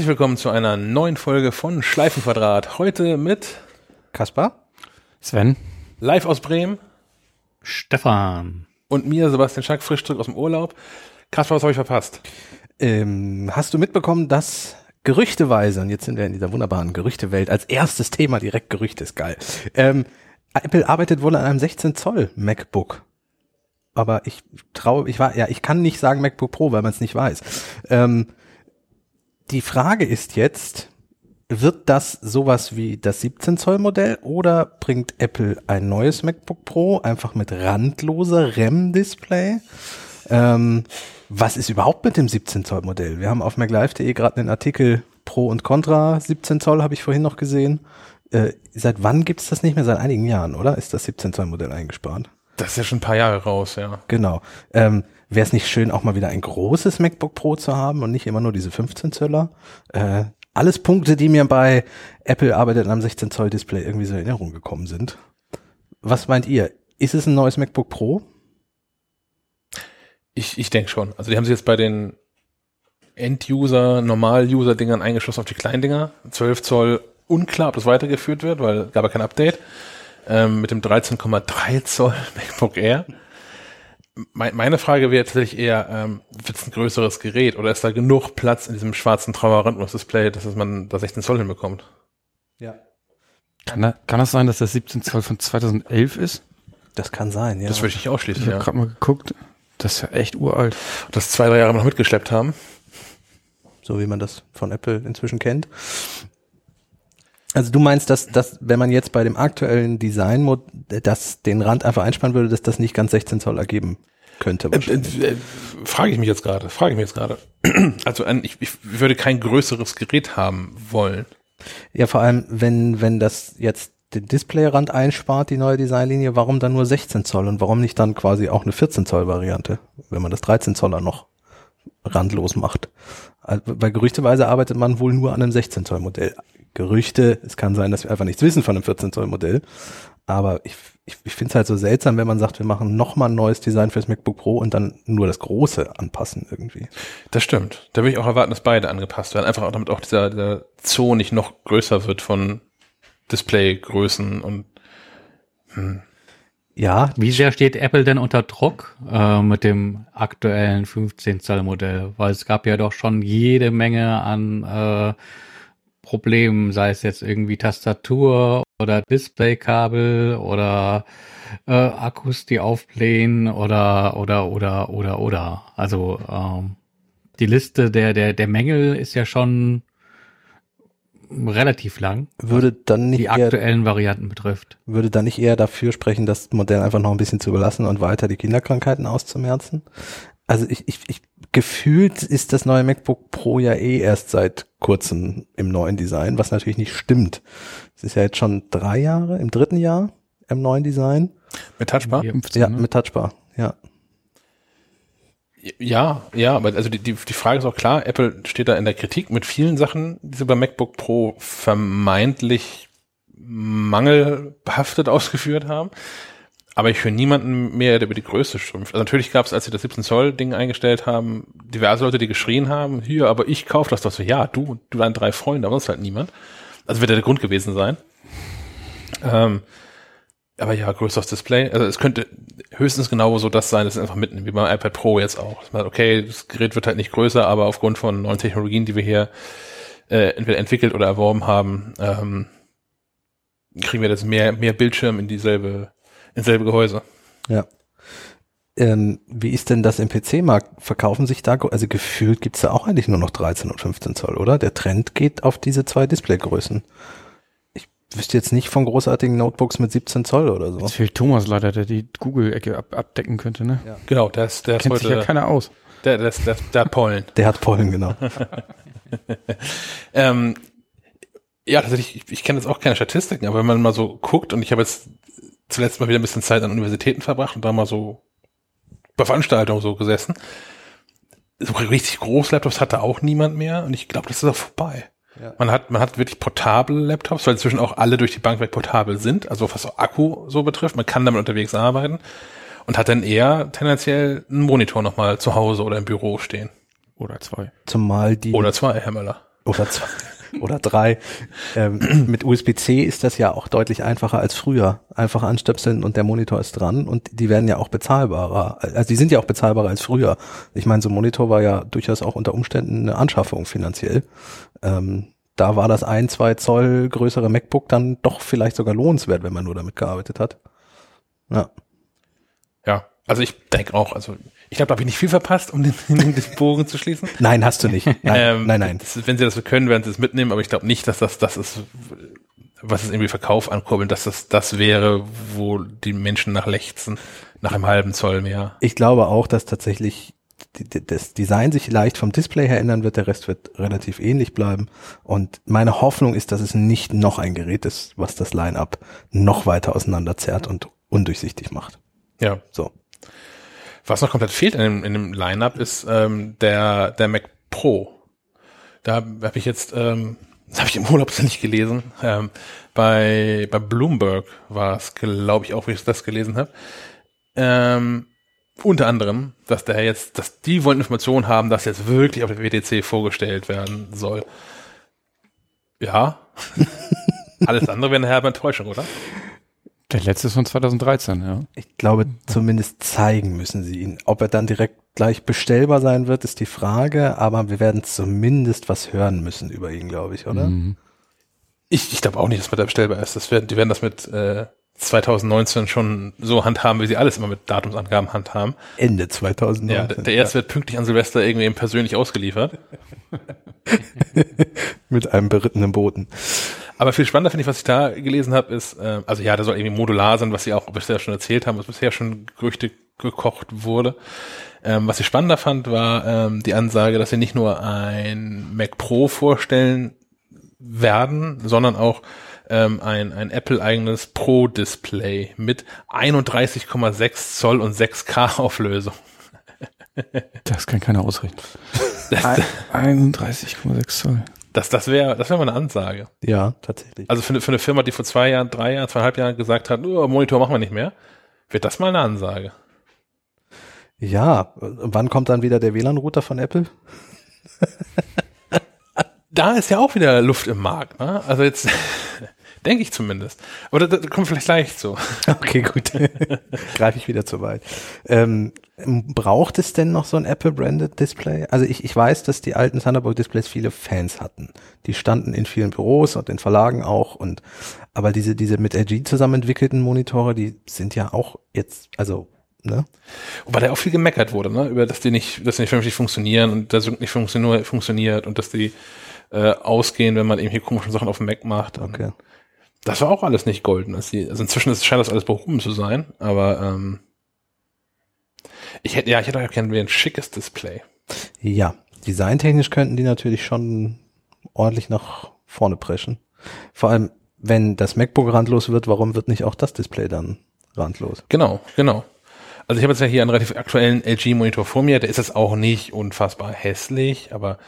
Herzlich willkommen zu einer neuen Folge von Schleifenquadrat. Heute mit Kaspar, Sven, live aus Bremen Stefan. und mir, Sebastian Schack, frisch zurück aus dem Urlaub. Kaspar, was habe ich verpasst? ähm, hast du mitbekommen, dass gerüchteweise, und jetzt sind wir in dieser wunderbaren Gerüchtewelt, als erstes Thema direkt Gerüchte ist geil. Ähm, Apple arbeitet wohl an einem 16 Zoll MacBook. Aber ich traue, ich war, ja, ich kann nicht sagen MacBook Pro, weil man es nicht weiß. Ähm, die Frage ist jetzt, wird das sowas wie das 17 Zoll Modell oder bringt Apple ein neues MacBook Pro einfach mit randloser REM-Display? Ähm, was ist überhaupt mit dem 17 Zoll Modell? Wir haben auf maclive.de gerade einen Artikel Pro und Contra 17 Zoll, habe ich vorhin noch gesehen. Äh, seit wann gibt es das nicht mehr? Seit einigen Jahren, oder? Ist das 17 Zoll Modell eingespart? Das ist ja schon ein paar Jahre raus, ja. Genau. Ähm, Wäre es nicht schön, auch mal wieder ein großes MacBook Pro zu haben und nicht immer nur diese 15 Zöller? Äh, alles Punkte, die mir bei Apple arbeitet einem 16 Zoll Display irgendwie so in Erinnerung gekommen sind. Was meint ihr? Ist es ein neues MacBook Pro? Ich, ich denke schon. Also die haben sich jetzt bei den End-User, Normal-User-Dingern eingeschossen auf die kleinen Dinger. 12 Zoll unklar, ob das weitergeführt wird, weil gab ja kein Update. Ähm, mit dem 13,3 Zoll MacBook Air. Me meine Frage wäre tatsächlich eher, ähm, wird es ein größeres Gerät oder ist da genug Platz in diesem schwarzen Trauerrandlos-Display, dass man da 16 Zoll hinbekommt? Ja. Kann, da, kann das sein, dass das 17 Zoll von 2011 ist? Das kann sein, ja. Das würde ich nicht ausschließen, Ich habe ja. gerade mal geguckt. Das ist ja echt uralt. Das zwei, drei Jahre noch mitgeschleppt haben. so wie man das von Apple inzwischen kennt. Also du meinst, dass, dass wenn man jetzt bei dem aktuellen Design das den Rand einfach einsparen würde, dass das nicht ganz 16 Zoll ergeben könnte? Äh, wahrscheinlich. äh, frage ich mich jetzt gerade, frage ich mich jetzt gerade. Also ein, ich, ich würde kein größeres Gerät haben wollen. Ja, vor allem, wenn, wenn das jetzt den Displayrand einspart, die neue Designlinie, warum dann nur 16 Zoll und warum nicht dann quasi auch eine 14 Zoll Variante, wenn man das 13 Zoller noch randlos macht? Also, weil gerüchteweise arbeitet man wohl nur an einem 16 Zoll Modell. Gerüchte, es kann sein, dass wir einfach nichts wissen von einem 14 Zoll Modell, aber ich, ich, ich finde es halt so seltsam, wenn man sagt, wir machen nochmal ein neues Design fürs MacBook Pro und dann nur das Große anpassen irgendwie. Das stimmt. Da würde ich auch erwarten, dass beide angepasst werden. Einfach auch, damit auch dieser, dieser Zoo nicht noch größer wird von Displaygrößen und Ja, Wie sehr steht Apple denn unter Druck äh, mit dem aktuellen 15 Zoll Modell? Weil es gab ja doch schon jede Menge an äh, Problemen, sei es jetzt irgendwie Tastatur oder Displaykabel oder äh, Akkus, die aufblähen oder oder oder oder oder. Also ähm, die Liste der der der Mängel ist ja schon relativ lang, würde dann nicht die eher aktuellen Varianten betrifft. würde dann nicht eher dafür sprechen, das Modell einfach noch ein bisschen zu belassen und weiter die Kinderkrankheiten auszumerzen? Also ich, ich, ich gefühlt ist das neue MacBook Pro ja eh erst seit kurzem im neuen Design, was natürlich nicht stimmt. Es ist ja jetzt schon drei Jahre, im dritten Jahr im neuen Design. mit Touchbar. 15, Ja, ne? mit Touchbar. Ja. Ja, ja, aber also die, die, die Frage ist auch klar, Apple steht da in der Kritik mit vielen Sachen, die sie beim MacBook Pro vermeintlich mangelbehaftet ausgeführt haben. Aber ich höre niemanden mehr, der über die Größe schimpft. Also natürlich gab es, als sie das 17 Zoll Ding eingestellt haben, diverse Leute, die geschrien haben, hier, aber ich kauf das doch so. Ja, du, du deine drei Freunde, aber sonst halt niemand. Also wird ja der Grund gewesen sein. Ähm, aber ja, größeres Display. Also es könnte höchstens genau so das sein, das ist einfach mitten, wie beim iPad Pro jetzt auch. Dass man Okay, das Gerät wird halt nicht größer, aber aufgrund von neuen Technologien, die wir hier äh, entweder entwickelt oder erworben haben, ähm, kriegen wir das mehr, mehr Bildschirm in dieselbe, ins selbe Gehäuse. Ja. Ähm, wie ist denn das im PC-Markt? Verkaufen sich da, also gefühlt gibt's da auch eigentlich nur noch 13 und 15 Zoll, oder? Der Trend geht auf diese zwei Displaygrößen. Ich wüsste jetzt nicht von großartigen Notebooks mit 17 Zoll oder so. Jetzt fehlt Thomas leider, der die Google-Ecke ab, abdecken könnte, ne? Ja. Genau, der ist, der ist Kennt sich ja heute, keiner aus. der, der, ist, der, der hat Pollen. Der hat Pollen, genau. Ähm, ja, tatsächlich, ich, ich kenne jetzt auch keine Statistiken, aber wenn man mal so guckt und ich habe jetzt zuletzt mal wieder ein bisschen Zeit an Universitäten verbracht und da mal so bei Veranstaltungen so gesessen. So richtig groß Laptops hatte auch niemand mehr und ich glaube, das ist auch vorbei. Ja. Man hat, man hat wirklich portable Laptops, weil inzwischen auch alle durch die Bank weg portabel sind, also was Akku so betrifft. Man kann damit unterwegs arbeiten und hat dann eher tendenziell einen Monitor nochmal zu Hause oder im Büro stehen. Oder zwei. Zumal die, Oder zwei, Herr Möller. oder zwei oder drei. Ähm, mit USB-C ist das ja auch deutlich einfacher als früher. Einfach anstöpseln und der Monitor ist dran und die werden ja auch bezahlbarer. Also die sind ja auch bezahlbarer als früher. Ich meine, so ein Monitor war ja durchaus auch unter Umständen eine Anschaffung finanziell. Ähm, da war das ein, zwei Zoll größere MacBook dann doch vielleicht sogar lohnenswert, wenn man nur damit gearbeitet hat. Ja. Ja, also ich denke auch, also ich glaube, da habe ich nicht viel verpasst, um den, den Bogen zu schließen. Nein, hast du nicht. Nein, Ähm, nein. nein. Das, wenn sie das können, werden sie es mitnehmen, aber ich glaube nicht, dass das das ist, was es irgendwie Verkauf ankurbeln, dass das das wäre, wo die Menschen nach lechzen, nach einem halben Zoll mehr. Ich glaube auch, dass tatsächlich das Design sich leicht vom Display her ändern wird, der Rest wird relativ ähnlich bleiben. Und meine Hoffnung ist, dass es nicht noch ein Gerät ist, was das Line-up noch weiter auseinanderzerrt und undurchsichtig macht. Ja. So. Was noch komplett fehlt in dem, in dem Line-Up ist ähm, der, der Mac Pro. Da habe hab ich jetzt, ähm, das habe ich im Urlaub nicht gelesen, ähm, bei, bei Bloomberg war es, glaube ich, auch, wie ich das gelesen habe. Ähm, unter anderem, dass der jetzt, dass die wollen Informationen haben, dass jetzt wirklich auf der WTC vorgestellt werden soll. Ja. Alles andere wäre eine herbe Enttäuschung, oder? Der letzte ist von 2013, ja. Ich glaube, zumindest zeigen müssen sie ihn. Ob er dann direkt gleich bestellbar sein wird, ist die Frage, aber wir werden zumindest was hören müssen über ihn, glaube ich, oder? Mhm. Ich, ich glaube auch nicht, dass mit der bestellbar ist. Das werden, die werden das mit äh, 2019 schon so handhaben, wie sie alles immer mit Datumsangaben handhaben. Ende 2019. Ja, der, der erste wird pünktlich an Silvester irgendwie eben persönlich ausgeliefert. Mit einem berittenen Boten. Aber viel spannender finde ich, was ich da gelesen habe, ist, äh, also ja, der soll irgendwie modular sein, was sie auch bisher schon erzählt haben, was bisher schon Gerüchte gekocht wurde. Ähm, was ich spannender fand, war ähm, die Ansage, dass sie nicht nur ein Mac Pro vorstellen werden, sondern auch ähm, ein, ein Apple-eigenes Pro-Display mit 31,6 Zoll und 6K Auflösung. Das kann keiner ausrechnen. 31,6 Zoll. Das, das wäre das wäre mal eine Ansage. Ja, tatsächlich. Also für, eine- für eine Firma, die vor zwei Jahren, drei Jahren, zweieinhalb Jahren gesagt hat, oh, Monitor machen wir nicht mehr, wird das mal eine Ansage. Ja, wann kommt dann wieder der WLAN-Router von Apple? Da ist ja auch wieder Luft im Markt, ne? Also jetzt denke ich zumindest. Aber da, da kommt vielleicht gleich zu. Okay, gut. Greife ich wieder zu weit. Ähm, braucht es denn noch so ein Apple-branded Display? Also ich, ich weiß, dass die alten Thunderbolt-Displays viele Fans hatten. Die standen in vielen Büros und in Verlagen auch. Und aber diese, diese mit LG zusammen entwickelten Monitore, die sind ja auch jetzt, also, ne? Wobei da auch viel gemeckert wurde, ne? Über dass die nicht, dass die nicht vernünftig funktionieren und Sync nicht funktioniert, funktioniert und dass die äh, ausgehen, wenn man eben hier komische Sachen auf dem Mac macht. Okay. Das war auch alles nicht golden. Also, also inzwischen scheint das alles behoben zu sein, aber ähm, ich hätte, ja, ich hätte auch gerne ein schickes Display. Ja, designtechnisch könnten die natürlich schon ordentlich nach vorne preschen. Vor allem, wenn das MacBook randlos wird, warum wird nicht auch das Display dann randlos? Genau, genau. Also ich habe jetzt ja hier einen relativ aktuellen LG-Monitor vor mir, der ist jetzt auch nicht unfassbar hässlich, aber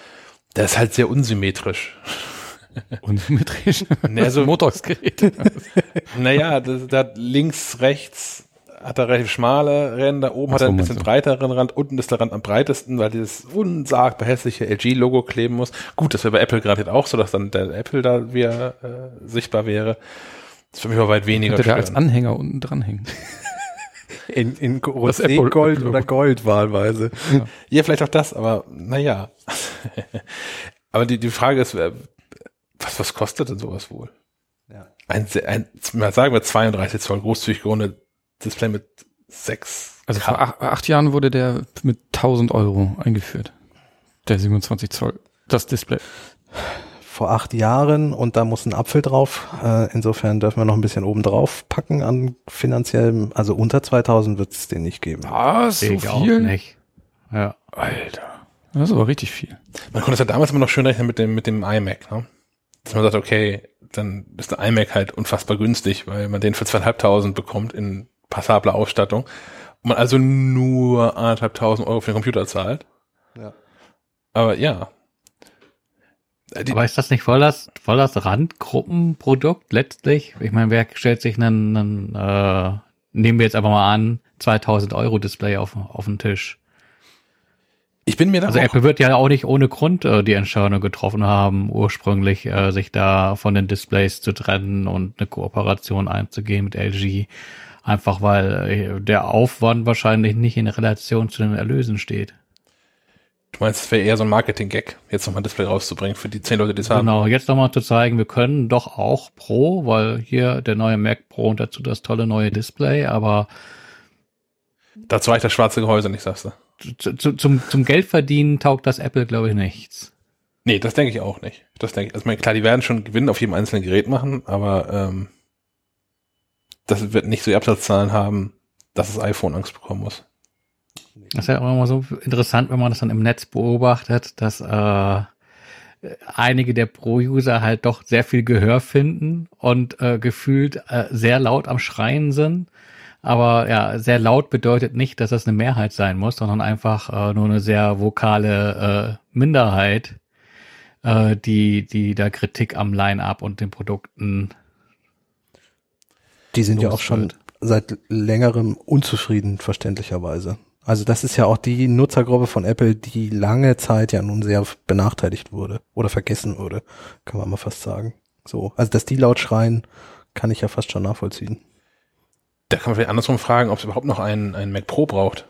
der ist halt sehr unsymmetrisch. Unsymmetrisch. Ne, also- Motorsgerät. Naja, das, da hat links, rechts hat er relativ schmale Ränder, oben Ach hat er ein bisschen breiteren Rand, unten ist der Rand am breitesten, weil dieses unsagbar hässliche LG-Logo kleben muss. Gut, das wäre bei Apple gerade jetzt auch so, dass dann der Apple da wieder äh, sichtbar wäre. Das ist für mich aber weit weniger Könnte der als. Anhänger unten dranhängen. In, in Das Apple- Gold Apple-Logo. oder Gold wahlweise. Ja, vielleicht auch das, aber naja. aber die, die Frage ist, was, was kostet denn sowas wohl? Ja. Ein, ein, mal sagen wir 32 Zoll großzügig gerundet Display mit 6. Also vor acht, acht Jahren wurde der mit 1000 Euro eingeführt. Der 27 Zoll. Das Display. Vor acht Jahren und da muss ein Apfel drauf. Äh, insofern dürfen wir noch ein bisschen oben drauf packen an finanziellem. Also unter 2000 wird es den nicht geben. Was? Sehe ich auch nicht. Ja. Alter. Das ist aber richtig viel. Man konnte es ja damals immer noch schön rechnen mit dem, mit dem iMac, ne? Dass man sagt, okay, dann ist der iMac halt unfassbar günstig, weil man den für zweieinhalbtausend bekommt in passabler Ausstattung. Und man also nur anderthalbtausend Euro für den Computer zahlt. Ja. Aber ja. Äh, Die, Aber ist das nicht voll das, voll das Randgruppenprodukt letztlich? Ich meine, wer stellt sich einen, einen äh, nehmen wir jetzt einfach mal an, 2000 Euro Display auf, auf den Tisch? Ich bin mir da Also auch, Apple wird ja auch nicht ohne Grund äh, die Entscheidung getroffen haben, ursprünglich äh, sich da von den Displays zu trennen und eine Kooperation einzugehen mit LG. Einfach weil äh, der Aufwand wahrscheinlich nicht in Relation zu den Erlösen steht. du meinst, es wäre eher so ein Marketing-Gag, jetzt nochmal ein Display rauszubringen für die zehn Leute, die es haben. Genau, jetzt nochmal zu zeigen, wir können doch auch Pro, weil hier der neue Mac Pro und dazu das tolle neue Display, aber Dazu reicht das schwarze Gehäuse nicht, sagst du. zu, zu, zum, zum Geldverdienen taugt das Apple, glaube ich, nichts. Nee, das denke ich auch nicht. Das denke ich. Also, klar, die werden schon Gewinn auf jedem einzelnen Gerät machen, aber ähm, das wird nicht so die Absatzzahlen haben, dass das iPhone Angst bekommen muss. Das ist ja immer so interessant, wenn man das dann im Netz beobachtet, dass äh, einige der Pro-User halt doch sehr viel Gehör finden und äh, gefühlt äh, sehr laut am Schreien sind. Aber ja, sehr laut bedeutet nicht, dass das eine Mehrheit sein muss, sondern einfach äh, nur eine sehr vokale äh, Minderheit, äh, die, die da Kritik am Line-Up und den Produkten Die sind ja auch schon wird. seit längerem unzufrieden, verständlicherweise. Also das ist ja auch die Nutzergruppe von Apple, die lange Zeit ja nun sehr benachteiligt wurde oder vergessen wurde, kann man mal fast sagen. So, also dass die laut schreien, kann ich ja fast schon nachvollziehen. Da kann man vielleicht andersrum fragen, ob es überhaupt noch einen, einen Mac Pro braucht.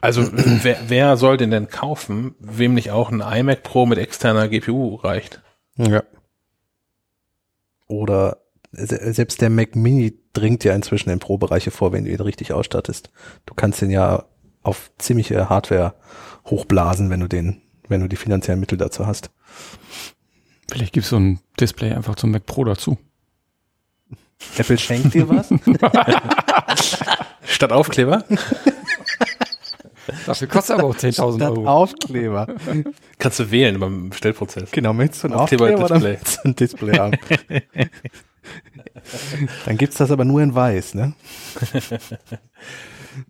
Also wer, wer soll den denn kaufen, wem nicht auch ein iMac Pro mit externer GPU reicht? Ja. Oder selbst der Mac Mini dringt ja inzwischen in Pro-Bereiche vor, wenn du ihn richtig ausstattest. Du kannst den ja auf ziemliche Hardware hochblasen, wenn du den, wenn du die finanziellen Mittel dazu hast. Vielleicht gibt's so ein Display einfach zum Mac Pro dazu. Apple schenkt dir was? Statt Aufkleber Dafür kostet aber auch 10.000 Statt Euro. Aufkleber. kannst du wählen beim Bestellprozess. Genau, möchtest du einen Aufkleber, Aufkleber, oder Display. möchtest du ein Display haben? Dann gibt's das aber nur in weiß, ne?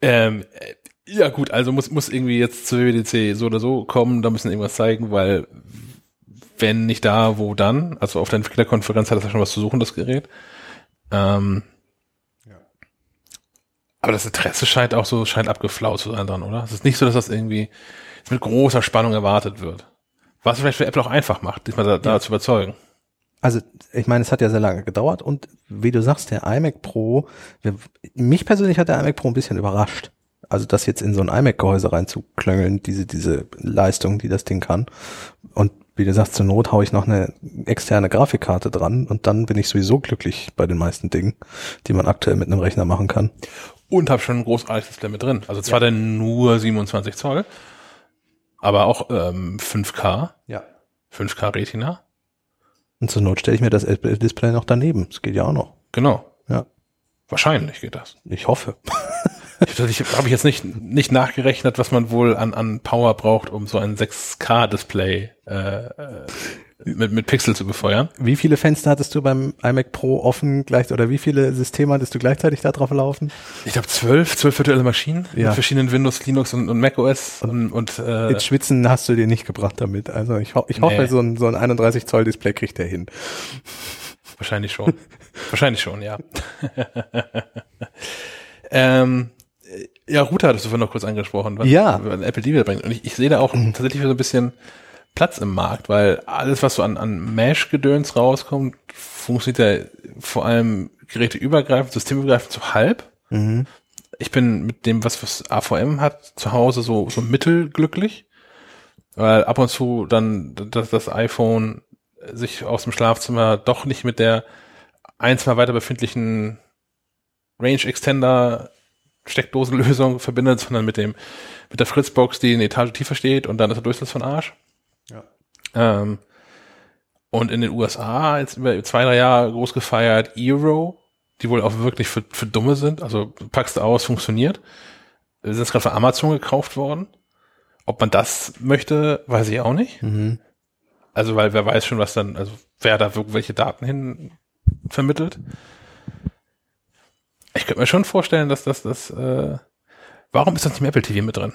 Ähm, äh, ja gut, also muss, muss irgendwie jetzt zur WWDC so oder so kommen, da müssen irgendwas zeigen, weil wenn nicht da, wo dann? Also auf der Entwicklerkonferenz hat das ja schon was zu suchen, das Gerät. Ähm, Aber das Interesse scheint auch so, scheint abgeflaut zu sein dran, oder? Es ist nicht so, dass das irgendwie mit großer Spannung erwartet wird. Was vielleicht für Apple auch einfach macht, diesmal da, da zu überzeugen. Also, ich meine, es hat ja sehr lange gedauert und wie du sagst, der iMac Pro, wir, mich persönlich hat der iMac Pro ein bisschen überrascht. Also das jetzt in so ein iMac-Gehäuse reinzuklöngeln, diese, diese Leistung, die das Ding kann. Und wie du sagst, zur Not haue ich noch eine externe Grafikkarte dran und dann bin ich sowieso glücklich bei den meisten Dingen, die man aktuell mit einem Rechner machen kann. Und habe schon ein großartiges Display mit drin. Also zwar dann nur 27 Zoll, aber auch ähm, 5K, Ja. 5K Retina. Und zur Not stelle ich mir das Display noch daneben. Das geht ja auch noch. Genau. Ja. Wahrscheinlich geht das. Ich hoffe. Ich, ich habe ich jetzt nicht, nicht nachgerechnet, was man wohl an, an Power braucht, um so ein 6K-Display äh, äh, mit, mit Pixel zu befeuern. Wie viele Fenster hattest du beim iMac Pro offen gleich oder wie viele Systeme hattest du gleichzeitig da drauf laufen? Ich glaube zwölf, zwölf virtuelle Maschinen Ja. mit verschiedenen Windows, Linux und, und Mac OS und, und äh, Ins Schwitzen hast du dir nicht gebracht damit. Also ich, ho ich hoffe, Nee. so ein, so ein 31 Zoll Display kriegt er hin. Wahrscheinlich schon. Wahrscheinlich schon, ja. ähm, ja, Router hattest du vorhin noch kurz angesprochen, was Ja. Apple TV bringt. Und ich, ich sehe da auch tatsächlich so ein bisschen Platz im Markt, weil alles, was so an, an Mesh-Gedöns rauskommt, funktioniert ja vor allem geräteübergreifend, systemübergreifend so halb. Ich bin mit dem, was, was AVM hat, zu Hause so, so mittelglücklich, weil ab und zu dann das, das iPhone sich aus dem Schlafzimmer doch nicht mit der eins mal weiter befindlichen Range Extender Steckdosenlösung verbindet, sondern mit dem, mit der Fritzbox, die eine Etage tiefer steht und dann ist der Durchsatz von Arsch. Ähm, und in den USA jetzt über zwei, drei Jahre groß gefeiert Eero, die wohl auch wirklich für, für Dumme sind. Also packst du aus, funktioniert. Wir sind jetzt gerade von Amazon gekauft worden. Ob man das möchte, weiß ich auch nicht. Mhm. Also, weil wer weiß schon, was dann, also wer da welche Daten hin vermittelt. Ich könnte mir schon vorstellen, dass das, das, äh, warum ist das nicht im Apple TV mit drin?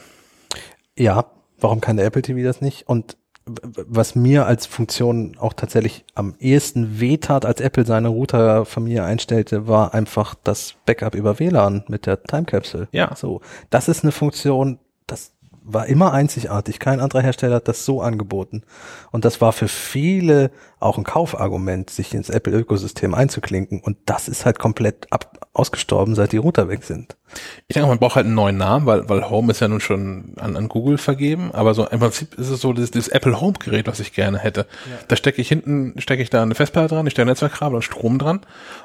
Ja, warum kann der Apple TV das nicht? Und was mir als Funktion auch tatsächlich am ehesten wehtat, als Apple seine Routerfamilie einstellte, war einfach das Backup über WLAN mit der Time Capsule. Ja. So, das ist eine Funktion, das war immer einzigartig. Kein anderer Hersteller hat das so angeboten. Und das war für viele auch ein Kaufargument, sich ins Apple-Ökosystem einzuklinken. Und das ist halt komplett ab ausgestorben, seit die Router weg sind. Ich denke, man braucht halt einen neuen Namen, weil, weil Home ist ja nun schon an, an Google vergeben, aber so im Prinzip ist es so dieses, dieses Apple Home Gerät, was ich gerne hätte. Da stecke ich hinten, stecke ich da eine Festplatte dran, ich stecke ein Netzwerkkabel und Strom dran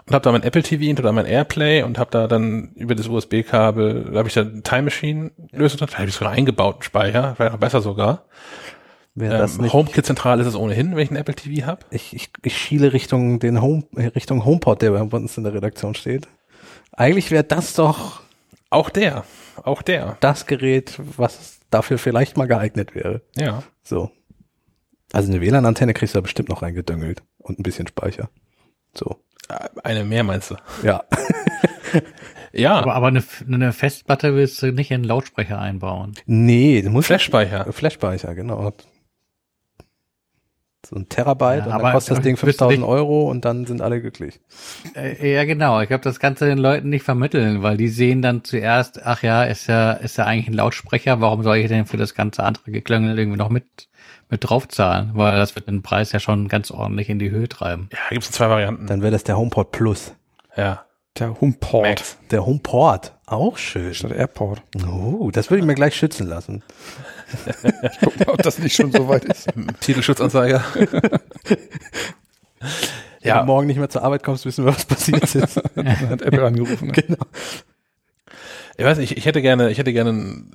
und habe da mein Apple TV oder mein Airplay und habe da dann über das USB-Kabel, da habe ich da eine Time Machine Lösung dran, da habe ich sogar eingebauten Speicher, vielleicht noch besser sogar. Wäre das Ähm, nicht, HomeKit zentral ist es ohnehin, wenn ich ein Apple TV habe. ich, ich, ich schiele Richtung den Home, äh, Richtung HomePod, der bei uns in der Redaktion steht. Eigentlich wäre das doch Auch der, auch der, das Gerät, was dafür vielleicht mal geeignet wäre. ja. So. Also eine WLAN-Antenne kriegst du da bestimmt noch reingedüngelt und ein bisschen Speicher. So. Äh, Eine mehr meinst du? Ja. Ja, Aber, aber eine, eine Festplatte willst du nicht in einen Lautsprecher einbauen. Nee, du musst Flashspeicher. Flashspeicher, genau. So ein Terabyte Ja, und dann kostet das Ding bist du 5000 nicht- Euro und dann sind alle glücklich. Äh, ja, genau. Ich glaube, das kannst du den Leuten nicht vermitteln, weil die sehen dann zuerst, ach ja, ist ja, ist ja eigentlich ein Lautsprecher, warum soll ich denn für das ganze andere Geklöngel irgendwie noch mit, mit draufzahlen? Weil das wird den Preis ja schon ganz ordentlich in die Höhe treiben. Ja, gibt es zwei Varianten. Dann wäre das der HomePod Plus. ja. Der HomePort Max. Der HomePort, auch schön. statt Airport. Oh, das würde ich mir gleich schützen lassen. Guck mal, ob das nicht schon so weit ist. Titelschutzanzeiger. Wenn ja, du morgen nicht mehr zur Arbeit kommst, wissen wir, was passiert ist. Dann hat Apple angerufen. Ne? genau. ich weiß nicht, ich, ich hätte gerne, ich hätte gerne ein-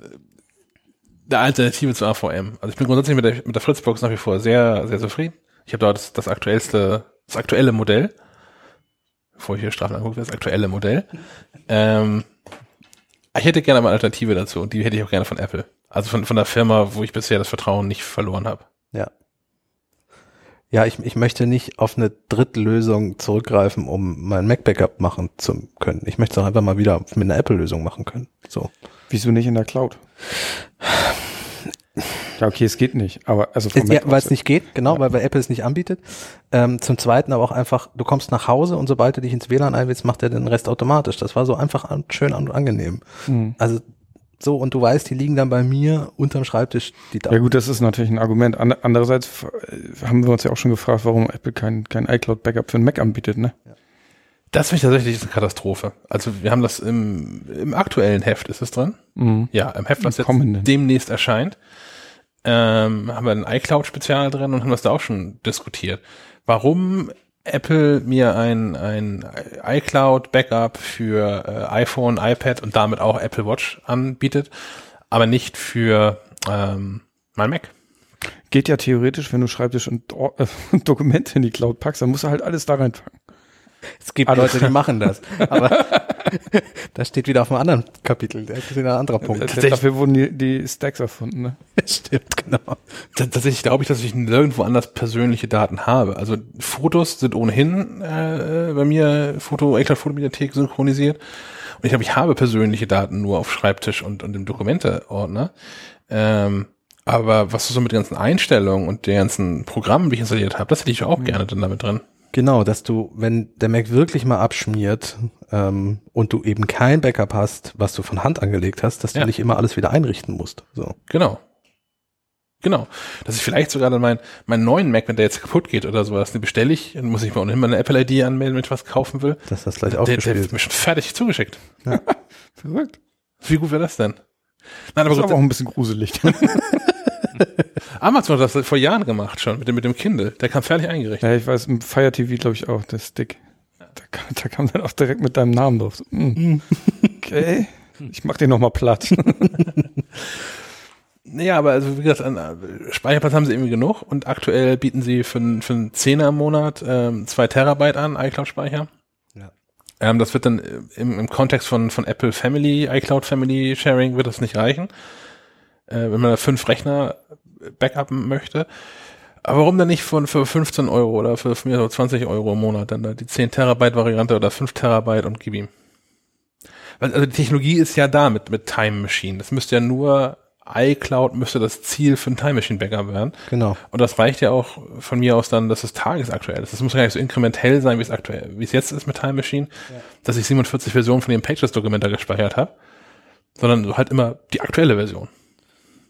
eine Alternative zu AVM. Also ich bin grundsätzlich mit der, mit der Fritzbox nach wie vor sehr, sehr zufrieden. Ich habe dort das, das aktuellste, das aktuelle Modell. Bevor ich hier Strafen angucke, das aktuelle Modell. Ähm, ich hätte gerne mal eine Alternative dazu und die hätte ich auch gerne von Apple. Also von, von der Firma, wo ich bisher das Vertrauen nicht verloren habe. Ja. Ja, ich, ich möchte nicht auf eine Drittlösung zurückgreifen, um mein Mac-Backup machen zu können. Ich möchte es auch einfach mal wieder mit einer Apple-Lösung machen können. So. Wieso nicht in der Cloud? Ja, okay, es geht nicht. Aber also vom ja, weil es nicht geht, genau, weil, weil Apple es nicht anbietet. Ähm, zum Zweiten aber auch einfach, du kommst nach Hause und sobald du dich ins WLAN einwählst, macht er den Rest automatisch. Das war so einfach an, schön und angenehm. Hm. Also so, und du weißt, die liegen dann bei mir unterm Schreibtisch, die Ja gut, das ist natürlich ein Argument. Ander- Andererseits äh, haben wir uns ja auch schon gefragt, warum Apple kein, kein iCloud-Backup für den Mac anbietet, ne? Das finde ich tatsächlich eine Katastrophe. Also wir haben das im, im aktuellen Heft, ist es drin? Mhm. Ja, im Heft, was Im jetzt kommenden. demnächst erscheint, ähm, haben wir ein iCloud-Spezial drin und haben das da auch schon diskutiert. Warum Apple mir ein, ein iCloud-Backup für äh, iPhone, iPad und damit auch Apple Watch anbietet, aber nicht für ähm, mein Mac. Geht ja theoretisch, wenn du Schreibtisch und Or- äh, Dokumente in die Cloud packst, dann musst du halt alles da reinpacken. Es gibt Leute, die machen das. Aber das steht wieder auf einem anderen Kapitel. Das ist wieder ein anderer Punkt. Tatsächlich- Dafür wurden die, die Stacks erfunden, ne? Stimmt, genau. Tatsächlich glaube ich, dass ich nirgendwo anders persönliche Daten habe. Also Fotos sind ohnehin äh, bei mir Foto, iCloud Fotobibliothek synchronisiert. Und ich glaube, ich habe persönliche Daten nur auf Schreibtisch und, und im Dokumente-Ordner. Ähm, aber was so mit den ganzen Einstellungen und den ganzen Programmen, die ich installiert habe, das hätte ich auch gerne dann damit drin. Genau, dass du, wenn der Mac wirklich mal abschmiert ähm, und du eben kein Backup hast, was du von Hand angelegt hast, dass du Ja. nicht immer alles wieder einrichten musst. So. Genau. Genau. Dass ich vielleicht sogar dann mein, meinen neuen Mac, wenn der jetzt kaputt geht oder sowas, den bestelle ich, dann muss ich mir ohnehin meine Apple-ID anmelden, wenn ich was kaufen will. Dass das gleich Der, der aufgespielt wird mir schon fertig zugeschickt. Verrückt. Wie gut wäre das denn? Nein, Das aber ist gut, aber auch ein bisschen gruselig. Amazon hat das vor Jahren gemacht schon, mit dem, mit dem Kindle. Der kam fertig eingerichtet. ja, ich weiß, im Fire TV glaube ich auch, der Stick. Da kam, da kam dann auch direkt mit deinem Namen drauf. So, mm. Okay, ich mach den noch mal platt. Ja, aber also wie gesagt, an äh, Speicherplatz haben sie irgendwie genug und aktuell bieten sie für, einen- für einen Zehner im Monat ähm, zwei Terabyte an iCloud-Speicher. Ja. Ähm, das wird dann im, im Kontext von, von Apple Family, iCloud Family Sharing wird das nicht reichen. Äh, wenn man da fünf Rechner backuppen möchte. Aber warum dann nicht von für 15 Euro oder für, für mir so 20 Euro im Monat dann da die 10 Terabyte Variante oder 5 Terabyte und gib ihm. Weil, also die Technologie ist ja da mit, mit Time Machine. Das müsste ja nur iCloud müsste das Ziel für ein Time Machine Backup werden. Genau. Und das reicht ja auch von mir aus dann, dass es tagesaktuell ist. Das muss ja gar nicht so inkrementell sein, wie es aktuell, wie es jetzt ist mit Time Machine, dass ich 47 Versionen von dem Pages-Dokument da gespeichert habe, sondern halt immer die aktuelle Version.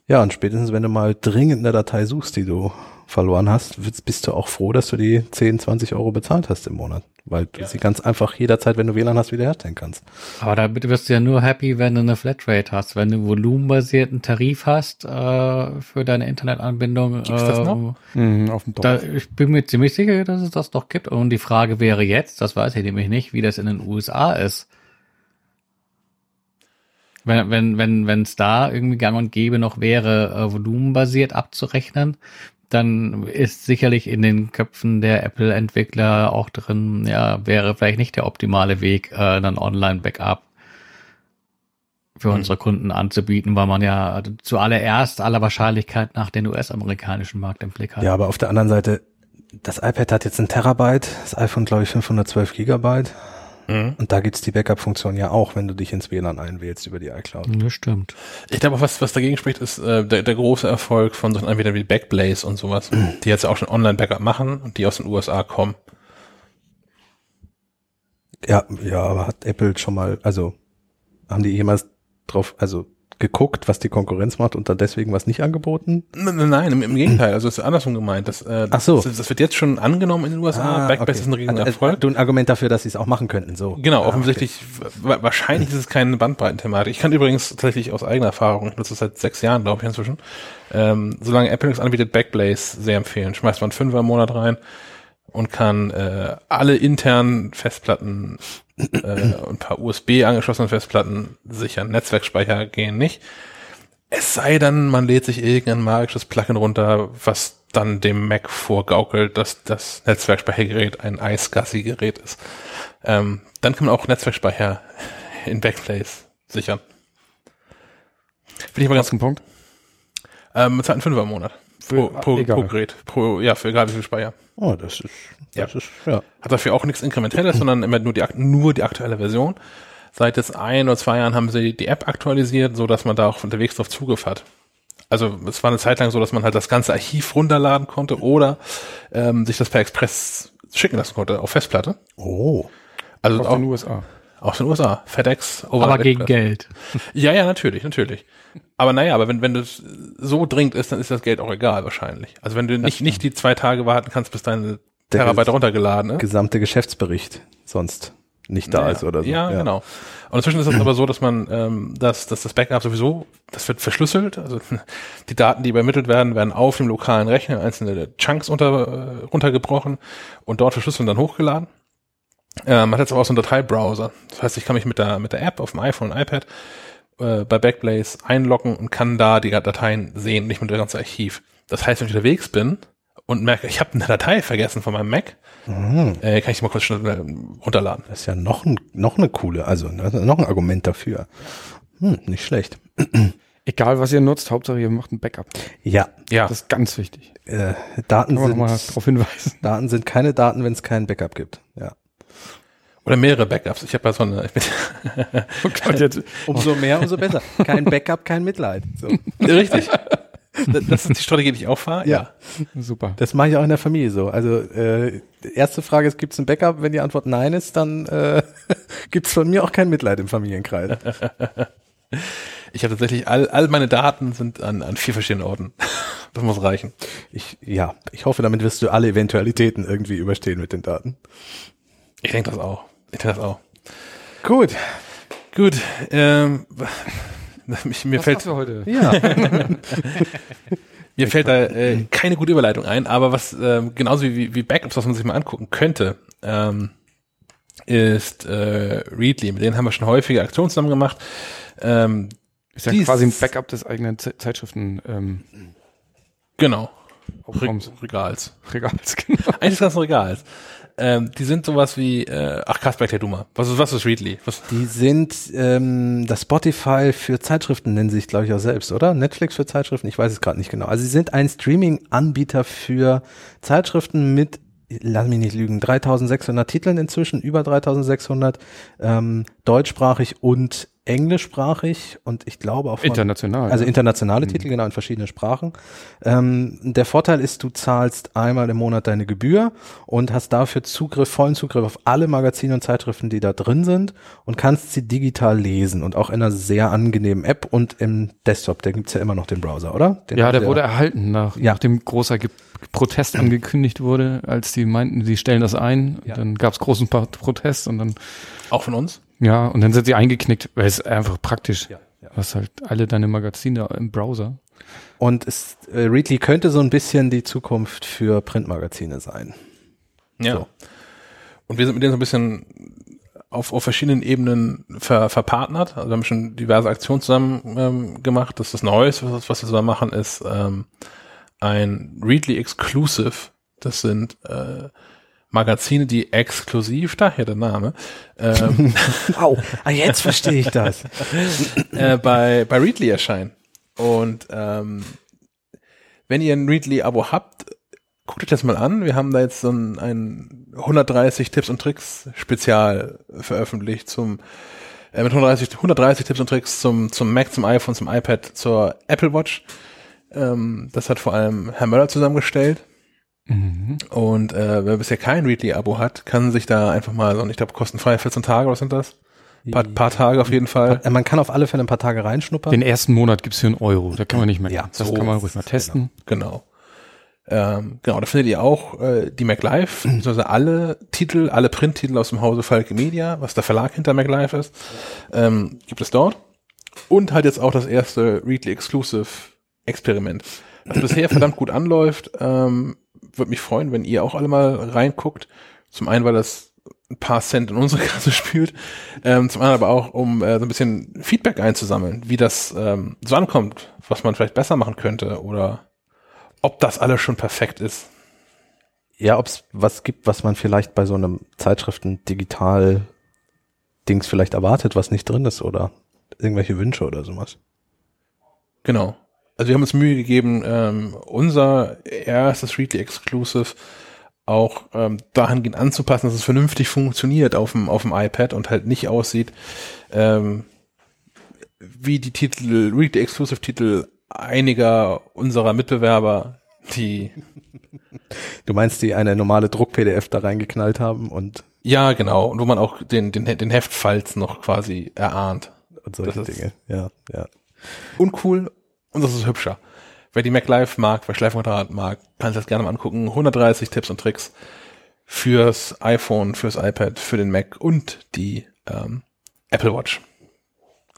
Ja, und spätestens, wenn du mal dringend eine Datei suchst, die du verloren hast, bist du auch froh, dass du die 10, 20 Euro bezahlt hast im Monat. Weil du sie ganz einfach jederzeit, wenn du WLAN hast, wiederherstellen kannst. Aber da wirst du ja nur happy, wenn du eine Flatrate hast. Wenn du einen volumenbasierten Tarif hast äh, für deine Internetanbindung. Gibt's das äh, noch? Mhm, auf dem Dorf. Da, ich bin mir ziemlich sicher, dass es das doch gibt. Und die Frage wäre jetzt, das weiß ich nämlich nicht, wie das in den USA ist. Wenn wenn wenn wenn es da irgendwie gang und gäbe noch wäre, äh, volumenbasiert abzurechnen, dann ist sicherlich in den Köpfen der Apple-Entwickler auch drin, ja, wäre vielleicht nicht der optimale Weg, äh, dann Online-Backup für Hm. unsere Kunden anzubieten, weil man ja zuallererst aller Wahrscheinlichkeit nach den US-amerikanischen Markt im Blick hat. Ja, aber auf der anderen Seite, das iPad hat jetzt ein Terabyte, das iPhone glaube ich 512 Gigabyte. Mhm. Und da gibt's die Backup-Funktion ja auch, wenn du dich ins WLAN einwählst über die iCloud. Das stimmt. Ich glaube auch, was, was dagegen spricht, ist äh, der, der große Erfolg von solchen Anbietern wie Backblaze und sowas, die jetzt auch schon Online-Backup machen und die aus den USA kommen. Ja, ja, aber hat Apple schon mal, also haben die jemals drauf, also geguckt, was die Konkurrenz macht und dann deswegen was nicht angeboten? Nein, im, im Gegenteil, also es ist andersrum gemeint. Das, äh, Ach so. das, das wird jetzt schon angenommen in den USA. Backblaze okay. ist ein riesen Also, Erfolg. Du ein Argument dafür, dass sie es auch machen könnten, so. Genau, Ah, offensichtlich, wa- wahrscheinlich ist es keine Bandbreitenthematik. Ich kann übrigens tatsächlich aus eigener Erfahrung, ich nutze es seit sechs Jahren, glaube ich, inzwischen, ähm, solange Apple nichts anbietet, Backblaze sehr empfehlen. Schmeißt man Fünfer im Monat rein und kann äh, alle internen Festplatten äh, und ein paar USB angeschlossene Festplatten sichern. Netzwerkspeicher gehen nicht. Es sei denn, man lädt sich irgendein magisches Plugin runter, was dann dem Mac vorgaukelt, dass das Netzwerkspeichergerät ein iSCSI-Gerät ist. Ähm, dann kann man auch Netzwerkspeicher in Backblaze sichern. Finde ich mal ganz Punkt. ähm, zahlt einen Fünfer im Monat. Pro, Für- pro, egal. pro Gerät. Pro, ja, für egal wie viel Speicher. Oh, das ist, das Ja. ist, ja. Hat dafür auch nichts Inkrementelles, sondern immer nur die, nur die aktuelle Version. Seit jetzt ein oder zwei Jahren haben sie die App aktualisiert, so dass man da auch unterwegs drauf Zugriff hat. Also es war eine Zeit lang so, dass man halt das ganze Archiv runterladen konnte oder ähm, sich das per Express schicken lassen konnte auf Festplatte. Oh. Also auch den USA. Aus den USA. FedEx, Aber Overnight gegen. Geld. Ja, ja, natürlich, natürlich. Aber naja, aber wenn, wenn das so dringend ist, dann ist das Geld auch egal wahrscheinlich. Also wenn du nicht, nicht die zwei Tage warten kannst, bis deine Der Terabyte runtergeladen ist. Gesamte Geschäftsbericht sonst nicht da Ja, ist oder so. Ja, genau. Und inzwischen ist es aber so, dass man, ähm, dass, dass das Backup sowieso, das wird verschlüsselt. Also die Daten, die übermittelt werden, werden auf dem lokalen Rechner in einzelne Chunks unter, äh, runtergebrochen und dort verschlüsselt und dann hochgeladen. Ähm, man hat jetzt aber auch so einen Dateibrowser. Das heißt, ich kann mich mit der, mit der App auf dem iPhone und iPad äh, bei Backblaze einloggen und kann da die Dateien sehen, nicht mit dem ganzen Archiv. Das heißt, wenn ich unterwegs bin und merke, ich habe eine Datei vergessen von meinem Mac, äh, kann ich die mal kurz schnell äh, runterladen. Das ist ja noch, ein, noch eine coole, also noch ein Argument dafür. Hm, nicht schlecht. Egal, was ihr nutzt, Hauptsache ihr macht ein Backup. Ja, Ja, Das ist ganz wichtig. äh, Daten sind, darauf hinweisen. Daten sind keine Daten, wenn es kein Backup gibt. Ja. Oder mehrere Backups. Ich habe ja so eine. Ich bin, Oh Gott, jetzt, Umso mehr, umso besser. Kein Backup, kein Mitleid. So. richtig. Das ist die Strategie, die ich auch fahre. Ja. super. Das mache ich auch in der Familie so. Also äh, erste Frage ist, gibt es ein Backup? Wenn die Antwort nein ist, dann äh, gibt es von mir auch kein Mitleid im Familienkreis. Ich habe tatsächlich all, all meine Daten sind an, an vier verschiedenen Orten. Das muss reichen. Ich, ja, ich hoffe, damit wirst du alle Eventualitäten irgendwie überstehen mit den Daten. Ich denke das auch. Ich das auch. Gut. Gut. Ähm, mich, mir Was fällt für heute? Ja. mir fällt da äh, keine gute Überleitung ein, aber was ähm, genauso wie, wie Backups, was man sich mal angucken könnte, ähm, ist äh, Readly. Mit denen haben wir schon häufige Aktionen zusammen gemacht. Ähm, Ist ja Dies- quasi ein Backup des eigenen Ze Zeitschriften ähm, genau. Aufraums. Regals. Regals, genau. Eigentlich des ganzen Regals. Ähm, die sind sowas wie, äh, ach Kasper, erklär du mal. Was ist, was ist Readly? Was, Die sind ähm, das Spotify für Zeitschriften, nennen sie sich, glaube ich, auch selbst, oder? Netflix für Zeitschriften, ich weiß es gerade nicht genau. Also sie sind ein Streaming-Anbieter für Zeitschriften mit, lass mich nicht lügen, 3600 Titeln inzwischen, über 3600, ähm, deutschsprachig und englischsprachig und ich glaube auch von, International. also ja. internationale Titel, genau, in verschiedenen Sprachen. Ähm, der Vorteil ist, du zahlst einmal im Monat deine Gebühr und hast dafür Zugriff, vollen Zugriff auf alle Magazine und Zeitschriften, die da drin sind und kannst sie digital lesen und auch in einer sehr angenehmen App und im Desktop. Da gibt's ja immer noch den Browser, oder? Den ja, der sie wurde erhalten, nach, Ja. nachdem großer Ge Protest angekündigt wurde, als die meinten, sie stellen das ein. Ja. Dann gab es großen Protest und dann, Auch von uns? Ja, und dann sind sie eingeknickt, weil es einfach praktisch. Ja, ja. Hast halt alle deine Magazine im Browser. Und es, äh, Readly könnte so ein bisschen die Zukunft für Printmagazine sein. Ja. So. Und wir sind mit denen so ein bisschen auf, auf verschiedenen Ebenen ver, verpartnert. Also wir haben schon diverse Aktionen zusammen ähm, gemacht. Das ist das Neueste, was, was wir zusammen machen, ist ähm, ein Readly Exclusive. Das sind äh, Magazine, die exklusiv, daher der Name, ähm, Wow, ah, jetzt verstehe ich das. äh, bei, bei Readly erscheinen. Und ähm, wenn ihr ein Readly-Abo habt, guckt euch das mal an. Wir haben da jetzt so ein, ein 130 Tipps und Tricks Spezial veröffentlicht zum äh, mit 130, 130 Tipps und Tricks zum, zum Mac, zum iPhone, zum iPad, zur Apple Watch. Ähm, das hat vor allem Herr Möller zusammengestellt. Mhm. Und äh, wer bisher kein Readly-Abo hat, kann sich da einfach mal, so, ich glaube, kostenfrei 14 Tage, was sind das? Paar, paar Tage auf jeden Fall. Äh, Man kann auf alle Fälle ein paar Tage reinschnuppern. Den ersten Monat gibt's für einen Euro. Da kann man nicht mehr. Ja, das so kann man ruhig mal es, testen. Genau. Ähm, genau, da findet ihr auch äh, die MacLife, beziehungsweise alle Titel, alle Printtitel aus dem Hause Falke Media, was der Verlag hinter MacLife ist, ähm, gibt es dort. Und halt jetzt auch das erste Readly Exclusive Experiment. Das bisher verdammt gut anläuft. Ähm, Würde mich freuen, wenn ihr auch alle mal reinguckt. Zum einen, weil das ein paar Cent in unsere Kasse spült, ähm, zum anderen aber auch, um äh, so ein bisschen Feedback einzusammeln, wie das ähm, so ankommt, was man vielleicht besser machen könnte oder ob das alles schon perfekt ist. Ja, ob es was gibt, was man vielleicht bei so einem Zeitschriften-Digital-Dings vielleicht erwartet, was nicht drin ist oder irgendwelche Wünsche oder sowas. Genau. Also wir haben uns Mühe gegeben, ähm, unser erstes Readly Exclusive auch ähm, dahingehend anzupassen, dass es vernünftig funktioniert auf dem, auf dem iPad und halt nicht aussieht ähm, wie die Titel, Readly Exclusive Titel einiger unserer Mitbewerber, die Du meinst, die eine normale Druck-PDF da reingeknallt haben und, ja genau, und wo man auch den, den, den Heftfalz noch quasi erahnt. und solche Das Dinge. Ja, ja. uncool und das ist hübscher. Wer die MacLife mag, wer Schleifquadrat mag, kann sich das gerne mal angucken. 130 Tipps und Tricks fürs iPhone, fürs iPad, für den Mac und die ähm, Apple Watch.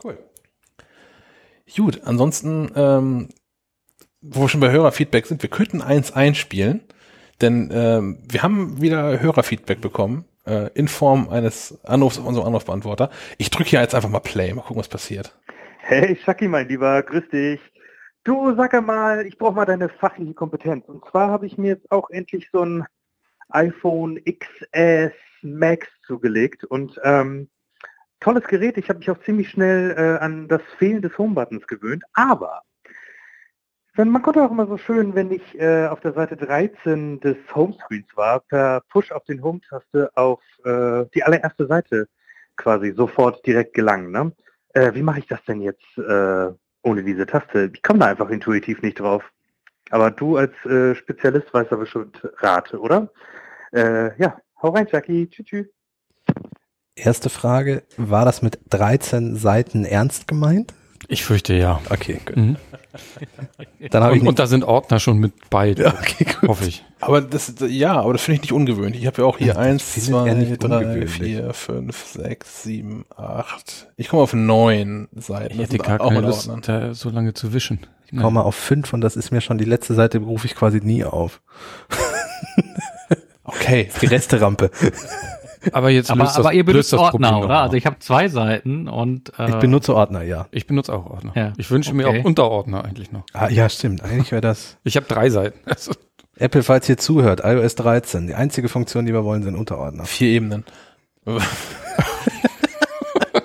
Cool. Gut, ansonsten, ähm, wo wir schon bei Hörerfeedback sind, wir könnten eins einspielen, denn ähm, wir haben wieder Hörerfeedback bekommen äh, in Form eines Anrufs auf unserem Anrufbeantworter. Ich drücke hier jetzt einfach mal Play, mal gucken, was passiert. Hey, Shaki, mein Lieber, grüß dich. Du, sag mal, ich brauche mal deine fachliche Kompetenz. Und zwar habe ich mir jetzt auch endlich so ein iPhone XS Max zugelegt und ähm, tolles Gerät. Ich habe mich auch ziemlich schnell äh, an das Fehlen des Home-Buttons gewöhnt. Aber wenn, man konnte auch immer so schön, wenn ich äh, auf der Seite 13 des Homescreens war, per Push auf den Home-Taste auf äh, die allererste Seite quasi sofort direkt gelangen. Ne? Äh, wie mache ich das denn jetzt äh, ohne diese Taste? Ich komme da einfach intuitiv nicht drauf. Aber du als äh, Spezialist weißt da bestimmt Rate, oder? Äh, ja, hau rein, Jackie. Tschüss, tschüss. Erste Frage, war das mit 13 Seiten ernst gemeint? Ich fürchte ja. Okay, gut. Mhm. Dann habe ich Und, und da sind Ordner schon mit bei, okay, gut. hoffe ich. Aber das, ja, aber das finde ich nicht ungewöhnlich. Ich habe ja auch hier eins, zwei, drei, vier, fünf, sechs, sieben, acht. Ich komme auf neun Seiten. Ich Das hätte gar auch keine Lust, da so lange zu wischen. Ich komme auf fünf und das ist mir schon die letzte Seite, rufe ich quasi nie auf. Okay. Die Resterampe. Aber jetzt Aber, löst aber das, ihr benutzt löst das Problem Ordner, doch oder? Also ich habe zwei Seiten und äh, Ich benutze Ordner, ja. ich benutze auch Ordner. Ja, Ich wünsche mir okay. auch Unterordner eigentlich noch. Ah, ja, stimmt. Eigentlich wäre das Ich habe drei Seiten. Also, Apple, falls ihr zuhört, iOS 13. Die einzige Funktion, die wir wollen, sind Unterordner. Vier Ebenen.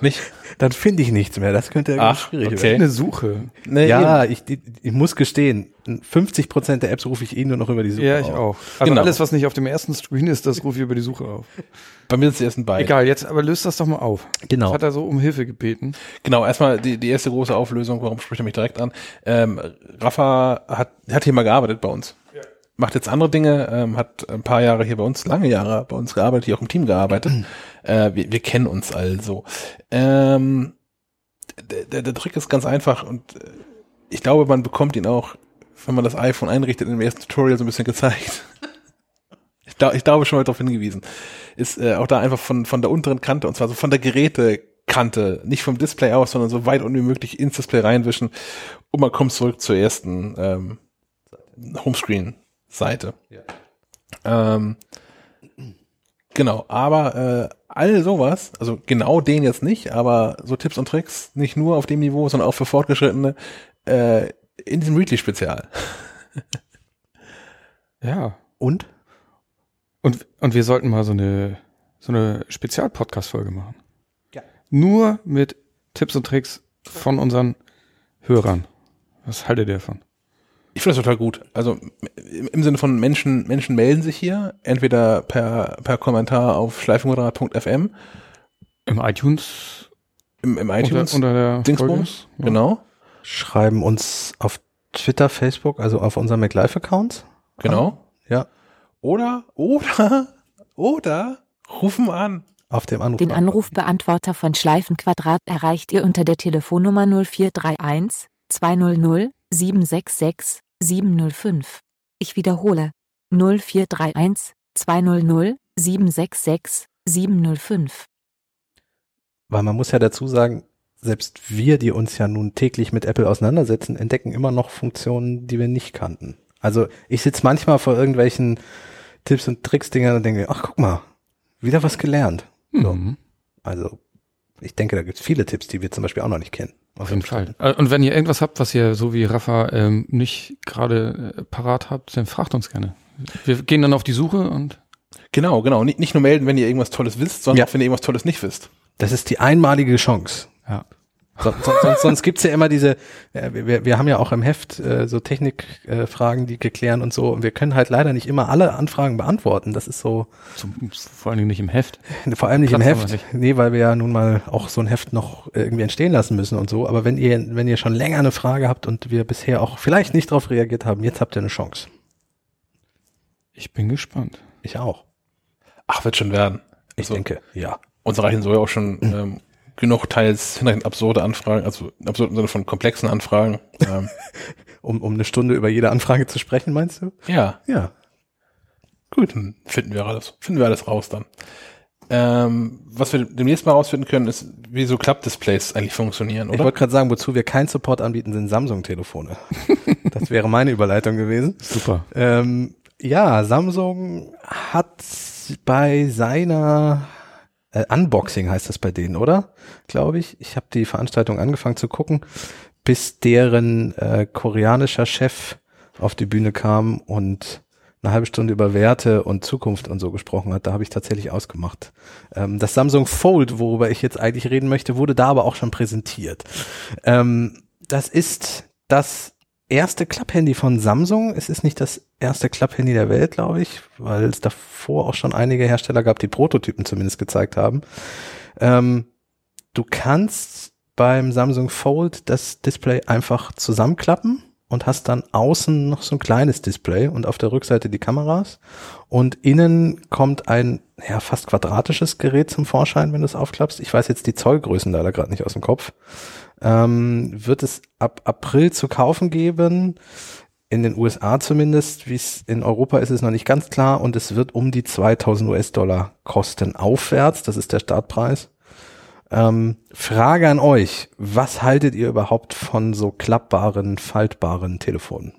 nicht? Dann finde ich nichts mehr. Das könnte irgendwie Ach, schwierig okay. werden. Eine Suche. Nee, Ja, ich, ich, ich muss gestehen, 50 Prozent der Apps rufe ich eh nur noch über die Suche Ja, ich auf. auch. Also Genau. alles, was nicht auf dem ersten Screen ist, das rufe ich über die Suche auf. bei mir sind es erst ein Bein. Egal, jetzt aber löst das doch mal auf. Genau. Hat er so um Hilfe gebeten. Genau, erstmal die, die erste große Auflösung, warum spricht er mich direkt an? Ähm, Rafa hat, hat hier mal gearbeitet bei uns. Macht jetzt andere Dinge, ähm, hat ein paar Jahre hier bei uns, lange Jahre bei uns gearbeitet, hier auch im Team gearbeitet. äh, wir, wir kennen uns also. Ähm, der, der, Trick ist ganz einfach und äh, ich glaube, man bekommt ihn auch, wenn man das iPhone einrichtet, in dem ersten Tutorial so ein bisschen gezeigt. ich, glaub, ich glaube schon mal darauf hingewiesen. Ist äh, auch da einfach von, von der unteren Kante, und zwar so von der Gerätekante, nicht vom Display aus, sondern so weit unten wie möglich ins Display reinwischen und man kommt zurück zur ersten ähm, Homescreen-Seite. Ähm, genau, aber äh, all sowas, also genau den jetzt nicht, aber so Tipps und Tricks, nicht nur auf dem Niveau, sondern auch für Fortgeschrittene, äh, in diesem Readly-Spezial. Ja. Und? Und, und wir sollten mal so eine, so eine Spezial-Podcast-Folge machen. Ja. Nur mit Tipps und Tricks von unseren Hörern. Was haltet ihr davon? Ich finde das total gut. Also im, Sinne von Menschen, Menschen melden sich hier, entweder per, per Kommentar auf schleifenmoderat.fm, Im iTunes, im, im iTunes, unter, unter der Dingsbums, Folge? Ja. genau, Schreiben uns auf Twitter, Facebook, also auf unserem MacLife-Account. genau. Ja. Oder, oder, oder rufen an. Auf dem Anruf. Den Anrufbeantworter von Schleifenquadrat erreicht ihr unter der Telefonnummer 0431 200 766 705. Ich wiederhole 0431 200 766 705. Weil man muss ja dazu sagen, selbst wir, die uns ja nun täglich mit Apple auseinandersetzen, entdecken immer noch Funktionen, die wir nicht kannten. Also ich sitze manchmal vor irgendwelchen Tipps und Tricks-Dingern und denke, ach guck mal, wieder was gelernt. So. Mhm. Also ich denke, da gibt es viele Tipps, die wir zum Beispiel auch noch nicht kennen. Auf jeden Fall. Äh, Und wenn ihr irgendwas habt, was ihr so wie Rafa ähm, nicht gerade äh, parat habt, dann fragt uns gerne. Wir gehen dann auf die Suche und Genau, genau. Nicht, nicht nur melden, wenn ihr irgendwas Tolles wisst, sondern Ja. auch wenn ihr irgendwas Tolles nicht wisst. Das ist die einmalige Chance. ja. So, so, sonst sonst gibt's ja immer diese, äh, wir, wir haben ja auch im Heft äh, so Technikfragen, äh, Fragen, die geklären und so. Und wir können halt leider nicht immer alle Anfragen beantworten. Das ist so, Zum, vor allen Dingen nicht im Heft. vor allem nicht im Platz haben Heft. nicht. Nee, weil wir ja nun mal auch so ein Heft noch irgendwie entstehen lassen müssen und so. Aber wenn ihr, wenn ihr schon länger eine Frage habt und wir bisher auch vielleicht nicht darauf reagiert haben, jetzt habt ihr eine Chance. Ich bin gespannt. Ich auch. Ach, wird schon werden. Ich Also, denke, ja. Uns reichen so ja auch schon ähm, genug teils hinreichend absurde Anfragen, also absurd im Sinne von komplexen Anfragen. ähm, Um, um eine Stunde über jede Anfrage zu sprechen, meinst du? ja, Ja. gut, dann finden wir alles, finden wir alles raus dann. Ähm, was wir demnächst mal rausfinden können, ist, wie so Klappdisplays eigentlich funktionieren, Ich oder? wollte gerade sagen, wozu wir keinen Support anbieten, sind Samsung-Telefone. das wäre meine Überleitung gewesen. Super. Ähm, ja, Samsung hat bei seiner äh, Unboxing heißt das bei denen, oder? Glaube ich. Ich habe die Veranstaltung angefangen zu gucken, bis deren äh, koreanischer Chef auf die Bühne kam und eine halbe Stunde über Werte und Zukunft und so gesprochen hat. Da habe ich tatsächlich ausgemacht. Ähm, das Samsung Fold, worüber ich jetzt eigentlich reden möchte, wurde da aber auch schon präsentiert. Ähm, das ist das erste Klapphandy von Samsung. Es ist nicht das erste Klapphandy der Welt, glaube ich, weil es davor auch schon einige Hersteller gab, die Prototypen zumindest gezeigt haben. Ähm, du kannst beim Samsung Fold das Display einfach zusammenklappen und hast dann außen noch so ein kleines Display und auf der Rückseite die Kameras und innen kommt ein ja, fast quadratisches Gerät zum Vorschein, wenn du es aufklappst. Ich weiß jetzt die Zollgrößen leider gerade nicht aus dem Kopf. Ähm, wird es ab April zu kaufen geben. In den USA zumindest, wie es in Europa ist, ist noch nicht ganz klar und es wird um die 2000 US-Dollar kosten aufwärts. Das ist der Startpreis. Ähm, Frage an euch. Was haltet ihr überhaupt von so klappbaren, faltbaren Telefonen?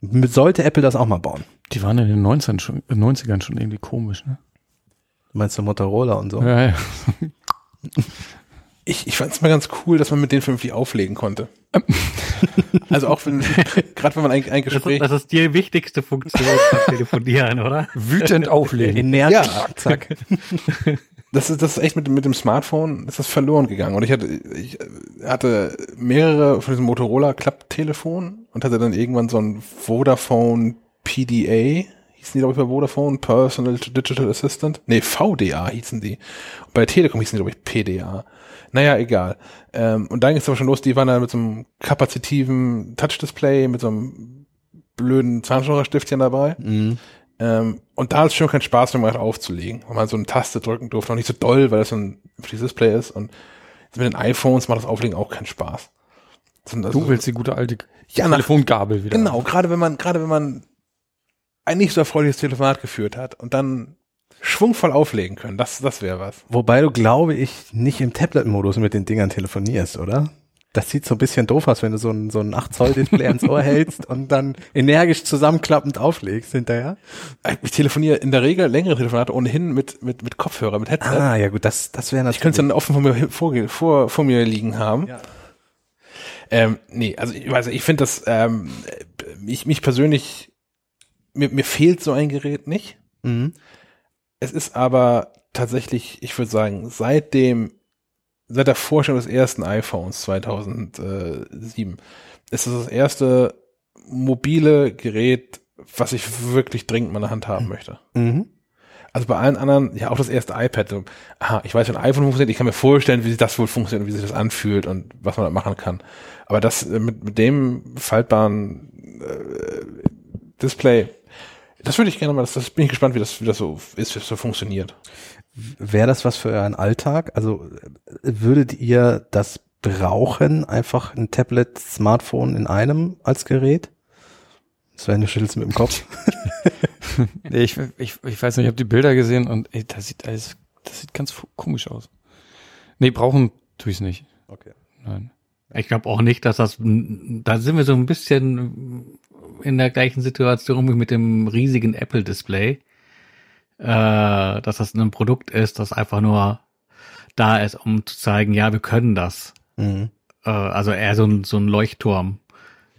Sollte Apple das auch mal bauen? Die waren in den 19 schon, äh, 90ern schon irgendwie komisch, ne? Meinst du Motorola und so? Ja, ja. Ich, ich fand es mal ganz cool, dass man mit denen vernünftig auflegen konnte. also auch wenn, gerade wenn man ein, ein Das Gespräch, ist, das ist die wichtigste Funktion beim Telefonieren, oder? Wütend auflegen. Energisch. Ja. Zack. das ist, das ist echt mit, mit dem Smartphone, ist das verloren gegangen. Und ich hatte, ich hatte mehrere von diesem Motorola Klapptelefon und hatte dann irgendwann so ein Vodafone PDA, hießen die, glaube ich, bei Vodafone, Personal Digital Assistant. Nee, VDA hießen die. Und bei Telekom hießen die, glaube ich, PDA. Naja, egal. Ähm, und dann ging es aber schon los, die waren dann mit so einem kapazitiven Touch-Display, mit so einem blöden Zahnstocherstiftchen dabei. Mhm. Ähm, und da hat es schon keinen Spaß mehr gemacht, aufzulegen, weil man so eine Taste drücken durfte. Auch nicht so doll, weil das so ein Display ist. Und mit den iPhones macht das Auflegen auch keinen Spaß. Also- Du willst die gute alte Ja, Telefongabel wieder. Genau, gerade wenn man, gerade wenn man ein nicht so erfreuliches Telefonat geführt hat und dann schwungvoll auflegen können, das, das wäre was. Wobei du, glaube ich, nicht im Tablet-Modus mit den Dingern telefonierst, oder? Das sieht so ein bisschen doof aus, wenn du so ein, so ein 8-Zoll-Display ans Ohr hältst und dann energisch zusammenklappend auflegst hinterher. Ich telefoniere in der Regel längere Telefonate ohnehin mit, mit, mit Kopfhörer, mit Headset. Ah, ja gut, das, das wäre Ich könnte es dann offen vor mir, vor, vor, vor mir liegen haben. Ja. Ähm, nee, also ich weiß nicht, ich finde das, ähm, ich, mich persönlich, mir, mir fehlt so ein Gerät nicht. Mhm. Es ist aber tatsächlich, ich würde sagen, seit dem, seit der Vorstellung des ersten iPhones 2007 ist es das erste mobile Gerät, was ich wirklich dringend in meiner Hand haben möchte. Mhm. Also bei allen anderen, ja auch das erste iPad, so, aha, ich weiß, wie ein iPhone funktioniert, ich kann mir vorstellen, wie sich das wohl funktioniert und wie sich das anfühlt und was man da machen kann. Aber das äh, mit, mit dem faltbaren äh, Display, das würde ich gerne mal, das, das bin ich gespannt, wie das, wie das so ist, wie das so funktioniert. Wäre das was für euren Alltag? Also würdet ihr das brauchen, einfach ein Tablet, Smartphone in einem als Gerät? Sven, du schüttelst mit dem Kopf. Nee, ich, ich, ich weiß nicht, ich habe die Bilder gesehen und ey, das sieht alles, das sieht ganz komisch aus. Nee, brauchen tue ich nicht. Okay. Nein. Ich glaube auch nicht, dass das, da sind wir so ein bisschen in der gleichen Situation wie mit dem riesigen Apple-Display, äh, dass das ein Produkt ist, das einfach nur da ist, um zu zeigen, ja, wir können das. Mhm. Äh, also eher so ein, so ein Leuchtturm,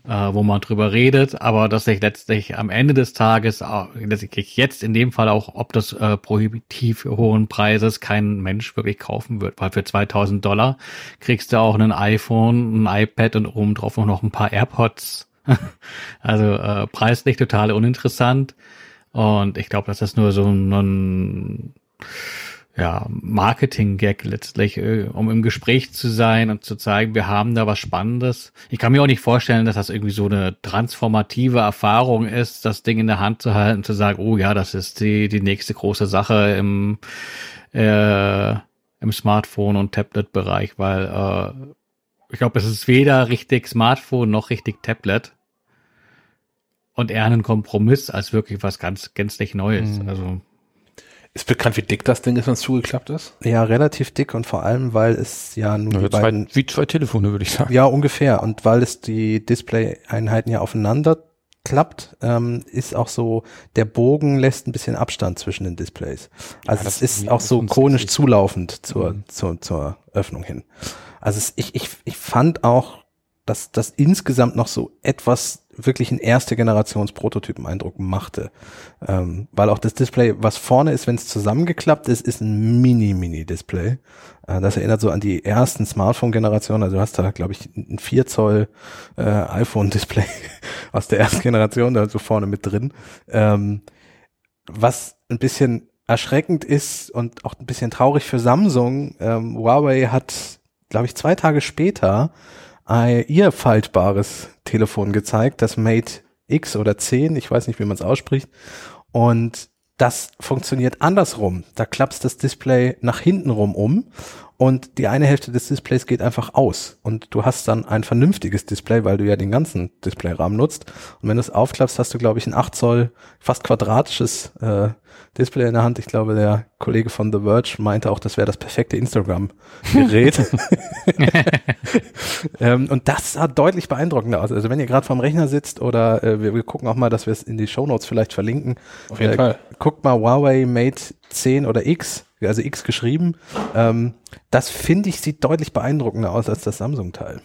äh, wo man drüber redet, aber dass sich letztlich am Ende des Tages, auch- dass ich jetzt in dem Fall auch, ob das äh, prohibitiv hohen Preises kein Mensch wirklich kaufen wird, weil für 2000 Dollar kriegst du auch ein iPhone, ein iPad und oben drauf noch ein paar AirPods. also äh, preislich total uninteressant. Und ich glaube, dass das nur so ein ja, Marketing-Gag letztlich, äh, um im Gespräch zu sein und zu zeigen, wir haben da was Spannendes. Ich kann mir auch nicht vorstellen, dass das irgendwie so eine transformative Erfahrung ist, das Ding in der Hand zu halten zu sagen, oh ja, das ist die, die nächste große Sache im, äh, im Smartphone- und Tablet-Bereich, weil äh, ich glaube, es ist weder richtig Smartphone noch richtig Tablet und eher ein Kompromiss als wirklich was ganz gänzlich Neues. Mhm. Also Ist bekannt, wie dick das Ding ist, wenn es zugeklappt ist? Ja, relativ dick und vor allem, weil es ja die Ja, zwei, beiden, wie zwei Telefone, würde ich sagen. ja ungefähr, und weil es die Display-Einheiten ja aufeinander klappt, ähm, ist auch so, der Bogen lässt ein bisschen Abstand zwischen den Displays. Also das es ist auch so konisch 60. zulaufend zur, Mhm. zur, zur Öffnung hin. Also es, ich, ich, ich fand auch, dass das insgesamt noch so etwas wirklich einen erste Generations Prototypen-Eindruck machte. Ähm, weil auch das Display, was vorne ist, wenn es zusammengeklappt ist, ist ein Mini-Mini-Display. Äh, das erinnert so an die ersten Smartphone-Generationen. Also du hast da, glaube ich, ein 4 Zoll äh, iPhone-Display aus der ersten Generation, da so vorne mit drin. Ähm, was ein bisschen erschreckend ist und auch ein bisschen traurig für Samsung. Ähm, Huawei hat, glaube ich, zwei Tage später ein, ihr faltbares Telefon gezeigt, das Mate X oder 10, ich weiß nicht, wie man es ausspricht. Und das funktioniert andersrum. Da klappst das Display nach hinten rum um und die eine Hälfte des Displays geht einfach aus und du hast dann ein vernünftiges Display, weil du ja den ganzen Displayrahmen nutzt. Und wenn du es aufklappst, hast du, glaube ich, ein 8 Zoll, fast quadratisches äh, Display in der Hand. Ich glaube, der Kollege von The Verge meinte auch, das wäre das perfekte Instagram-Gerät. ähm, und das sah deutlich beeindruckender aus. Also wenn ihr gerade vorm Rechner sitzt oder äh, wir, wir gucken auch mal, dass wir es in die Shownotes vielleicht verlinken. Auf jeden Äh, Fall. Guckt mal Huawei Mate 10 oder X, also X geschrieben. Ähm, das finde ich sieht deutlich beeindruckender aus als das Samsung-Teil.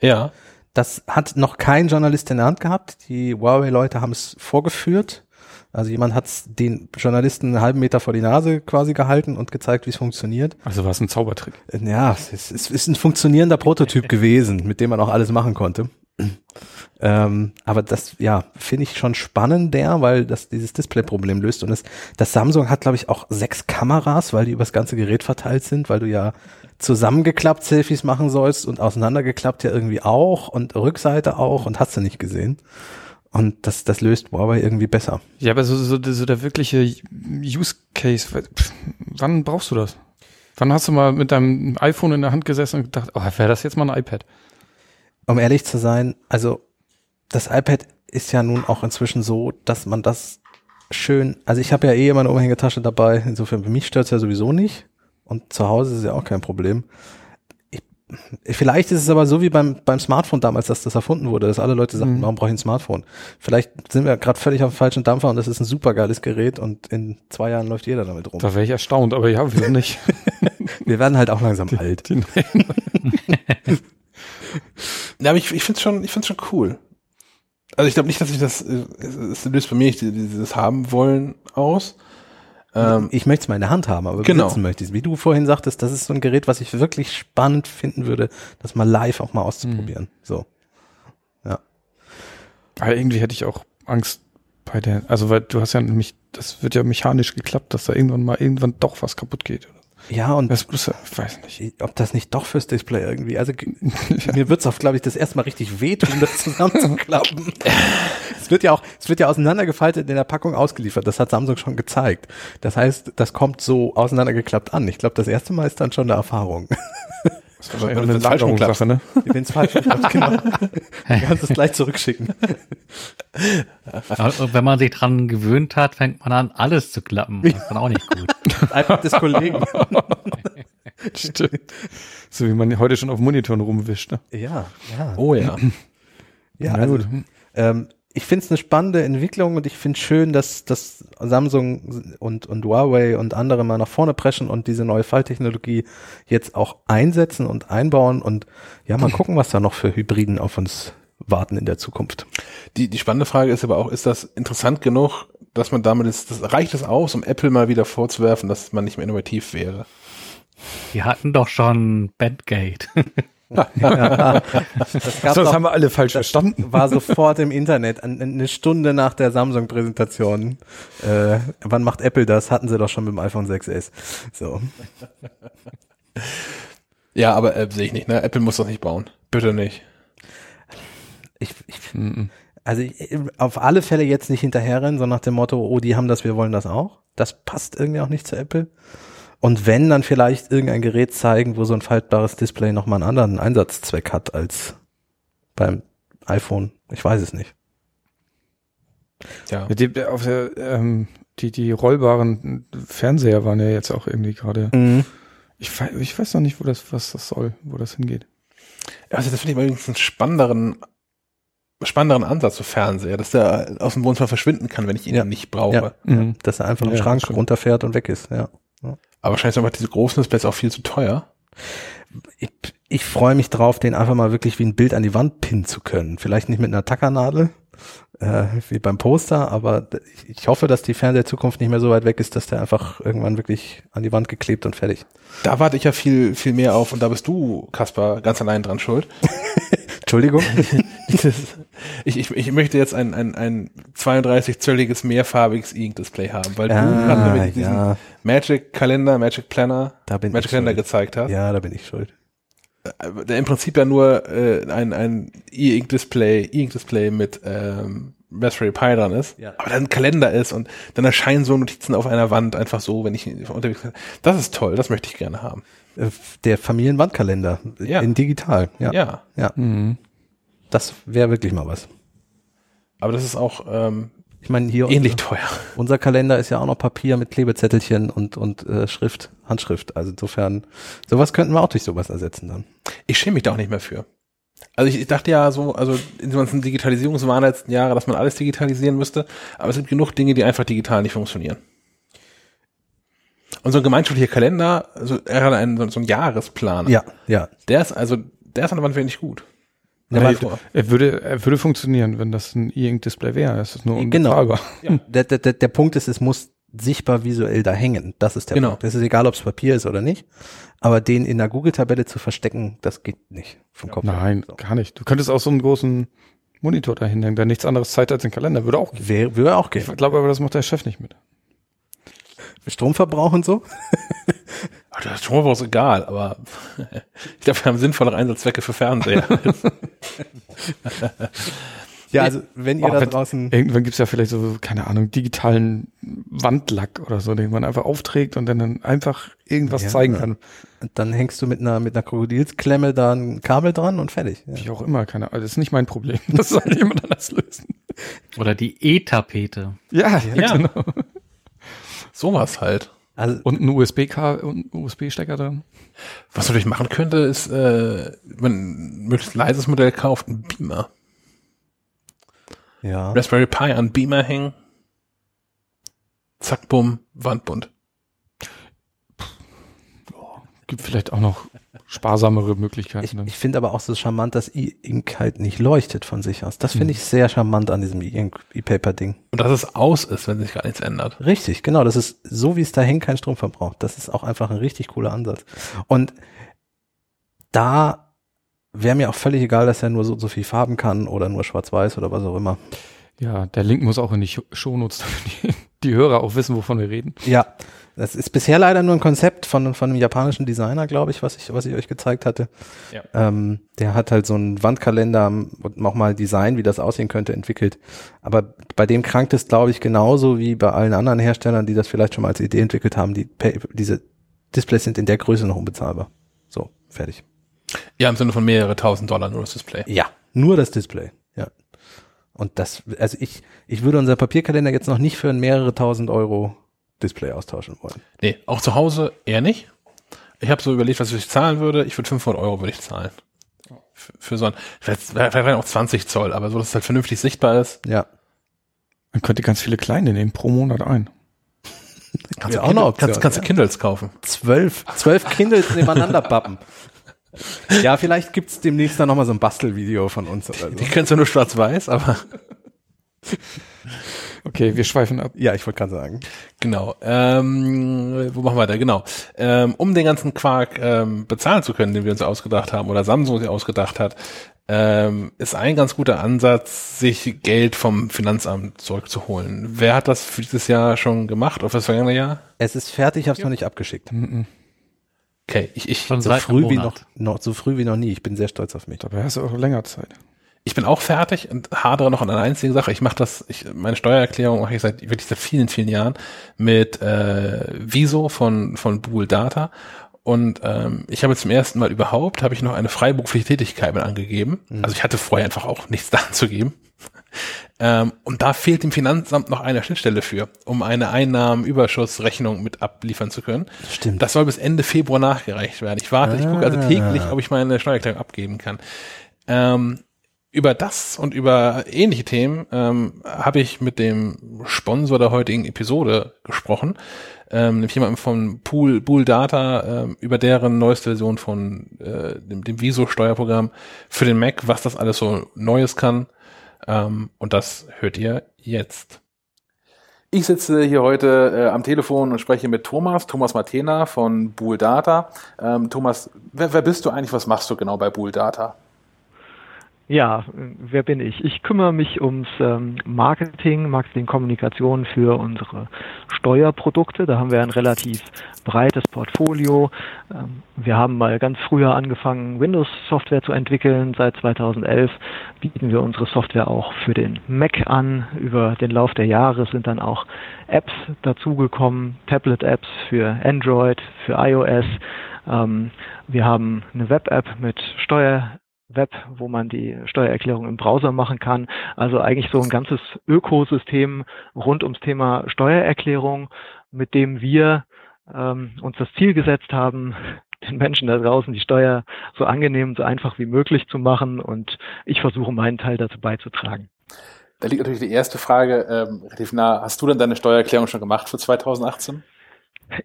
Ja. Das hat noch kein Journalist in der Hand gehabt. Die Huawei-Leute haben es vorgeführt. Also jemand hat's den Journalisten einen halben Meter vor die Nase quasi gehalten und gezeigt, wie es funktioniert. Also war es ein Zaubertrick. Ja, es ist, es ist ein funktionierender Prototyp gewesen, mit dem man auch alles machen konnte. Ähm, aber das, ja, finde ich schon spannend, weil das dieses Display-Problem löst. Und das, das Samsung hat, glaube ich, auch sechs Kameras, weil die übers ganze Gerät verteilt sind, weil du ja zusammengeklappt Selfies machen sollst und auseinandergeklappt ja irgendwie auch und Rückseite auch und hast du nicht gesehen. Und das, das löst Huawei irgendwie besser. Ja, aber so, so, so der wirkliche Use Case, wann brauchst du das? Wann hast du mal mit deinem iPhone in der Hand gesessen und gedacht, oh, wäre das jetzt mal ein iPad? Um ehrlich zu sein, also das iPad ist ja nun auch inzwischen so, dass man das schön, also ich habe ja eh immer eine Umhängetasche dabei, insofern für mich stört's ja sowieso nicht und zu Hause ist es ja auch kein Problem. Ich, vielleicht ist es aber so wie beim, beim Smartphone damals, dass das erfunden wurde, dass alle Leute sagten, Mhm. warum brauche ich ein Smartphone? Vielleicht sind wir gerade völlig auf dem falschen Dampfer und das ist ein super geiles Gerät und in zwei Jahren läuft jeder damit rum. Da wäre ich erstaunt, aber ja, wieso nicht? Wir werden halt auch langsam alt. Die- Ja, aber ich, ich finde es schon, ich find's schon cool. Also ich glaube nicht, dass ich das, äh, es, es löst bei mir nicht dieses haben wollen aus. Ähm, ich möchte es mal in der Hand haben, aber Genau. besitzen möchte ich es. Wie du vorhin sagtest, das ist so ein Gerät, was ich wirklich spannend finden würde, das mal live auch mal auszuprobieren. So. Aber irgendwie hätte ich auch Angst bei der, also weil du hast ja nämlich, das wird ja mechanisch geklappt, dass da irgendwann mal irgendwann doch was kaputt geht. Ja, und Das ich weiß nicht. ob das nicht doch fürs Display irgendwie, also g- mir wird's auch, glaube ich, das erstmal richtig wehtun, das zusammenzuklappen. es wird ja auch, es wird ja auseinandergefaltet in der Packung ausgeliefert. Das hat Samsung schon gezeigt. Das heißt, das kommt so auseinandergeklappt an. Ich glaube, das erste Mal ist dann schon eine Erfahrung. Das ist wahrscheinlich wenn eine Lagerungssache, ne? Wenn es falsch ist, genau. Du kannst es gleich zurückschicken. Und wenn man sich dran gewöhnt hat, fängt man an, alles zu klappen. Das ist dann auch nicht gut. Einfach des Kollegen. Stimmt. So wie man heute schon auf Monitoren rumwischt, ne? Ja, ja. oh ja. Ja, Na also, gut. ähm, ich finde es eine spannende Entwicklung und ich finde schön, dass, dass Samsung und, und Huawei und andere mal nach vorne preschen und diese neue Falltechnologie jetzt auch einsetzen und einbauen und ja, mal gucken, was da noch für Hybriden auf uns warten in der Zukunft. Die, die spannende Frage ist aber auch, ist das interessant genug, dass man damit ist, das reicht es aus, um Apple mal wieder vorzuwerfen, dass man nicht mehr innovativ wäre? Die hatten doch schon Bandgate. Das, gab So, das haben wir alle falsch verstanden. war sofort im Internet, eine Stunde nach der Samsung-Präsentation. Äh, wann macht Apple das? Hatten sie doch schon mit dem iPhone 6s. So. Ja, aber äh, sehe ich nicht, ne? Apple muss das nicht bauen. Bitte nicht. Ich, ich, Mhm. also ich, auf alle Fälle jetzt nicht hinterherrennen, so nach dem Motto, oh, die haben das, wir wollen das auch. Das passt irgendwie auch nicht zu Apple. Und wenn, dann vielleicht irgendein Gerät zeigen, wo so ein faltbares Display nochmal einen anderen Einsatzzweck hat als beim iPhone. Ich weiß es nicht. Ja. Ja, die, auf der, ähm, die, die rollbaren Fernseher waren ja jetzt auch irgendwie gerade. Ich, wei- ich weiß noch nicht, wo das, was das soll, wo das hingeht. Also das finde ich übrigens einen spannenderen, spannenderen Ansatz zu Fernseher, dass der aus dem Wohnzimmer verschwinden kann, wenn ich ihn Ja. nicht brauche. Ja. Mhm. Dass er einfach im Ja, Schrank stimmt. runterfährt und weg ist, ja. Aber wahrscheinlich sind einfach diese großen Displays auch viel zu teuer. ich, ich freue mich drauf, den einfach mal wirklich wie ein Bild an die Wand pinnen zu können. Vielleicht nicht mit einer Tackernadel, äh, wie beim Poster, aber ich, ich hoffe, dass die Fernsehzukunft nicht mehr so weit weg ist, dass der einfach irgendwann wirklich an die Wand geklebt und fertig. Da warte ich ja viel, viel mehr auf und da bist du, Kaspar, ganz allein dran schuld. Entschuldigung? Ich, ich, ich möchte jetzt ein, ein, ein 32-zölliges mehrfarbiges E-Ink-Display haben, weil du Ah, gerade mit diesem ja. Magic-Kalender, Magic Planner, Da bin Magic ich Kalender schuld. gezeigt hast, Ja, da bin ich schuld. Der im Prinzip ja nur äh, ein, ein E-Ink-Display, E-Ink-Display mit ähm, Raspberry Pi dran ist, Ja. aber dann ein Kalender ist und dann erscheinen so Notizen auf einer Wand einfach so, wenn ich unterwegs bin. Das ist toll, das möchte ich gerne haben. Äh, Der Familienwandkalender Ja. in digital. Ja, Ja, ja. Mhm. das wäre wirklich mal was. aber das ist auch ähm, Ich meine, hier ähnlich unser, teuer. unser Kalender ist ja auch noch Papier mit Klebezettelchen und, und äh, Schrift, Handschrift. Also insofern, sowas könnten wir auch durch sowas ersetzen dann. Ich schäme mich da auch nicht mehr für. Also ich, ich dachte ja so, also in ganzen Digitalisierungswahn der letzten Jahre, dass man alles digitalisieren müsste, aber es gibt genug Dinge, die einfach digital nicht funktionieren. Und so ein gemeinschaftlicher Kalender, also einen, so, so einen Jahresplan, Ja, ja. der ist also, der ist an der Wand wirklich gut. Ja, er würde, er würde funktionieren, wenn das ein E-Ink-Display wäre. Es ist nur Genau. unbezahlbar. Der, der, der, Punkt ist, es muss sichtbar visuell da hängen. Das ist der Genau. Punkt. Es ist egal, ob es Papier ist oder nicht. Aber den in der Google-Tabelle zu verstecken, das geht nicht vom Kopf. Nein, So. gar nicht. Du könntest auch so einen großen Monitor da hinhängen, der nichts anderes zeigt als den Kalender. Würde auch gehen. Wäre, würde auch Ich gehen. glaube aber, das macht der Chef nicht mit. Stromverbrauch und so? Ach, Das Stromverbrauch ist egal, aber ich glaube, wir haben sinnvollere Einsatzzwecke für Fernseher. Ja, also wenn ihr Oh, da wenn- draußen, Irgendwann gibt's ja vielleicht so, keine Ahnung, digitalen Wandlack oder so, den man einfach aufträgt und dann, dann einfach irgendwas Ja. zeigen kann. dann hängst du mit einer, mit einer Krokodilsklemme da ein Kabel dran und fertig. Ja. Wie auch immer, keine Ahnung. Das ist nicht mein Problem. Das soll jemand anders lösen. Oder die E-Tapete. Ja, Ja. genau. Sowas halt. Also, Und ein USB-Stecker dran. Was man natürlich machen könnte, ist, äh, wenn ein möglichst leises Modell kauft, ein Beamer. ja. Raspberry Pi an Beamer hängen. Zack, bumm, Wandbund. Gibt vielleicht auch noch sparsamere Ich, Möglichkeiten. dann. ich finde aber auch so charmant, dass E-Ink halt nicht leuchtet von sich aus. Das finde ich sehr charmant an diesem E-Ink- E-Paper-Ding. Und dass es aus ist, wenn sich gar nichts ändert. Richtig, genau. Das ist so, wie es da hängt, kein Strom verbraucht. Das ist auch einfach ein richtig cooler Ansatz. Und da wäre mir auch völlig egal, dass er nur so, so viel Farben kann oder nur schwarz-weiß oder was auch immer. ja, der Link muss auch in die Show- Shownotes, damit die, die Hörer auch wissen, wovon wir reden. Ja, das ist bisher leider nur ein Konzept von, von einem japanischen Designer, glaube ich, was ich, was ich euch gezeigt hatte. Ja. Ähm, der hat halt so einen Wandkalender und auch mal Design, wie das aussehen könnte, entwickelt. Aber bei dem krankt es, glaube ich, genauso wie bei allen anderen Herstellern, die das vielleicht schon mal als Idee entwickelt haben. Die, diese Displays sind in der Größe noch unbezahlbar. So, fertig. Ja, im Sinne von mehrere tausend Dollar nur das Display. Ja, nur das Display. Ja. Und das, also ich, ich würde unser Papierkalender jetzt noch nicht für mehrere tausend Euro Display austauschen wollen. Nee, auch zu Hause eher nicht. Ich habe so überlegt, was ich zahlen würde. Ich würde 500 Euro würde ich zahlen. Für, für so ein, vielleicht, vielleicht auch 20 Zoll, aber so, dass es halt vernünftig sichtbar ist. Ja. Man könnte ganz viele kleine nehmen, pro Monat ein. Kannst Ja, du auch Kindle- Option, Kannst, kannst du ja. Kindles kaufen. Zwölf, zwölf Kindles nebeneinander pappen. Ja, vielleicht gibt's demnächst dann nochmal so ein Bastelvideo von uns oder Die so. kennst du nur schwarz-weiß, aber Okay, wir schweifen ab. Ja, ich wollte gerade sagen. genau. Ähm, wo machen wir weiter? Genau. Ähm, um den ganzen Quark ähm, bezahlen zu können, den wir uns ausgedacht haben oder Samsung sich ausgedacht hat, ähm, ist ein ganz guter Ansatz, sich Geld vom Finanzamt zurückzuholen. Wer hat das für dieses Jahr schon gemacht oder für das vergangene Jahr? Es ist fertig, ich habe es noch nicht abgeschickt. Mhm. Okay, ich, ich, Schon So früh wie noch, noch, so früh wie noch nie. Ich bin sehr stolz auf mich. Dabei hast du auch länger Zeit. Ich bin auch fertig und hadere noch an einer einzigen Sache. Ich mache das, ich, meine Steuererklärung mache ich seit wirklich seit vielen, vielen Jahren mit äh, Viso von von Bool Data. Und ähm, ich habe zum ersten Mal überhaupt, habe ich noch eine freiberufliche Tätigkeit mit angegeben. Also ich hatte vorher einfach auch nichts da anzugeben. Ähm, und da fehlt dem Finanzamt noch eine Schnittstelle für, um eine Einnahmenüberschussrechnung mit abliefern zu können. Stimmt. Das soll bis Ende Februar nachgereicht werden. Ich warte, ich gucke also Ah. täglich, ob ich meine Steuererklärung abgeben kann. Ähm, über das und über ähnliche Themen ähm, habe ich mit dem Sponsor der heutigen Episode gesprochen, ähm, nämlich jemandem von Pool, Pool Data, ähm, über deren neueste Version von äh, dem, dem Viso-Steuerprogramm für den Mac, was das alles so Neues kann. Ähm, und das hört ihr jetzt. Ich sitze hier heute äh, am Telefon und spreche mit Thomas, Thomas Matena von Bool Data. Ähm, Thomas, wer, wer bist du eigentlich? Was machst du genau bei Bool Data? Ja, wer bin ich? Ich kümmere mich ums ähm, Marketing, Marketingkommunikation für unsere Steuerprodukte. Da haben wir ein relativ breites Portfolio. Ähm, wir haben mal ganz früher angefangen, Windows-Software zu entwickeln. Seit 2011 bieten wir unsere Software auch für den Mac an. Über den Lauf der Jahre sind dann auch Apps dazugekommen, Tablet-Apps für Android, für iOS. Ähm, wir haben eine Web-App mit Steuer Web, wo man die Steuererklärung im Browser machen kann. Also eigentlich so ein ganzes Ökosystem rund ums Thema Steuererklärung, mit dem wir ähm, uns das Ziel gesetzt haben, den Menschen da draußen die Steuer so angenehm, so einfach wie möglich zu machen. Und ich versuche meinen Teil dazu beizutragen. Da liegt natürlich die erste Frage ähm, relativ nah. Hast du denn deine Steuererklärung schon gemacht für 2018?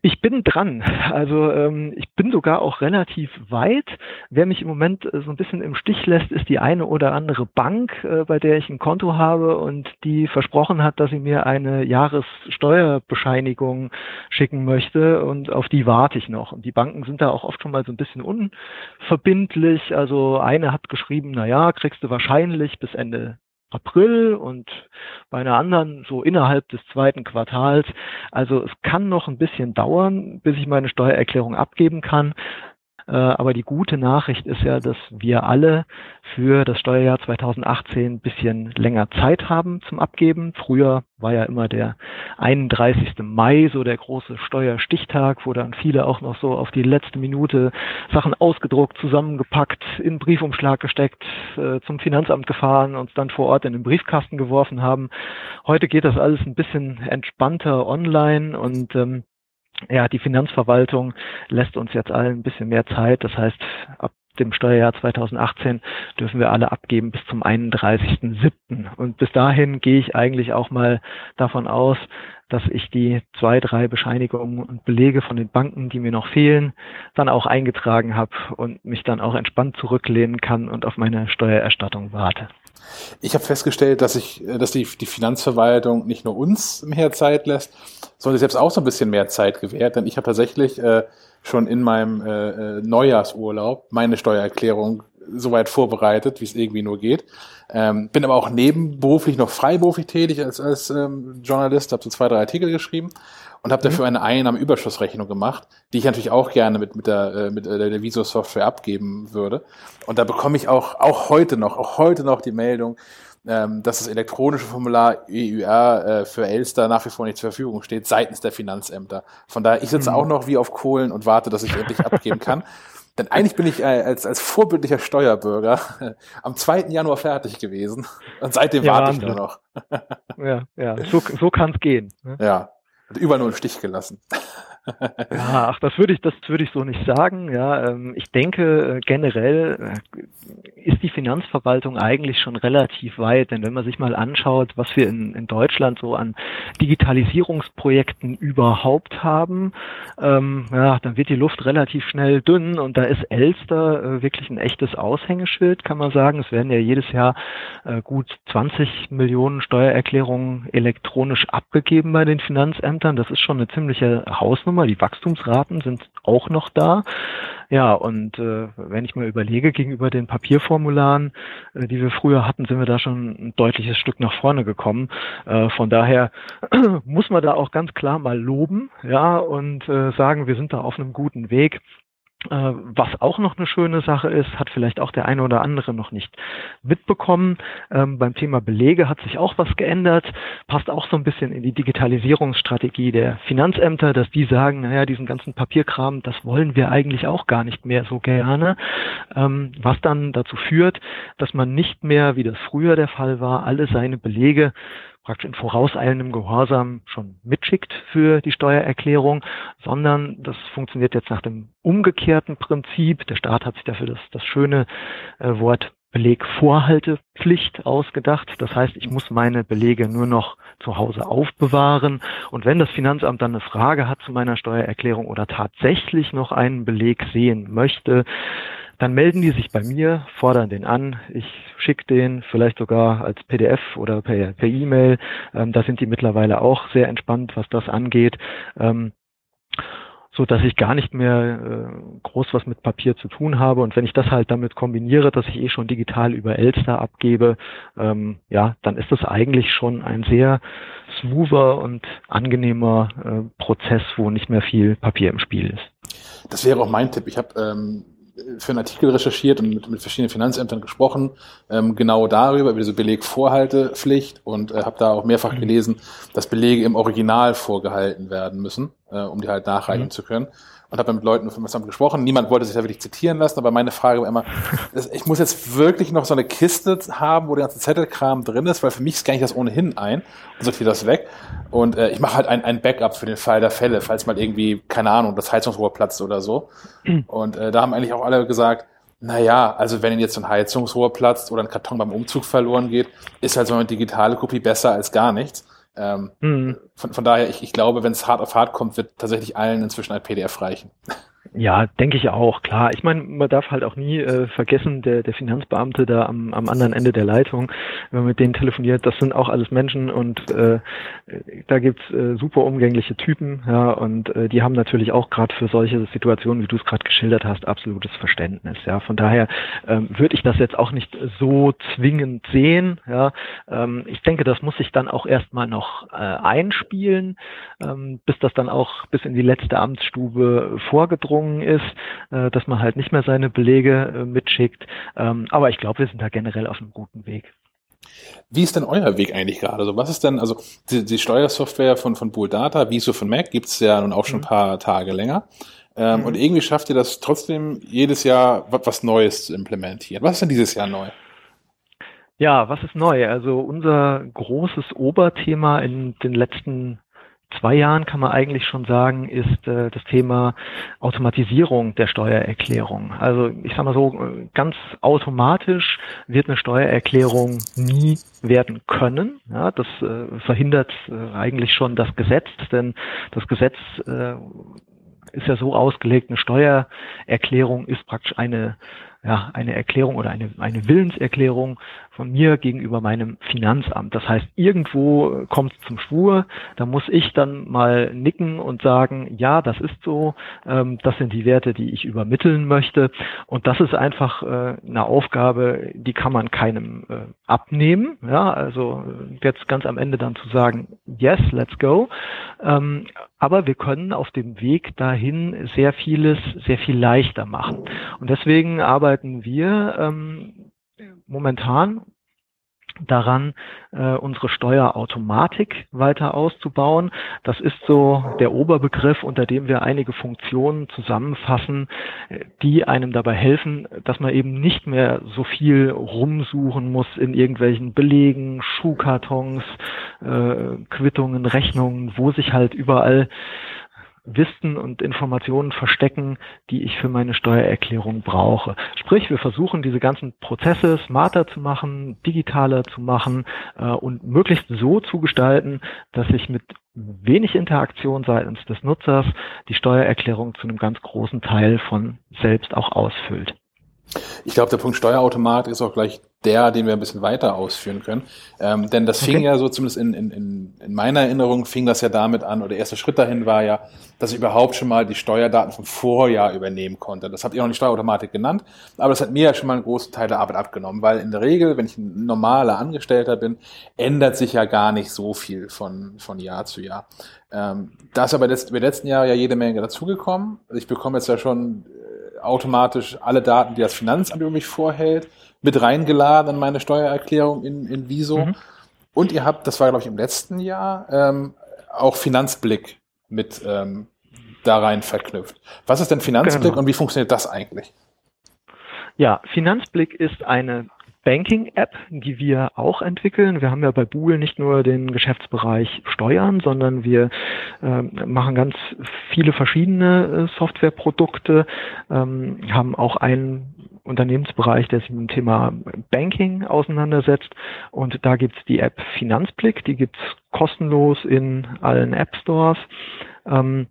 Ich bin dran. Also ähm, ich bin sogar auch relativ weit. Wer mich im Moment äh, so ein bisschen im Stich lässt, ist die eine oder andere Bank, äh, bei der ich ein Konto habe und die versprochen hat, dass sie mir eine Jahressteuerbescheinigung schicken möchte und auf die warte ich noch. Und die Banken sind da auch oft schon mal so ein bisschen unverbindlich. Also eine hat geschrieben, na ja, kriegst du wahrscheinlich bis Ende April und bei einer anderen so innerhalb des zweiten Quartals. Also es kann noch ein bisschen dauern, bis ich meine Steuererklärung abgeben kann. Äh, aber die gute Nachricht ist ja, dass wir alle für das Steuerjahr 2018 ein bisschen länger Zeit haben zum Abgeben. Früher war ja immer der 31. Mai so der große Steuerstichtag, wo dann viele auch noch so auf die letzte Minute Sachen ausgedruckt, zusammengepackt, in Briefumschlag gesteckt, äh, zum Finanzamt gefahren und dann vor Ort in den Briefkasten geworfen haben. Heute geht das alles ein bisschen entspannter online und ähm, ja, die Finanzverwaltung lässt uns jetzt allen ein bisschen mehr Zeit. Das heißt, ab dem Steuerjahr 2018 dürfen wir alle abgeben bis zum 31.07. Und bis dahin gehe ich eigentlich auch mal davon aus, dass ich die zwei, drei Bescheinigungen und Belege von den Banken, die mir noch fehlen, dann auch eingetragen habe und mich dann auch entspannt zurücklehnen kann und auf meine Steuererstattung warte. Ich habe festgestellt, dass ich, dass die, die Finanzverwaltung nicht nur uns mehr Zeit lässt, sondern selbst auch so ein bisschen mehr Zeit gewährt. Denn ich habe tatsächlich äh, schon in meinem äh, äh Neujahrsurlaub meine Steuererklärung soweit vorbereitet, wie es irgendwie nur geht. Ähm, bin aber auch nebenberuflich noch freiberuflich tätig als, als ähm, Journalist, habe so zwei, drei Artikel geschrieben und habe dafür mhm. eine Einnahmenüberschussrechnung gemacht, die ich natürlich auch gerne mit, mit der, äh, mit der, der Visor-Software abgeben würde. Und da bekomme ich auch, auch heute noch, auch heute noch die Meldung, ähm, dass das elektronische Formular EUR äh, für Elster nach wie vor nicht zur Verfügung steht, seitens der Finanzämter. Von daher, ich sitze mhm. auch noch wie auf Kohlen und warte, dass ich endlich abgeben kann. Denn eigentlich bin ich äh, als, als vorbildlicher Steuerbürger äh, am 2. Januar fertig gewesen. Und seitdem ja, warte ich nur noch. ja, ja, so, so kann es gehen. Ne? Ja, überall nur im Stich gelassen. Ja, ach, das würde ich, das würde ich so nicht sagen. Ja, ähm, ich denke äh, generell äh, ist die Finanzverwaltung eigentlich schon relativ weit, denn wenn man sich mal anschaut, was wir in, in Deutschland so an Digitalisierungsprojekten überhaupt haben, ähm, ja, dann wird die Luft relativ schnell dünn und da ist Elster äh, wirklich ein echtes Aushängeschild, kann man sagen. Es werden ja jedes Jahr äh, gut 20 Millionen Steuererklärungen elektronisch abgegeben bei den Finanzämtern. Das ist schon eine ziemliche Hausnummer. Nummer. Die Wachstumsraten sind auch noch da. Ja, und äh, wenn ich mir überlege, gegenüber den Papierformularen, äh, die wir früher hatten, sind wir da schon ein deutliches Stück nach vorne gekommen. Äh, von daher muss man da auch ganz klar mal loben, ja, und äh, sagen, wir sind da auf einem guten Weg. Äh, was auch noch eine schöne Sache ist, hat vielleicht auch der eine oder andere noch nicht mitbekommen. Ähm, beim Thema Belege hat sich auch was geändert, passt auch so ein bisschen in die Digitalisierungsstrategie der Finanzämter, dass die sagen, naja, diesen ganzen Papierkram, das wollen wir eigentlich auch gar nicht mehr so gerne, ähm, was dann dazu führt, dass man nicht mehr, wie das früher der Fall war, alle seine Belege praktisch in vorauseilendem Gehorsam schon mitschickt für die Steuererklärung, sondern das funktioniert jetzt nach dem umgekehrten Prinzip. Der Staat hat sich dafür das, das schöne äh, Wort Belegvorhaltepflicht ausgedacht. Das heißt, ich muss meine Belege nur noch zu Hause aufbewahren. Und wenn das Finanzamt dann eine Frage hat zu meiner Steuererklärung oder tatsächlich noch einen Beleg sehen möchte, dann melden die sich bei mir, fordern den an. Ich schicke den vielleicht sogar als PDF oder per E-Mail. Ähm, da sind die mittlerweile auch sehr entspannt, was das angeht. Ähm, so dass ich gar nicht mehr äh, groß was mit Papier zu tun habe. Und wenn ich das halt damit kombiniere, dass ich eh schon digital über Elster abgebe, ähm, ja, dann ist das eigentlich schon ein sehr smoother und angenehmer äh, Prozess, wo nicht mehr viel Papier im Spiel ist. Das wäre auch mein Tipp. Ich habe ähm, für einen Artikel recherchiert und mit, mit verschiedenen Finanzämtern gesprochen, ähm, genau darüber, über diese Belegvorhaltepflicht und äh, habe da auch mehrfach mhm. gelesen, dass Belege im Original vorgehalten werden müssen, äh, um die halt nachreichen mhm. zu können und habe mit Leuten vom Finanzamt gesprochen. Niemand wollte sich da wirklich zitieren lassen, aber meine Frage war immer, ich muss jetzt wirklich noch so eine Kiste haben, wo der ganze Zettelkram drin ist, weil für mich scanne ich das ohnehin ein und sortiere das weg. Und äh, ich mache halt ein, ein Backup für den Fall der Fälle, falls mal irgendwie, keine Ahnung, das Heizungsrohr platzt oder so. Und äh, da haben eigentlich auch alle gesagt, na ja, also wenn jetzt ein Heizungsrohr platzt oder ein Karton beim Umzug verloren geht, ist halt so eine digitale Kopie besser als gar nichts. Ähm, Hm. von, von daher, ich, ich glaube, wenn es hart auf hart kommt, wird tatsächlich allen inzwischen ein PDF reichen. Ja, denke ich auch, klar. Ich meine, man darf halt auch nie äh, vergessen, der, der Finanzbeamte da am, am anderen Ende der Leitung, wenn man mit denen telefoniert, das sind auch alles Menschen und äh, da gibt's äh, super umgängliche Typen, ja, und äh, die haben natürlich auch gerade für solche Situationen, wie du es gerade geschildert hast, absolutes Verständnis, ja. Von daher ähm, würde ich das jetzt auch nicht so zwingend sehen, ja. Ähm, ich denke, das muss sich dann auch erstmal noch äh, einspielen, ähm, bis das dann auch bis in die letzte Amtsstube vorgedrungen ist, äh, dass man halt nicht mehr seine Belege äh, mitschickt. Ähm, aber ich glaube, wir sind da generell auf einem guten Weg. Wie ist denn euer Weg eigentlich gerade? Also was ist denn, also die, die Steuersoftware von, von Bull Data, Viso von Mac, gibt's ja nun auch schon ein Mhm. paar Tage länger. Ähm, Mhm. Und irgendwie schafft ihr das trotzdem jedes Jahr was, was Neues zu implementieren. Was ist denn dieses Jahr neu? Ja, was ist neu? Also unser großes Oberthema in den letzten zwei Jahren kann man eigentlich schon sagen, ist äh, das Thema Automatisierung der Steuererklärung. Also ich sage mal so, ganz automatisch wird eine Steuererklärung nie werden können. Ja, das äh, verhindert äh, eigentlich schon das Gesetz, denn das Gesetz äh, ist ja so ausgelegt, eine Steuererklärung ist praktisch eine ja, eine Erklärung oder eine, eine Willenserklärung von mir gegenüber meinem Finanzamt. Das heißt, irgendwo kommt es zum Schwur, da muss ich dann mal nicken und sagen, ja, das ist so, ähm, das sind die Werte, die ich übermitteln möchte. Und das ist einfach äh, eine Aufgabe, die kann man keinem äh, abnehmen. Ja, also äh, jetzt ganz am Ende dann zu sagen, yes, let's go. Ähm, aber wir können auf dem Weg dahin sehr vieles, sehr viel leichter machen. Und deswegen arbeiten wir ähm, momentan daran, äh, unsere Steuerautomatik weiter auszubauen. Das ist so der Oberbegriff, unter dem wir einige Funktionen zusammenfassen, äh, die einem dabei helfen, dass man eben nicht mehr so viel rumsuchen muss in irgendwelchen Belegen, Schuhkartons, äh, Quittungen, Rechnungen, wo sich halt überall Wissen und Informationen verstecken, die ich für meine Steuererklärung brauche. Sprich, wir versuchen diese ganzen Prozesse smarter zu machen, digitaler zu machen äh, und möglichst so zu gestalten, dass ich mit wenig Interaktion seitens des Nutzers die Steuererklärung zu einem ganz großen Teil von selbst auch ausfüllt. Ich glaube, der Punkt Steuerautomat ist auch gleich der, den wir ein bisschen weiter ausführen können. Ähm, denn das fing Okay. ja so, zumindest in, in, in, in meiner Erinnerung, fing das ja damit an, oder der erste Schritt dahin war ja, dass ich überhaupt schon mal die Steuerdaten vom Vorjahr übernehmen konnte. Das habt ihr noch nicht Steuerautomatik genannt, aber das hat mir ja schon mal einen großen Teil der Arbeit abgenommen, weil in der Regel, wenn ich ein normaler Angestellter bin, ändert sich ja gar nicht so viel von, von Jahr zu Jahr. Ähm, da ist aber letzt, über die letzten Jahre ja jede Menge dazugekommen. Ich bekomme jetzt ja schon automatisch alle Daten, die das Finanzamt über mich vorhält, mit reingeladen in meine Steuererklärung in, in Viso. Mhm. Und ihr habt, das war glaube ich im letzten Jahr, ähm, auch Finanzblick mit ähm, da rein verknüpft. Was ist denn Finanzblick Genau. und wie funktioniert das eigentlich? Ja, Finanzblick ist eine Banking-App, die wir auch entwickeln. Wir haben ja bei Bool nicht nur den Geschäftsbereich Steuern, sondern wir ähm, machen ganz viele verschiedene äh, Softwareprodukte, ähm, haben auch einen Unternehmensbereich, der sich mit dem Thema Banking auseinandersetzt. Und da gibt's die App Finanzblick, die gibt's kostenlos in allen App Stores. Ähm,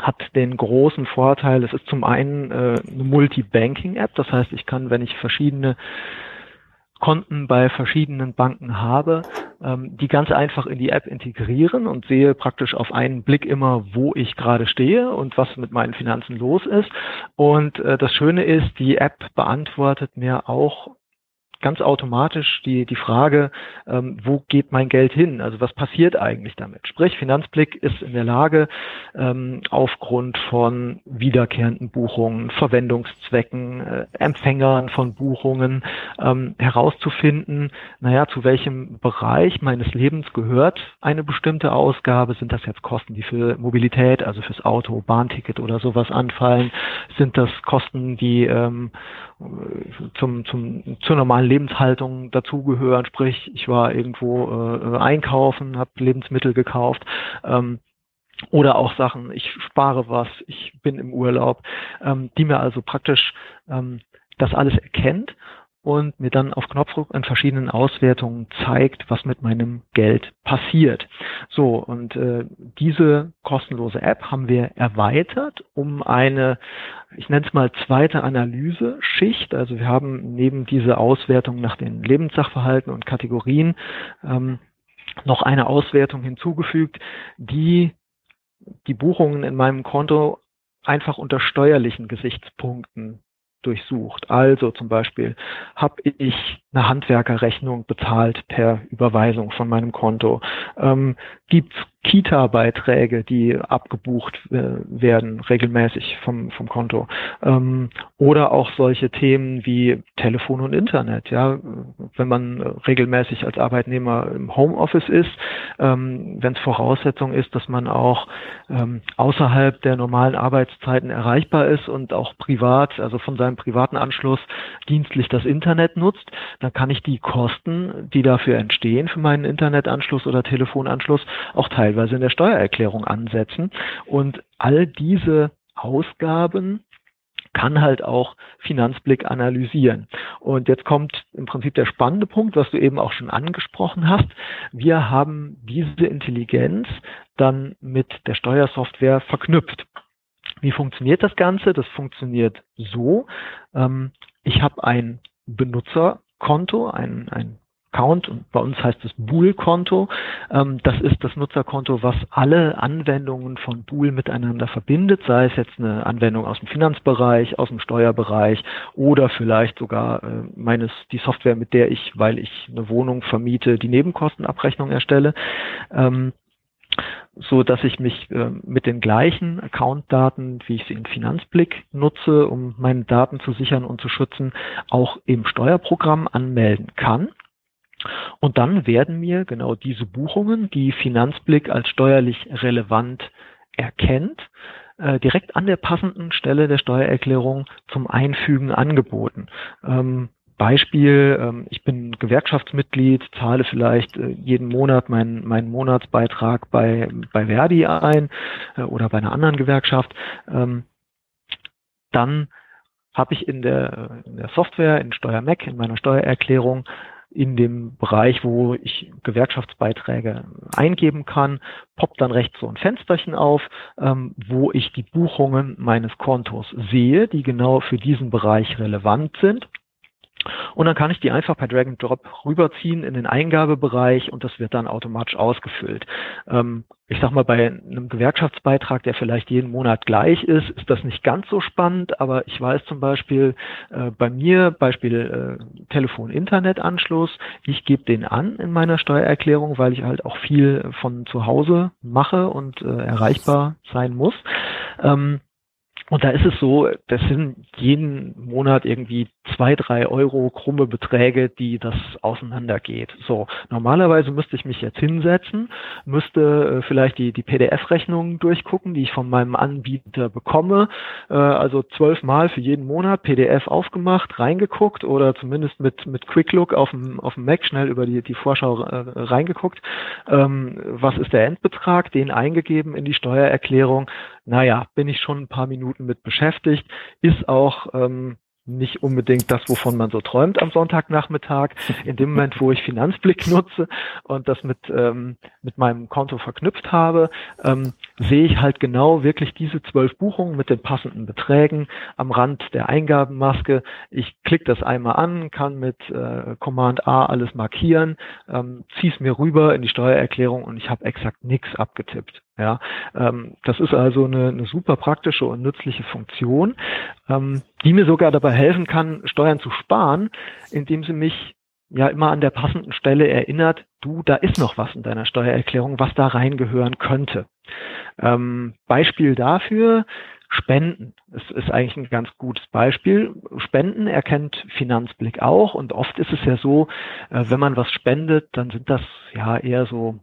hat den großen Vorteil, es ist zum einen äh, eine Multi-Banking-App, das heißt, ich kann, wenn ich verschiedene Konten bei verschiedenen Banken habe, ähm, die ganz einfach in die App integrieren und sehe praktisch auf einen Blick immer, wo ich gerade stehe und was mit meinen Finanzen los ist. Und äh, das Schöne ist, die App beantwortet mir auch ganz automatisch die, die Frage, ähm, wo geht mein Geld hin? Also was passiert eigentlich damit? Sprich, Finanzblick ist in der Lage, ähm, aufgrund von wiederkehrenden Buchungen, Verwendungszwecken, äh, Empfängern von Buchungen ähm, herauszufinden, naja, zu welchem Bereich meines Lebens gehört eine bestimmte Ausgabe? Sind das jetzt Kosten, die für Mobilität, also fürs Auto, Bahnticket oder sowas anfallen? Sind das Kosten, die ähm, zum, zum, zur normalen Lebenshaltung dazugehören. Sprich, ich war irgendwo äh, einkaufen, habe Lebensmittel gekauft. Ähm, oder auch Sachen, ich spare was, ich bin im Urlaub, ähm, die mir also praktisch ähm, das alles erkennt und mir dann auf Knopfdruck in verschiedenen Auswertungen zeigt, was mit meinem Geld passiert. So, und äh, diese kostenlose App haben wir erweitert um eine, ich nenne es mal zweite Analyse-Schicht. Also wir haben neben dieser Auswertung nach den Lebenssachverhalten und Kategorien ähm, noch eine Auswertung hinzugefügt, die die Buchungen in meinem Konto einfach unter steuerlichen Gesichtspunkten durchsucht. Also zum Beispiel habe ich eine Handwerkerrechnung bezahlt per Überweisung von meinem Konto. Ähm, Gibt es Kita-Beiträge, die abgebucht äh, werden regelmäßig vom, vom Konto. Ähm, oder auch solche Themen wie Telefon und Internet. Ja, wenn man regelmäßig als Arbeitnehmer im Homeoffice ist, ähm, wenn es Voraussetzung ist, dass man auch ähm, außerhalb der normalen Arbeitszeiten erreichbar ist und auch privat, also von seinem privaten Anschluss dienstlich das Internet nutzt, dann kann ich die Kosten, die dafür entstehen für meinen Internetanschluss oder Telefonanschluss, auch teilweise in der Steuererklärung ansetzen. Und all diese Ausgaben kann halt auch Finanzblick analysieren. Und jetzt kommt im Prinzip der spannende Punkt, was du eben auch schon angesprochen hast. Wir haben diese Intelligenz dann mit der Steuersoftware verknüpft. Wie funktioniert das Ganze? Das funktioniert so. Ähm, ich habe ein Benutzerkonto, ein, ein Account und bei uns heißt es Bool-Konto. Ähm, das ist das Nutzerkonto, was alle Anwendungen von Bool miteinander verbindet, sei es jetzt eine Anwendung aus dem Finanzbereich, aus dem Steuerbereich oder vielleicht sogar äh, meines die Software, mit der ich, weil ich eine Wohnung vermiete, die Nebenkostenabrechnung erstelle. Ähm, so dass ich mich äh, mit den gleichen Accountdaten, wie ich sie in Finanzblick nutze, um meine Daten zu sichern und zu schützen, auch im Steuerprogramm anmelden kann. Und dann werden mir genau diese Buchungen, die Finanzblick als steuerlich relevant erkennt, äh, direkt an der passenden Stelle der Steuererklärung zum Einfügen angeboten. Ähm, Beispiel, ähm, ich bin Gewerkschaftsmitglied, zahle vielleicht äh, jeden Monat meinen, meinen Monatsbeitrag bei, bei Verdi ein äh, oder bei einer anderen Gewerkschaft. Ähm, dann habe ich in der, in der Software, in SteuerMac, in meiner Steuererklärung in dem Bereich, wo ich Gewerkschaftsbeiträge eingeben kann, poppt dann rechts so ein Fensterchen auf, ähm, wo ich die Buchungen meines Kontos sehe, die genau für diesen Bereich relevant sind. Und dann kann ich die einfach per Drag and Drop rüberziehen in den Eingabebereich und das wird dann automatisch ausgefüllt. Ähm, ich sag mal, bei einem Gewerkschaftsbeitrag, der vielleicht jeden Monat gleich ist, ist das nicht ganz so spannend, aber ich weiß zum Beispiel äh, bei mir, Beispiel äh, Telefon-Internet-Anschluss, ich gebe den an in meiner Steuererklärung, weil ich halt auch viel von zu Hause mache und äh, erreichbar sein muss. Ähm, und da ist es so, das sind jeden Monat irgendwie zwei, drei Euro krumme Beträge, die das auseinandergeht. So, normalerweise müsste ich mich jetzt hinsetzen, müsste äh, vielleicht die, die PDF-Rechnungen durchgucken, die ich von meinem Anbieter bekomme. Äh, also zwölfmal für jeden Monat PDF aufgemacht, reingeguckt oder zumindest mit, mit Quick Look auf dem, auf dem Mac schnell über die, die Vorschau äh, reingeguckt. Ähm, was ist der Endbetrag? Den eingegeben in die Steuererklärung. Naja, bin ich schon ein paar Minuten mit beschäftigt. Ist auch ähm, nicht unbedingt das, wovon man so träumt am Sonntagnachmittag. In dem Moment, wo ich Finanzblick nutze und das mit, ähm, mit meinem Konto verknüpft habe, ähm, sehe ich halt genau wirklich diese zwölf Buchungen mit den passenden Beträgen am Rand der Eingabenmaske. Ich klicke das einmal an, kann mit äh, Command A alles markieren, ähm, ziehe es mir rüber in die Steuererklärung und ich habe exakt nichts abgetippt. Ja, ähm, das ist also eine, eine super praktische und nützliche Funktion, ähm, die mir sogar dabei helfen kann, Steuern zu sparen, indem sie mich ja immer an der passenden Stelle erinnert, du, da ist noch was in deiner Steuererklärung, was da reingehören könnte. Ähm, Beispiel dafür, Spenden. Es ist eigentlich ein ganz gutes Beispiel. Spenden erkennt Finanzblick auch und oft ist es ja so, äh, wenn man was spendet, dann sind das ja eher so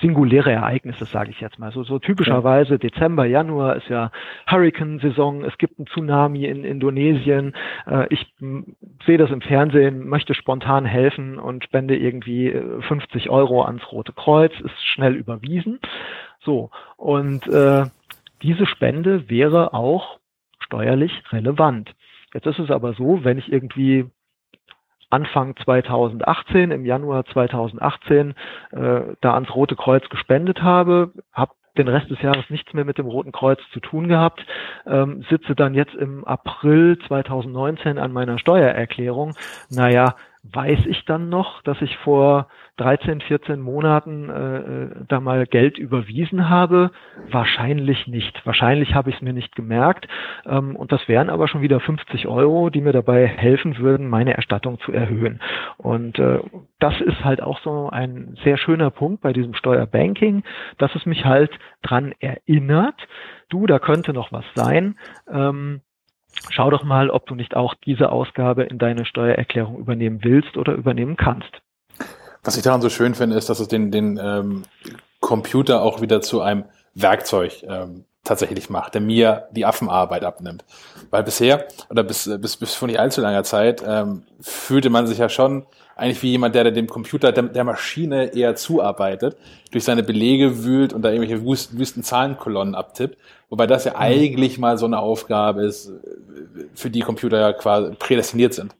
singuläre Ereignisse, sage ich jetzt mal. So, so typischerweise Dezember, Januar ist ja Hurricane-Saison, es gibt einen Tsunami in Indonesien, äh, ich sehe das im Fernsehen, möchte spontan helfen und spende irgendwie 50 äh, Euro ans Rote Kreuz, ist schnell überwiesen. So, und äh, diese Spende wäre auch steuerlich relevant. Jetzt ist es aber so, wenn ich irgendwie Anfang 2018, im Januar 2018, äh, da ans Rote Kreuz gespendet habe, habe den Rest des Jahres nichts mehr mit dem Roten Kreuz zu tun gehabt, ähm, sitze dann jetzt im April 2019 an meiner Steuererklärung. Naja, weiß ich dann noch, dass ich vor 13, 14 Monaten äh, äh, da mal Geld überwiesen habe? Wahrscheinlich nicht. Wahrscheinlich habe ich es mir nicht gemerkt. Ähm, und das wären aber schon wieder 50 Euro, die mir dabei helfen würden, meine Erstattung zu erhöhen. Und äh, das ist halt auch so ein sehr schöner Punkt bei diesem Steuerbanking, dass es mich halt dran erinnert, du, da könnte noch was sein. Ähm, schau doch mal, ob du nicht auch diese Ausgabe in deine Steuererklärung übernehmen willst oder übernehmen kannst. Was ich daran so schön finde, ist, dass es den, den ähm, Computer auch wieder zu einem Werkzeug ähm, tatsächlich macht, der mir die Affenarbeit abnimmt. Weil bisher, oder bis, bis, bis vor nicht allzu langer Zeit, ähm, fühlte man sich ja schon eigentlich wie jemand, der dem Computer, der, der Maschine eher zuarbeitet, durch seine Belege wühlt und da irgendwelche wüsten, wüsten Zahlenkolonnen abtippt. Wobei das ja mhm. eigentlich mal so eine Aufgabe ist, für die Computer ja quasi prädestiniert sind.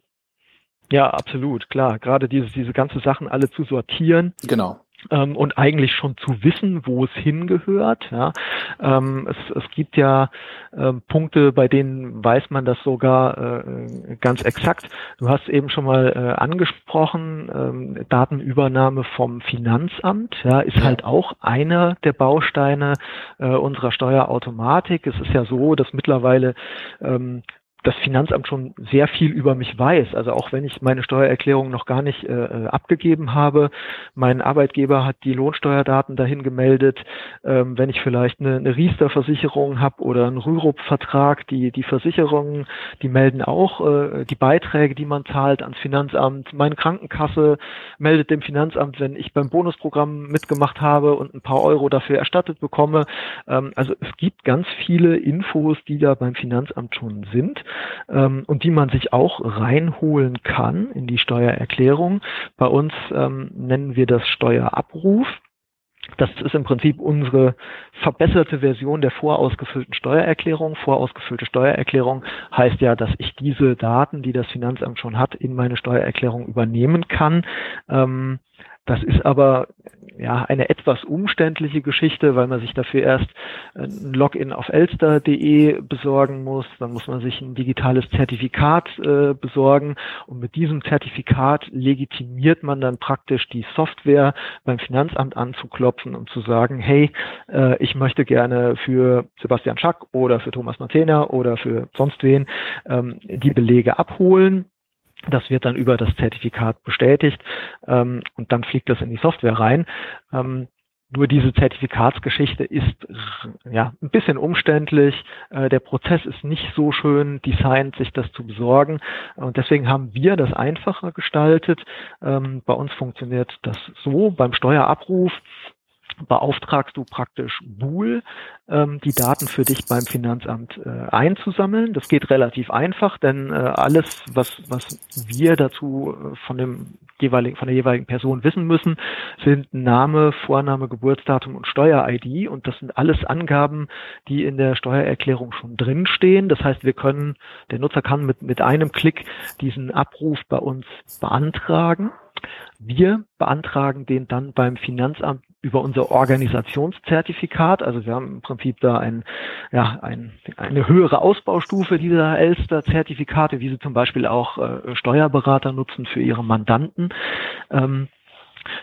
Ja, absolut, klar. Gerade diese, diese ganze Sachen alle zu sortieren. Genau ähm, und eigentlich schon zu wissen, wo es hingehört. Ja. Ähm, es, es gibt ja ähm, Punkte, bei denen weiß man das sogar äh, ganz exakt. Du hast eben schon mal äh, angesprochen, ähm, Datenübernahme vom Finanzamt, ja, ist halt auch einer der Bausteine äh, unserer Steuerautomatik. Es ist ja so, dass mittlerweile ähm, das Finanzamt schon sehr viel über mich weiß. Also auch wenn ich meine Steuererklärung noch gar nicht äh, äh, abgegeben habe, mein Arbeitgeber hat die Lohnsteuerdaten dahin gemeldet. Ähm, wenn ich vielleicht eine, eine Riester-Versicherung habe oder einen Rürup-Vertrag, die die Versicherungen, die melden auch äh, die Beiträge, die man zahlt ans Finanzamt. Meine Krankenkasse meldet dem Finanzamt, wenn ich beim Bonusprogramm mitgemacht habe und ein paar Euro dafür erstattet bekomme. Ähm, also es gibt ganz viele Infos, die da beim Finanzamt schon sind ähm, und die man sich auch reinholen kann in die Steuererklärung. Bei uns ähm, nennen wir das Steuerabruf. Das ist im Prinzip unsere verbesserte Version der vorausgefüllten Steuererklärung. Vorausgefüllte Steuererklärung heißt ja, dass ich diese Daten, die das Finanzamt schon hat, in meine Steuererklärung übernehmen kann. Ähm, das ist aber ja eine etwas umständliche Geschichte, weil man sich dafür erst ein Login auf elster.de besorgen muss. Dann muss man sich ein digitales Zertifikat äh, besorgen und mit diesem Zertifikat legitimiert man dann praktisch die Software beim Finanzamt anzuklopfen und zu sagen, hey, äh, ich möchte gerne für Sebastian Schack oder für Thomas Martena oder für sonst wen ähm, die Belege abholen das wird dann über das Zertifikat bestätigt ähm, und dann fliegt das in die Software rein. Ähm, nur diese Zertifikatsgeschichte ist ja ein bisschen umständlich. Äh, der Prozess ist nicht so schön designt, sich das zu besorgen. Und deswegen haben wir das einfacher gestaltet. Ähm, bei uns funktioniert das so beim Steuerabruf beauftragst du praktisch Bool, ähm, die Daten für dich beim Finanzamt äh, einzusammeln. Das geht relativ einfach, denn äh, alles, was, was wir dazu äh, von dem jeweiligen, von der jeweiligen Person wissen müssen, sind Name, Vorname, Geburtsdatum und Steuer-ID. Und das sind alles Angaben, die in der Steuererklärung schon drinstehen. Das heißt, wir können, der Nutzer kann mit, mit einem Klick diesen Abruf bei uns beantragen. Wir beantragen den dann beim Finanzamt über unser Organisationszertifikat. Also wir haben im Prinzip da ein, ja, ein, eine höhere Ausbaustufe dieser Elster-Zertifikate, wie sie zum Beispiel auch äh, Steuerberater nutzen für ihre Mandanten. Ähm,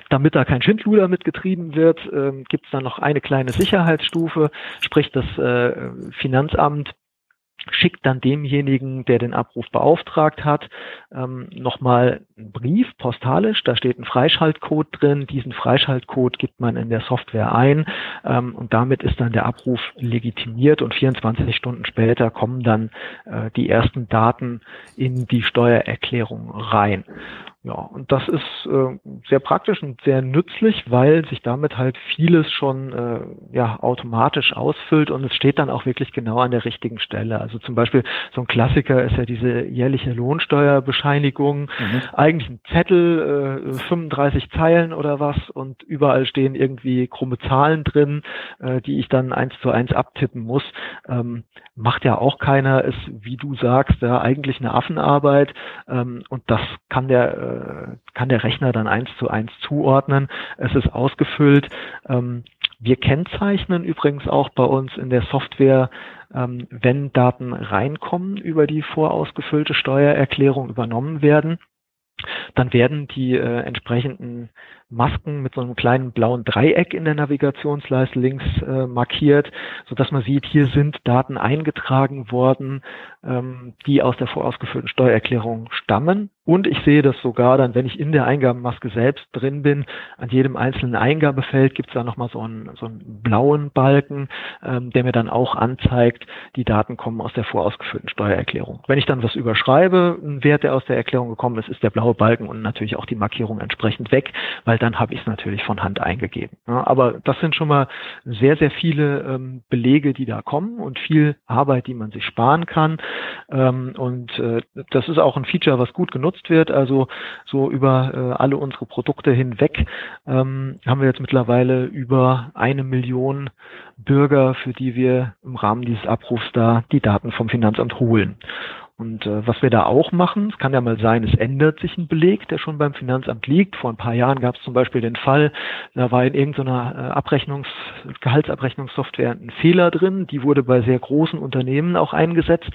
damit da kein Schindluder mitgetrieben wird, ähm, gibt es dann noch eine kleine Sicherheitsstufe, sprich das äh, Finanzamt schickt dann demjenigen, der den Abruf beauftragt hat, ähm, nochmal einen Brief postalisch, da steht ein Freischaltcode drin, diesen Freischaltcode gibt man in der Software ein ähm, und damit ist dann der Abruf legitimiert und 24 Stunden später kommen dann äh, die ersten Daten in die Steuererklärung rein. Ja, und das ist äh, sehr praktisch und sehr nützlich, weil sich damit halt vieles schon äh, ja automatisch ausfüllt und es steht dann auch wirklich genau an der richtigen Stelle. Also Also zum Beispiel so ein Klassiker ist ja diese jährliche Lohnsteuerbescheinigung. Mhm. Eigentlich ein Zettel, äh, 35 Zeilen oder was und überall stehen irgendwie krumme Zahlen drin, äh, die ich dann eins zu eins abtippen muss. Ähm, macht ja auch keiner, ist, wie du sagst, ja eigentlich eine Affenarbeit ähm, und das kann der, äh, kann der Rechner dann eins zu eins zuordnen. Es ist ausgefüllt. Ähm, wir kennzeichnen übrigens auch bei uns in der Software, ähm, wenn Daten reinkommen über die vorausgefüllte Steuererklärung übernommen werden, dann werden die äh, entsprechenden Masken mit so einem kleinen blauen Dreieck in der Navigationsleiste links äh, markiert, so dass man sieht, hier sind Daten eingetragen worden, ähm, die aus der vorausgeführten Steuererklärung stammen. Und ich sehe das sogar dann, wenn ich in der Eingabemaske selbst drin bin, an jedem einzelnen Eingabefeld gibt es da nochmal so einen, so einen blauen Balken, ähm, der mir dann auch anzeigt, die Daten kommen aus der vorausgeführten Steuererklärung. Wenn ich dann was überschreibe, ein Wert, der aus der Erklärung gekommen ist, ist der blaue Balken und natürlich auch die Markierung entsprechend weg, weil dann habe ich es natürlich von Hand eingegeben. Ja, aber das sind schon mal sehr, sehr viele ähm, Belege, die da kommen und viel Arbeit, die man sich sparen kann. Ähm, und äh, das ist auch ein Feature, was gut genutzt wird. Also so über äh, alle unsere Produkte hinweg ähm, haben wir jetzt mittlerweile über eine Million Bürger, für die wir im Rahmen dieses Abrufs da die Daten vom Finanzamt holen. Und äh, was wir da auch machen, es kann ja mal sein, es ändert sich ein Beleg, der schon beim Finanzamt liegt. Vor ein paar Jahren gab es zum Beispiel den Fall, da war in irgendeiner äh, Abrechnungs-, Gehaltsabrechnungssoftware ein Fehler drin. Die wurde bei sehr großen Unternehmen auch eingesetzt.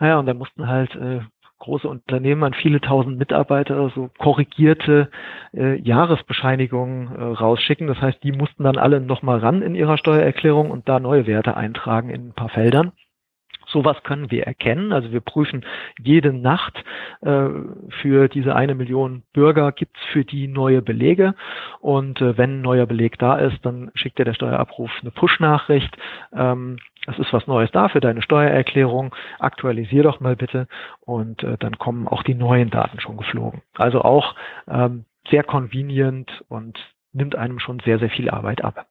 Naja, und da mussten halt äh, große Unternehmen an viele tausend Mitarbeiter so korrigierte äh, Jahresbescheinigungen äh, rausschicken. Das heißt, die mussten dann alle nochmal ran in ihrer Steuererklärung und da neue Werte eintragen in ein paar Feldern. Sowas können wir erkennen. Also wir prüfen jede Nacht äh, für diese eine Million Bürger gibt's für die neue Belege. Und äh, wenn ein neuer Beleg da ist, dann schickt dir der Steuerabruf eine Push-Nachricht. Ähm, es ist was Neues da für deine Steuererklärung. Aktualisier doch mal bitte. Und äh, dann kommen auch die neuen Daten schon geflogen. Also auch ähm, sehr convenient und nimmt einem schon sehr, sehr viel Arbeit ab.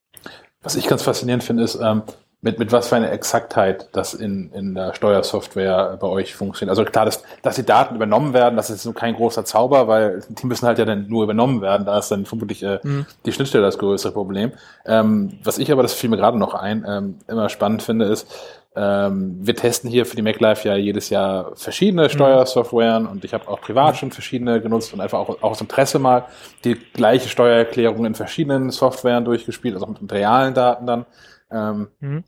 Was ich ganz faszinierend finde, ist, ähm, mit, mit was für einer Exaktheit das in, in der Steuersoftware bei euch funktioniert. Also klar, dass, dass die Daten übernommen werden, das ist so kein großer Zauber, weil die müssen halt ja dann nur übernommen werden. Da ist dann vermutlich äh, mhm. die Schnittstelle das größere Problem. Ähm, was ich aber, das fiel mir gerade noch ein, ähm, immer spannend finde, ist, ähm, wir testen hier für die MacLife ja jedes Jahr verschiedene mhm. Steuersoftwaren und ich habe auch privat schon verschiedene genutzt und einfach auch, auch aus Interesse mal die gleiche Steuererklärung in verschiedenen Softwaren durchgespielt, also auch mit realen Daten dann. Ähm, mhm.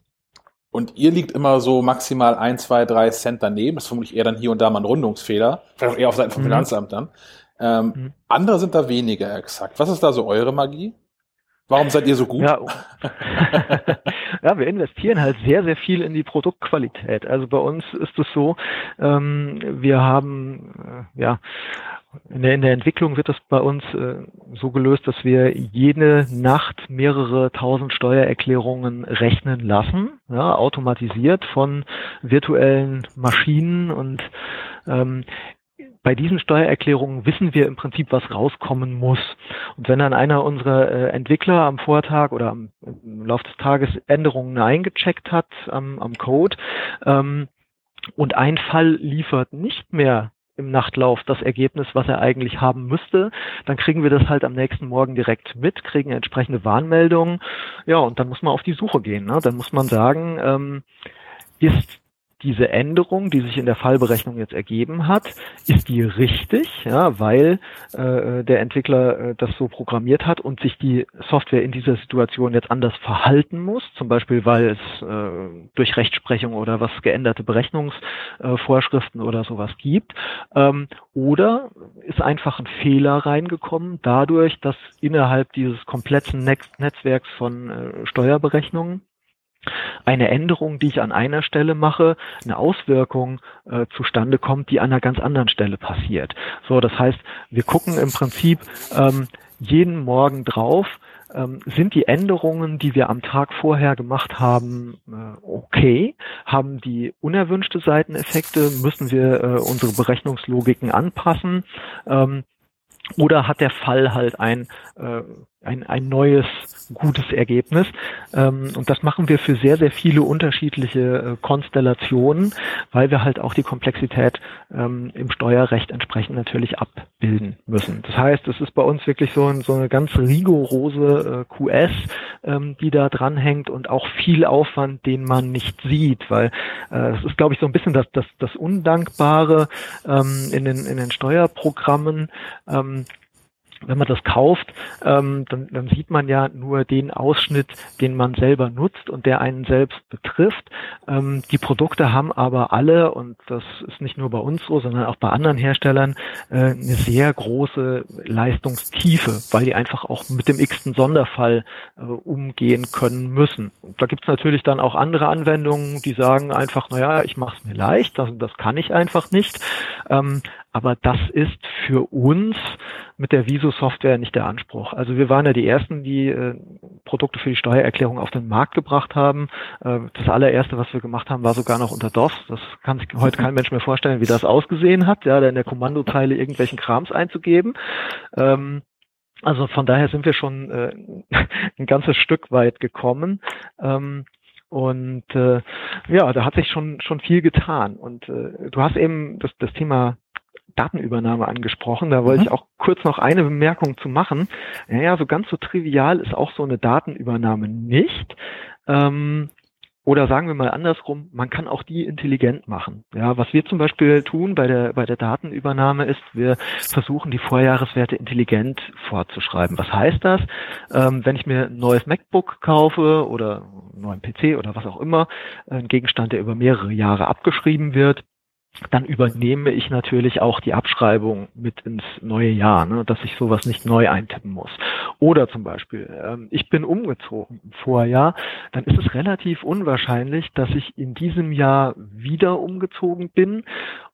Und ihr liegt immer so maximal ein, zwei, drei Cent daneben. Das ist vermutlich eher dann hier und da mal ein Rundungsfehler. Vielleicht auch eher auf Seiten vom mhm. Finanzamt dann. Ähm, mhm. Andere sind da weniger exakt. Was ist da so eure Magie? Warum seid ihr so gut? Ja. ja, wir investieren halt sehr, sehr viel in die Produktqualität. Also bei uns ist es so, ähm, wir haben äh, ja in der, in der Entwicklung wird das bei uns äh, so gelöst, dass wir jede Nacht mehrere tausend Steuererklärungen rechnen lassen, ja, automatisiert von virtuellen Maschinen und ähm, bei diesen Steuererklärungen wissen wir im Prinzip, was rauskommen muss. Und wenn dann einer unserer äh, Entwickler am Vortag oder am, im Laufe des Tages Änderungen eingecheckt hat am, am Code ähm, und ein Fall liefert nicht mehr im Nachtlauf das Ergebnis, was er eigentlich haben müsste. Dann kriegen wir das halt am nächsten Morgen direkt mit, kriegen entsprechende Warnmeldungen. Ja, und dann muss man auf die Suche gehen. Ne? Dann muss man sagen, ähm, ist diese Änderung, die sich in der Fallberechnung jetzt ergeben hat, ist die richtig, ja, weil äh, der Entwickler äh, das so programmiert hat und sich die Software in dieser Situation jetzt anders verhalten muss, zum Beispiel weil es äh, durch Rechtsprechung oder was geänderte Berechnungsvorschriften oder sowas gibt, ähm, oder ist einfach ein Fehler reingekommen dadurch, dass innerhalb dieses kompletten Netzwerks von äh, Steuerberechnungen eine Änderung, die ich an einer Stelle mache, eine Auswirkung äh, zustande kommt, die an einer ganz anderen Stelle passiert. So, das heißt, wir gucken im Prinzip ähm, jeden Morgen drauf, ähm, sind die Änderungen, die wir am Tag vorher gemacht haben, äh, okay? Haben die unerwünschte Seiteneffekte? Müssen wir äh, unsere Berechnungslogiken anpassen? Ähm, oder hat der Fall halt ein äh, ein, ein neues, gutes Ergebnis. Ähm, und das machen wir für sehr, sehr viele unterschiedliche äh, Konstellationen, weil wir halt auch die Komplexität ähm, im Steuerrecht entsprechend natürlich abbilden müssen. Das heißt, es ist bei uns wirklich so, ein, so eine ganz rigorose äh, QS, ähm, die da dranhängt und auch viel Aufwand, den man nicht sieht, weil äh, das ist, glaube ich, so ein bisschen das, das, das Undankbare ähm, in, den, in den Steuerprogrammen. Ähm, wenn man das kauft, ähm, dann, dann sieht man ja nur den Ausschnitt, den man selber nutzt und der einen selbst betrifft. Ähm, die Produkte haben aber alle, und das ist nicht nur bei uns so, sondern auch bei anderen Herstellern, äh, eine sehr große Leistungstiefe, weil die einfach auch mit dem x-ten Sonderfall äh, umgehen können müssen. Und da gibt es natürlich dann auch andere Anwendungen, die sagen einfach, naja, ich mache es mir leicht, das, das kann ich einfach nicht. Ähm, aber das ist für uns mit der Viso-Software nicht der Anspruch. Also wir waren ja die Ersten, die äh, Produkte für die Steuererklärung auf den Markt gebracht haben. Äh, das allererste, was wir gemacht haben, war sogar noch unter DOS. Das kann sich heute kein Mensch mehr vorstellen, wie das ausgesehen hat, ja, da in der Kommandozeile irgendwelchen Krams einzugeben. Ähm, also von daher sind wir schon äh, ein ganzes Stück weit gekommen. Ähm, und äh, ja, da hat sich schon schon viel getan. Und äh, du hast eben das, das Thema Datenübernahme angesprochen. Da wollte mhm. ich auch kurz noch eine Bemerkung zu machen. Naja, so ganz so trivial ist auch so eine Datenübernahme nicht. Ähm, oder sagen wir mal andersrum, man kann auch die intelligent machen. Ja, was wir zum Beispiel tun bei der, bei der Datenübernahme ist, wir versuchen die Vorjahreswerte intelligent vorzuschreiben. Was heißt das? Ähm, wenn ich mir ein neues MacBook kaufe oder einen neuen PC oder was auch immer, ein Gegenstand, der über mehrere Jahre abgeschrieben wird, dann übernehme ich natürlich auch die Abschreibung mit ins neue Jahr, ne, dass ich sowas nicht neu eintippen muss. Oder zum Beispiel, ähm, ich bin umgezogen im Vorjahr, dann ist es relativ unwahrscheinlich, dass ich in diesem Jahr wieder umgezogen bin.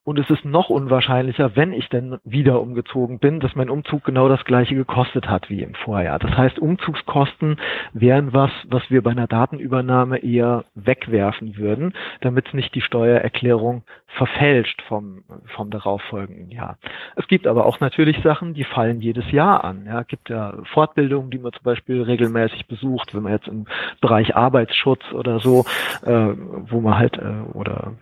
Und es ist noch unwahrscheinlicher, wenn ich denn wieder umgezogen bin, dass mein Umzug genau das gleiche gekostet hat wie im Vorjahr. Das heißt, Umzugskosten wären was, was wir bei einer Datenübernahme eher wegwerfen würden, damit nicht die Steuererklärung verfälscht vom, vom darauffolgenden Jahr. Es gibt aber auch natürlich Sachen, die fallen jedes Jahr an. Ja, es gibt ja Fortbildungen, die man zum Beispiel regelmäßig besucht, wenn man jetzt im Bereich Arbeitsschutz oder so, äh, wo man halt, äh, oder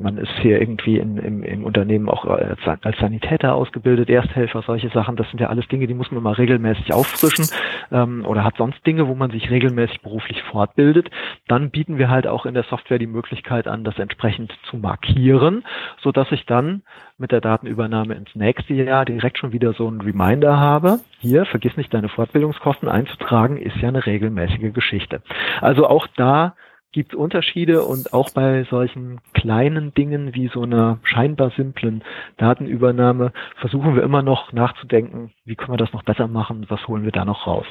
man ist hier irgendwie in, im, im Unternehmen auch als, als Sanitäter ausgebildet, Ersthelfer, solche Sachen, das sind ja alles Dinge, die muss man mal regelmäßig auffrischen ähm, oder hat sonst Dinge, wo man sich regelmäßig beruflich fortbildet. Dann bieten wir halt auch in der Software die Möglichkeit an, das entsprechend zu markieren markieren, so dass ich dann mit der Datenübernahme ins nächste Jahr direkt schon wieder so einen Reminder habe. Hier, vergiss nicht deine Fortbildungskosten einzutragen, ist ja eine regelmäßige Geschichte. Also auch da gibt es Unterschiede und auch bei solchen kleinen Dingen wie so einer scheinbar simplen Datenübernahme versuchen wir immer noch nachzudenken, wie können wir das noch besser machen, was holen wir da noch raus.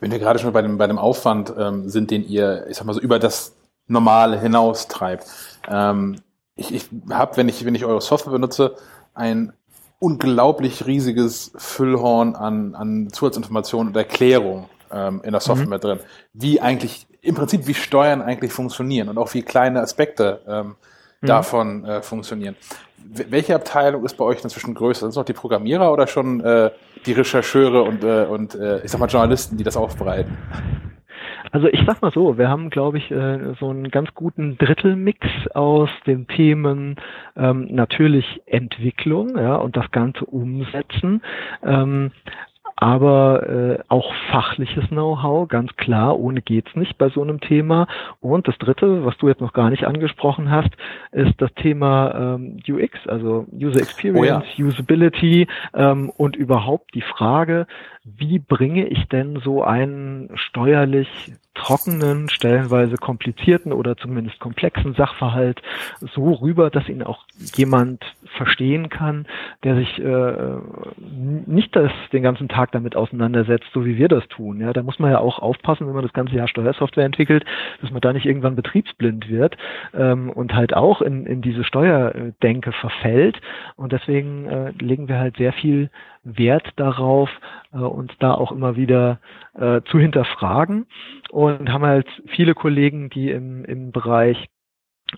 Wenn wir gerade schon bei dem, bei dem Aufwand ähm, sind, den ihr, ich sag mal so, über das Normale hinaus treibt, ähm, ich, ich habe, wenn ich, wenn ich eure Software benutze, ein unglaublich riesiges Füllhorn an, an Zusatzinformationen und Erklärungen ähm, in der Software mhm. drin. Wie eigentlich, im Prinzip, wie Steuern eigentlich funktionieren und auch wie kleine Aspekte ähm, mhm. davon äh, funktionieren. welche Abteilung ist bei euch inzwischen größer? Sind es noch die Programmierer oder schon äh, die Rechercheure und, äh, und äh, ich sag mal Journalisten, die das aufbereiten? Also ich sag mal so, wir haben, glaube ich, äh, so einen ganz guten Drittelmix aus den Themen ähm, natürlich Entwicklung ja, und das Ganze umsetzen. Ähm, aber äh, auch fachliches Know-how, ganz klar, ohne geht's nicht bei so einem Thema. Und das Dritte, was du jetzt noch gar nicht angesprochen hast, ist das Thema ähm, UX, also User Experience, oh ja. Usability ähm, und überhaupt die Frage, wie bringe ich denn so einen steuerlich trockenen, stellenweise komplizierten oder zumindest komplexen Sachverhalt so rüber, dass ihn auch jemand verstehen kann, der sich äh, nicht das den ganzen Tag damit auseinandersetzt, so wie wir das tun. Ja, da muss man ja auch aufpassen, wenn man das ganze Jahr Steuersoftware entwickelt, dass man da nicht irgendwann betriebsblind wird ähm, und halt auch in, in diese Steuerdenke verfällt. Und deswegen äh, legen wir halt sehr viel Wert darauf, äh, uns da auch immer wieder äh, zu hinterfragen und haben halt viele Kollegen, die im, im Bereich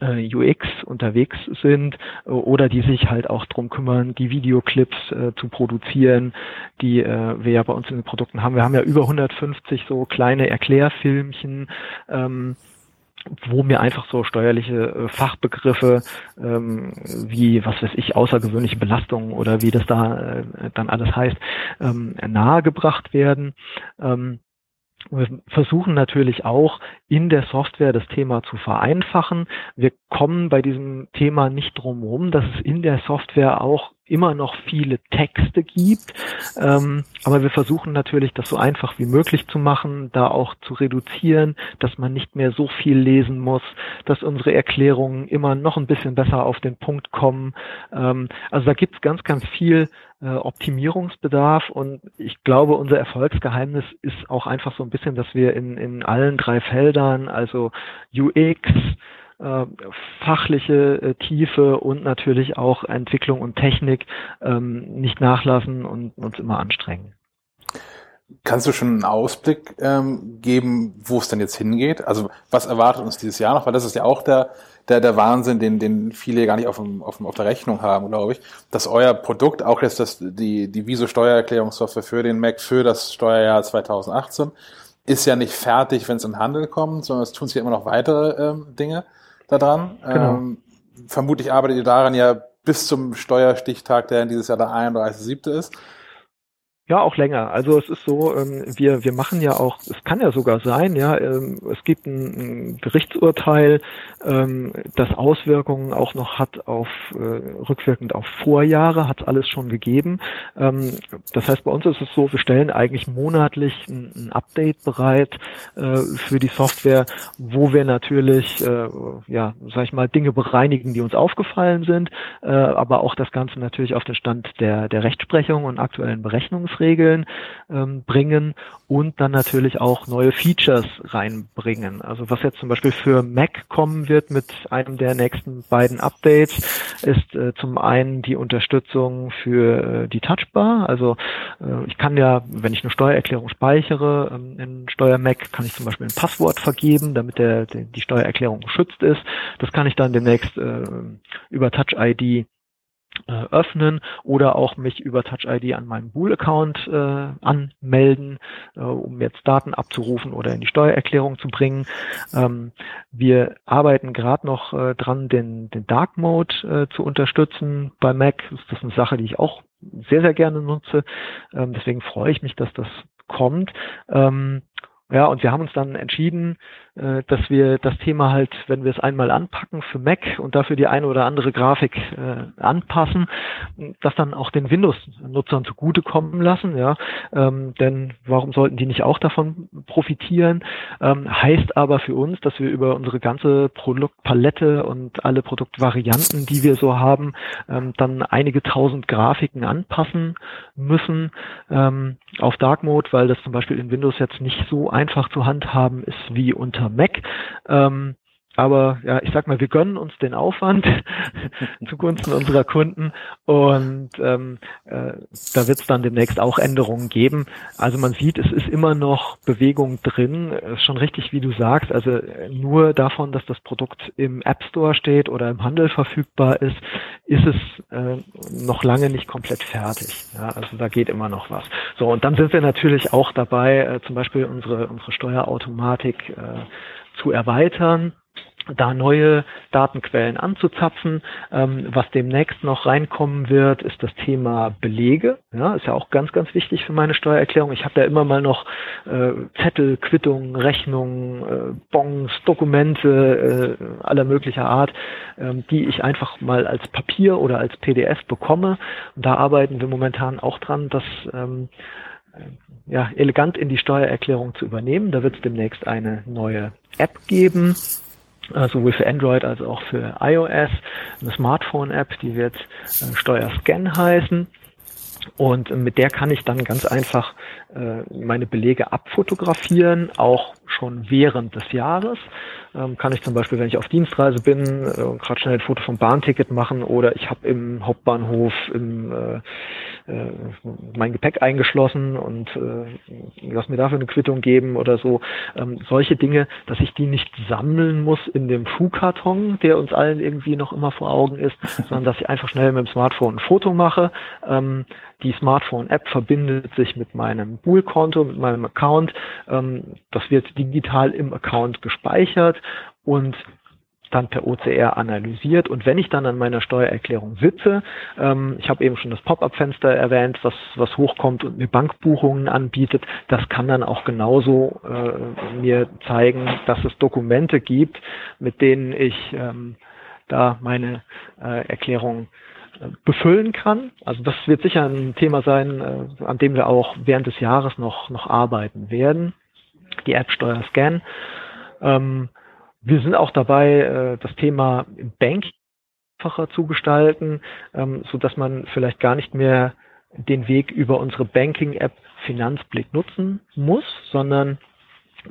äh, UX unterwegs sind äh, oder die sich halt auch drum kümmern, die Videoclips äh, zu produzieren, die äh, wir ja bei uns in den Produkten haben. Wir haben ja über 150 so kleine Erklärfilmchen, ähm, wo mir einfach so steuerliche äh, Fachbegriffe ähm, wie, was weiß ich, außergewöhnliche Belastungen oder wie das da äh, dann alles heißt, ähm, nahegebracht werden. Ähm, wir versuchen natürlich auch in der Software das Thema zu vereinfachen. Wir kommen bei diesem Thema nicht drum herum, dass es in der Software auch immer noch viele Texte gibt. Ähm, aber wir versuchen natürlich, das so einfach wie möglich zu machen, da auch zu reduzieren, dass man nicht mehr so viel lesen muss, dass unsere Erklärungen immer noch ein bisschen besser auf den Punkt kommen. Ähm, also da gibt es ganz, ganz viel äh, Optimierungsbedarf und ich glaube, unser Erfolgsgeheimnis ist auch einfach so ein bisschen, dass wir in, in allen drei Feldern, also UX, äh, fachliche äh, Tiefe und natürlich auch Entwicklung und Technik ähm, nicht nachlassen und uns immer anstrengen. Kannst du schon einen Ausblick ähm, geben, wo es denn jetzt hingeht? Also was erwartet uns dieses Jahr noch? Weil das ist ja auch der, der, der Wahnsinn, den, den viele gar nicht auf, dem, auf, dem, auf der Rechnung haben, glaube ich, dass euer Produkt, auch jetzt das, die, die Viso-Steuererklärungssoftware für den Mac für das Steuerjahr 2018, ist ja nicht fertig, wenn es in den Handel kommt, sondern es tun sich immer noch weitere ähm, Dinge daran. Genau. Ähm, vermutlich arbeitet ihr daran ja bis zum Steuerstichtag, der in dieses Jahr der 31.7. ist. Ja, auch länger. Also es ist so, ähm, wir, wir machen ja auch, es kann ja sogar sein, ja, ähm, es gibt ein, Gerichtsurteil, ähm, das Auswirkungen auch noch hat auf äh, rückwirkend auf Vorjahre, hat alles schon gegeben. Das heißt, bei uns ist es so, wir stellen eigentlich monatlich ein, Update bereit äh, für die Software, wo wir natürlich, äh, ja, sag ich mal, Dinge bereinigen, die uns aufgefallen sind, aber auch das Ganze natürlich auf den Stand der, der Rechtsprechung und aktuellen Berechnungsregeln Regeln ähm, bringen und dann natürlich auch neue Features reinbringen. Also was jetzt zum Beispiel für Mac kommen wird mit einem der nächsten beiden Updates, ist äh, zum einen die Unterstützung für äh, die Touchbar. Also äh, ich kann ja, wenn ich eine Steuererklärung speichere ähm, in Steuer Mac, kann ich zum Beispiel ein Passwort vergeben, damit der, der die Steuererklärung geschützt ist. Das kann ich dann demnächst äh, über Touch ID äh, öffnen oder auch mich über Touch ID an meinem Bool-Account äh, anmelden, äh, um jetzt Daten abzurufen oder in die Steuererklärung zu bringen. Ähm, wir arbeiten gerade noch äh, dran, den, den Dark Mode äh, zu unterstützen bei Mac. Das ist eine Sache, die ich auch sehr, sehr gerne nutze. Ähm, deswegen freue ich mich, dass das kommt. Ähm, ja, und wir haben uns dann entschieden, äh, dass wir das Thema halt, wenn wir es einmal anpacken für Mac und dafür die eine oder andere Grafik äh, anpassen, das dann auch den Windows-Nutzern zugutekommen lassen. Ja, ähm, denn warum sollten die nicht auch davon profitieren? Ähm, heißt aber für uns, dass wir über unsere ganze Produktpalette und alle Produktvarianten, die wir so haben, ähm, dann einige tausend Grafiken anpassen müssen ähm, auf Dark Mode, weil das zum Beispiel in Windows jetzt nicht so einfach zu handhaben ist wie unter Mac. Ähm, aber ja, ich sag mal, wir gönnen uns den Aufwand zugunsten unserer Kunden und ähm, äh, da wird es dann demnächst auch Änderungen geben. Also man sieht, es ist immer noch Bewegung drin. Ist schon richtig, wie du sagst. Also nur davon, dass das Produkt im App Store steht oder im Handel verfügbar ist, ist es äh, noch lange nicht komplett fertig. Ja, also da geht immer noch was. So und dann sind wir natürlich auch dabei, äh, zum Beispiel unsere unsere Steuerautomatik äh, zu erweitern da neue Datenquellen anzuzapfen. Ähm, was demnächst noch reinkommen wird, ist das Thema Belege. Ja, ist ja auch ganz, ganz wichtig für meine Steuererklärung. Ich habe ja immer mal noch äh, Zettel, Quittungen, Rechnungen, äh, Bons, Dokumente äh, aller möglicher Art, ähm, die ich einfach mal als Papier oder als PDF bekomme. Und da arbeiten wir momentan auch dran, dass ähm, ja, elegant in die Steuererklärung zu übernehmen. Da wird es demnächst eine neue App geben, äh, sowohl für Android als auch für iOS, eine Smartphone-App, die wird äh, Steuerscan heißen. Und mit der kann ich dann ganz einfach äh, meine Belege abfotografieren, auch schon während des Jahres. Ähm, kann ich zum Beispiel, wenn ich auf Dienstreise bin, äh, gerade schnell ein Foto vom Bahnticket machen oder ich habe im Hauptbahnhof im, äh, äh, mein Gepäck eingeschlossen und äh, lass mir dafür eine Quittung geben oder so. Ähm, solche Dinge, dass ich die nicht sammeln muss in dem Schuhkarton, der uns allen irgendwie noch immer vor Augen ist, sondern dass ich einfach schnell mit dem Smartphone ein Foto mache. Ähm, die Smartphone-App verbindet sich mit meinem Pool-Konto, mit meinem Account. Ähm, das wird digital im Account gespeichert und dann per OCR analysiert. Und wenn ich dann an meiner Steuererklärung sitze, ähm, ich habe eben schon das Pop-up-Fenster erwähnt, was, was hochkommt und mir Bankbuchungen anbietet, das kann dann auch genauso äh, mir zeigen, dass es Dokumente gibt, mit denen ich ähm, da meine äh, Erklärung äh, befüllen kann. Also das wird sicher ein Thema sein, äh, an dem wir auch während des Jahres noch, noch arbeiten werden. Die App Steuerscan. Ähm, wir sind auch dabei, äh, das Thema Bank einfacher zu gestalten, ähm, so dass man vielleicht gar nicht mehr den Weg über unsere Banking-App Finanzblick nutzen muss, sondern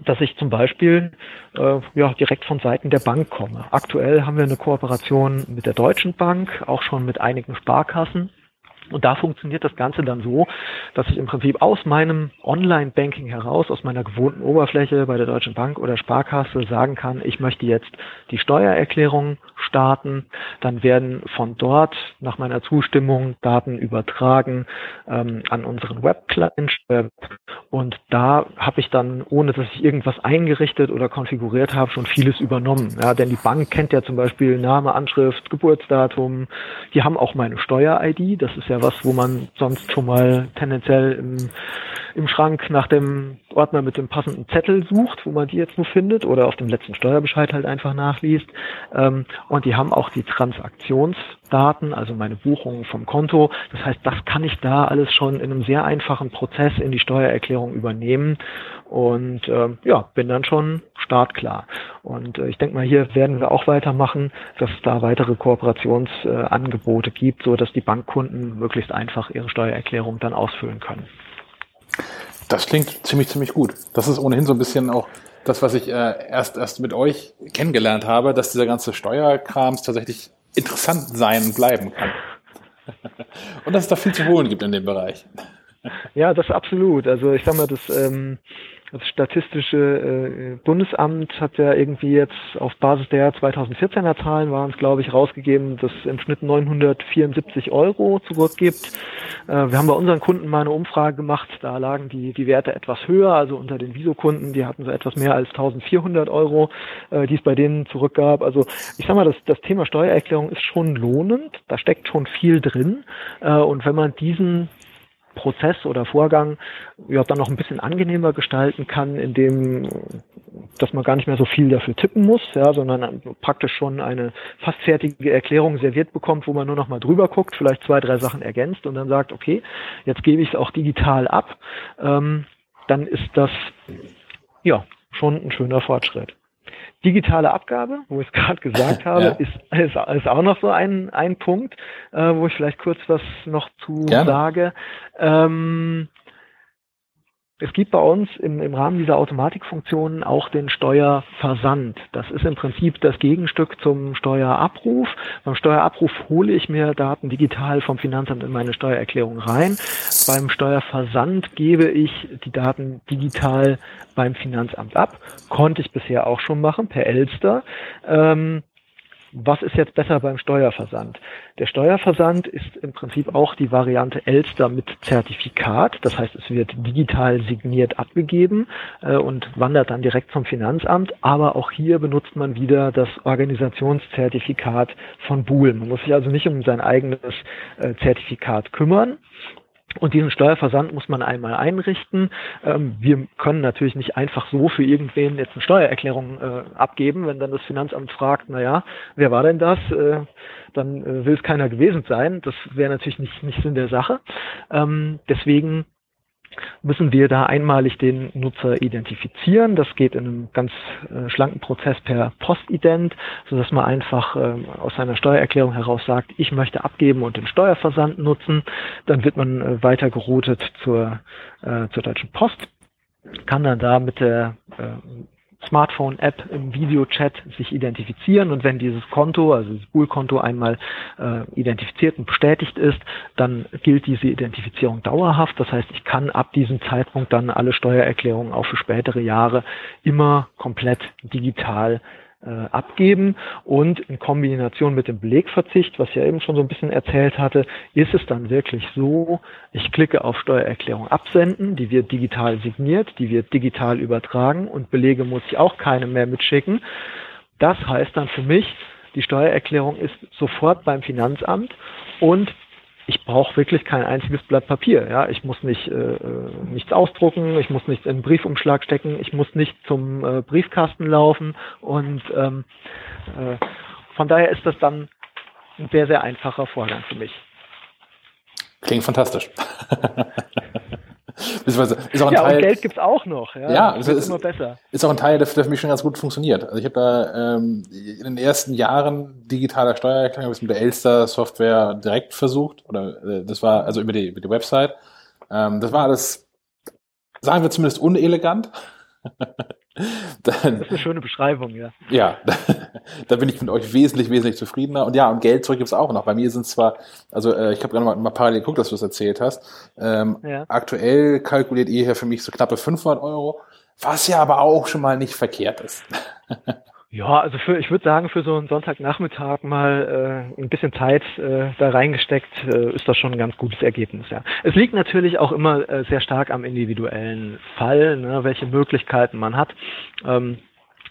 dass ich zum Beispiel äh, ja, direkt von Seiten der Bank komme. Aktuell haben wir eine Kooperation mit der Deutschen Bank, auch schon mit einigen Sparkassen. Und da funktioniert das Ganze dann so, dass ich im Prinzip aus meinem Online-Banking heraus, aus meiner gewohnten Oberfläche bei der Deutschen Bank oder Sparkasse sagen kann, ich möchte jetzt die Steuererklärung starten. Dann werden von dort nach meiner Zustimmung Daten übertragen ähm, an unseren Web-Client. Und da habe ich dann, ohne dass ich irgendwas eingerichtet oder konfiguriert habe, schon vieles übernommen. Ja, denn die Bank kennt ja zum Beispiel Name, Anschrift, Geburtsdatum. Die haben auch meine Steuer-ID. Das ist ja was, wo man sonst schon mal tendenziell im, im Schrank nach dem Ordner mit dem passenden Zettel sucht, wo man die jetzt nur findet oder auf dem letzten Steuerbescheid halt einfach nachliest. Ähm, und die haben auch die Transaktionsdaten, also meine Buchungen vom Konto. Das heißt, das kann ich da alles schon in einem sehr einfachen Prozess in die Steuererklärung übernehmen und ähm, ja, bin dann schon startklar. Und äh, ich denke mal, hier werden wir auch weitermachen, dass es da weitere Kooperationsangebote äh, gibt, so dass die Bankkunden möglichst einfach ihre Steuererklärung dann ausfüllen können. Das klingt ziemlich, ziemlich gut. Das ist ohnehin so ein bisschen auch das, was ich äh, erst, erst mit euch kennengelernt habe, dass dieser ganze Steuerkrams tatsächlich interessant sein und bleiben kann. und dass es da viel zu holen gibt in dem Bereich. Ja, das absolut. Also ich sag mal, das ähm, das Statistische äh, Bundesamt hat ja irgendwie jetzt auf Basis der 2014er Zahlen waren es, glaube ich, rausgegeben, dass im Schnitt 974 Euro zurückgibt. Äh, wir haben bei unseren Kunden mal eine Umfrage gemacht, da lagen die, die Werte etwas höher, also unter den Viso-Kunden, die hatten so etwas mehr als 1400 Euro, äh, die es bei denen zurückgab. Also ich sag mal, das, das Thema Steuererklärung ist schon lohnend, da steckt schon viel drin. Äh, und wenn man diesen Prozess oder Vorgang ja, dann noch ein bisschen angenehmer gestalten kann, indem dass man gar nicht mehr so viel dafür tippen muss, ja, sondern praktisch schon eine fast fertige Erklärung serviert bekommt, wo man nur noch mal drüber guckt, vielleicht zwei, drei Sachen ergänzt und dann sagt, okay, jetzt gebe ich es auch digital ab, ähm, dann ist das ja schon ein schöner Fortschritt. Digitale Abgabe, wo ich es gerade gesagt habe, ja. ist, ist, ist auch noch so ein, ein Punkt, äh, wo ich vielleicht kurz was noch zu Gerne. sage. Ähm, es gibt bei uns im, im Rahmen dieser Automatikfunktionen auch den Steuerversand. Das ist im Prinzip das Gegenstück zum Steuerabruf. Beim Steuerabruf hole ich mir Daten digital vom Finanzamt in meine Steuererklärung rein. Beim Steuerversand gebe ich die Daten digital beim Finanzamt ab. Konnte ich bisher auch schon machen per Elster. Ähm, was ist jetzt besser beim Steuerversand? Der Steuerversand ist im Prinzip auch die Variante Elster mit Zertifikat. Das heißt, es wird digital signiert abgegeben äh, und wandert dann direkt zum Finanzamt. Aber auch hier benutzt man wieder das Organisationszertifikat von Buhl. Man muss sich also nicht um sein eigenes äh, Zertifikat kümmern. Und diesen Steuerversand muss man einmal einrichten. Ähm, wir können natürlich nicht einfach so für irgendwen jetzt eine Steuererklärung äh, abgeben, wenn dann das Finanzamt fragt, na ja, wer war denn das? Äh, dann äh, will es keiner gewesen sein. Das wäre natürlich nicht, nicht Sinn der Sache. Ähm, deswegen müssen wir da einmalig den Nutzer identifizieren. Das geht in einem ganz äh, schlanken Prozess per Postident, sodass man einfach äh, aus seiner Steuererklärung heraus sagt, ich möchte abgeben und den Steuerversand nutzen. Dann wird man äh, weiter geroutet zur, äh, zur Deutschen Post, kann dann da mit der äh, Smartphone-App im Videochat sich identifizieren und wenn dieses Konto, also das Pool-Konto einmal äh, identifiziert und bestätigt ist, dann gilt diese Identifizierung dauerhaft. Das heißt, ich kann ab diesem Zeitpunkt dann alle Steuererklärungen auch für spätere Jahre immer komplett digital äh, abgeben und in Kombination mit dem Belegverzicht, was ich ja eben schon so ein bisschen erzählt hatte, ist es dann wirklich so, ich klicke auf Steuererklärung absenden, die wird digital signiert, die wird digital übertragen und Belege muss ich auch keine mehr mitschicken. Das heißt dann für mich, die Steuererklärung ist sofort beim Finanzamt und ich brauche wirklich kein einziges Blatt Papier. Ja, ich muss nicht äh, äh, nichts ausdrucken, ich muss nichts in einen Briefumschlag stecken, ich muss nicht zum äh, Briefkasten laufen und ähm, äh, von daher ist das dann ein sehr sehr einfacher Vorgang für mich. Klingt fantastisch. ist auch ein ja, Teil, und Geld gibt's auch noch. Ja, ja das ist immer besser. Ist auch ein Teil, der, der für mich schon ganz gut funktioniert. Also ich habe da ähm, in den ersten Jahren digitaler Steuererklärung mit der Elster-Software direkt versucht. Oder äh, das war also über die, über die Website. Ähm, das war alles, sagen wir zumindest unelegant. das ist eine schöne Beschreibung, ja. Ja, da bin ich mit euch wesentlich, wesentlich zufriedener. Und ja, und Geld zurück gibt's auch noch. Bei mir sind zwar, also äh, ich habe gerade mal, mal parallel geguckt, dass du es erzählt hast. Ähm, ja. Aktuell kalkuliert ihr hier für mich so knappe 500 Euro, was ja aber auch schon mal nicht verkehrt ist. Ja, also für, ich würde sagen, für so einen Sonntagnachmittag mal äh, ein bisschen Zeit äh, da reingesteckt, äh, ist das schon ein ganz gutes Ergebnis, ja. Es liegt natürlich auch immer äh, sehr stark am individuellen Fall, ne, welche Möglichkeiten man hat. Ähm,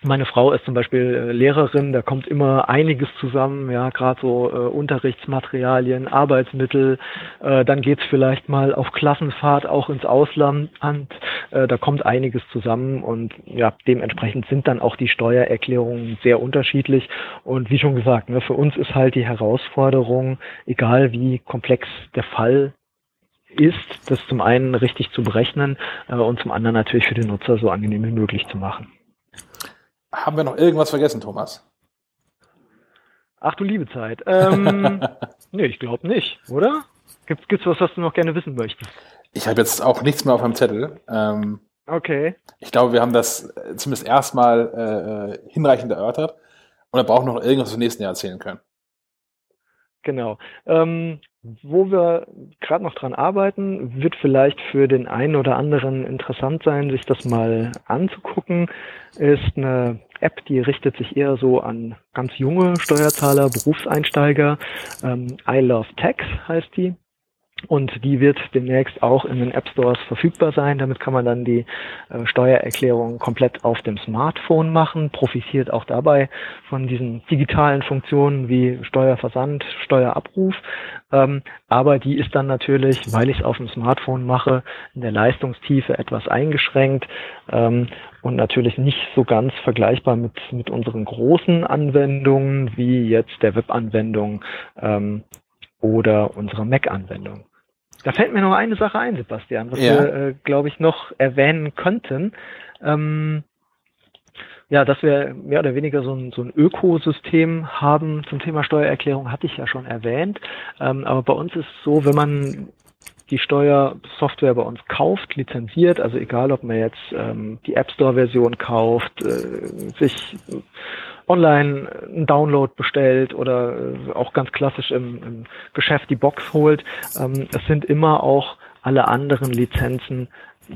meine Frau ist zum Beispiel äh, Lehrerin, da kommt immer einiges zusammen, ja, gerade so äh, Unterrichtsmaterialien, Arbeitsmittel, äh, dann geht's vielleicht mal auf Klassenfahrt auch ins Ausland, äh, da kommt einiges zusammen und ja, dementsprechend sind dann auch die Steuererklärungen sehr unterschiedlich und wie schon gesagt, ne, für uns ist halt die Herausforderung, egal wie komplex der Fall ist, das zum einen richtig zu berechnen äh, und zum anderen natürlich für den Nutzer so angenehm wie möglich zu machen. Haben wir noch irgendwas vergessen, Thomas? Ach du liebe Zeit. Ähm, nee, ich glaube nicht, oder? Gibt es was, was du noch gerne wissen möchtest? Ich habe jetzt auch nichts mehr auf meinem Zettel. Ähm, okay. Ich glaube, wir haben das äh, zumindest erstmal äh, äh, hinreichend erörtert. Und wir brauchen noch irgendwas zum nächsten Jahr erzählen können. Genau. Ähm, wo wir gerade noch dran arbeiten, wird vielleicht für den einen oder anderen interessant sein, sich das mal anzugucken, ist eine App, die richtet sich eher so an ganz junge Steuerzahler, Berufseinsteiger. Ähm, I Love Tax heißt die. Und die wird demnächst auch in den App Stores verfügbar sein. Damit kann man dann die äh, Steuererklärung komplett auf dem Smartphone machen, profitiert auch dabei von diesen digitalen Funktionen wie Steuerversand, Steuerabruf. Ähm, aber die ist dann natürlich, weil ich es auf dem Smartphone mache, in der Leistungstiefe etwas eingeschränkt ähm, und natürlich nicht so ganz vergleichbar mit, mit unseren großen Anwendungen wie jetzt der Webanwendung ähm, oder unsere Mac-Anwendung. Da fällt mir noch eine Sache ein, Sebastian, was ja. wir, äh, glaube ich, noch erwähnen könnten. Ähm, ja, dass wir mehr oder weniger so ein, so ein Ökosystem haben zum Thema Steuererklärung, hatte ich ja schon erwähnt. Ähm, aber bei uns ist es so, wenn man die Steuersoftware bei uns kauft, lizenziert, also egal ob man jetzt ähm, die App Store Version kauft, äh, sich online einen Download bestellt oder äh, auch ganz klassisch im, im Geschäft die Box holt. Ähm, es sind immer auch alle anderen Lizenzen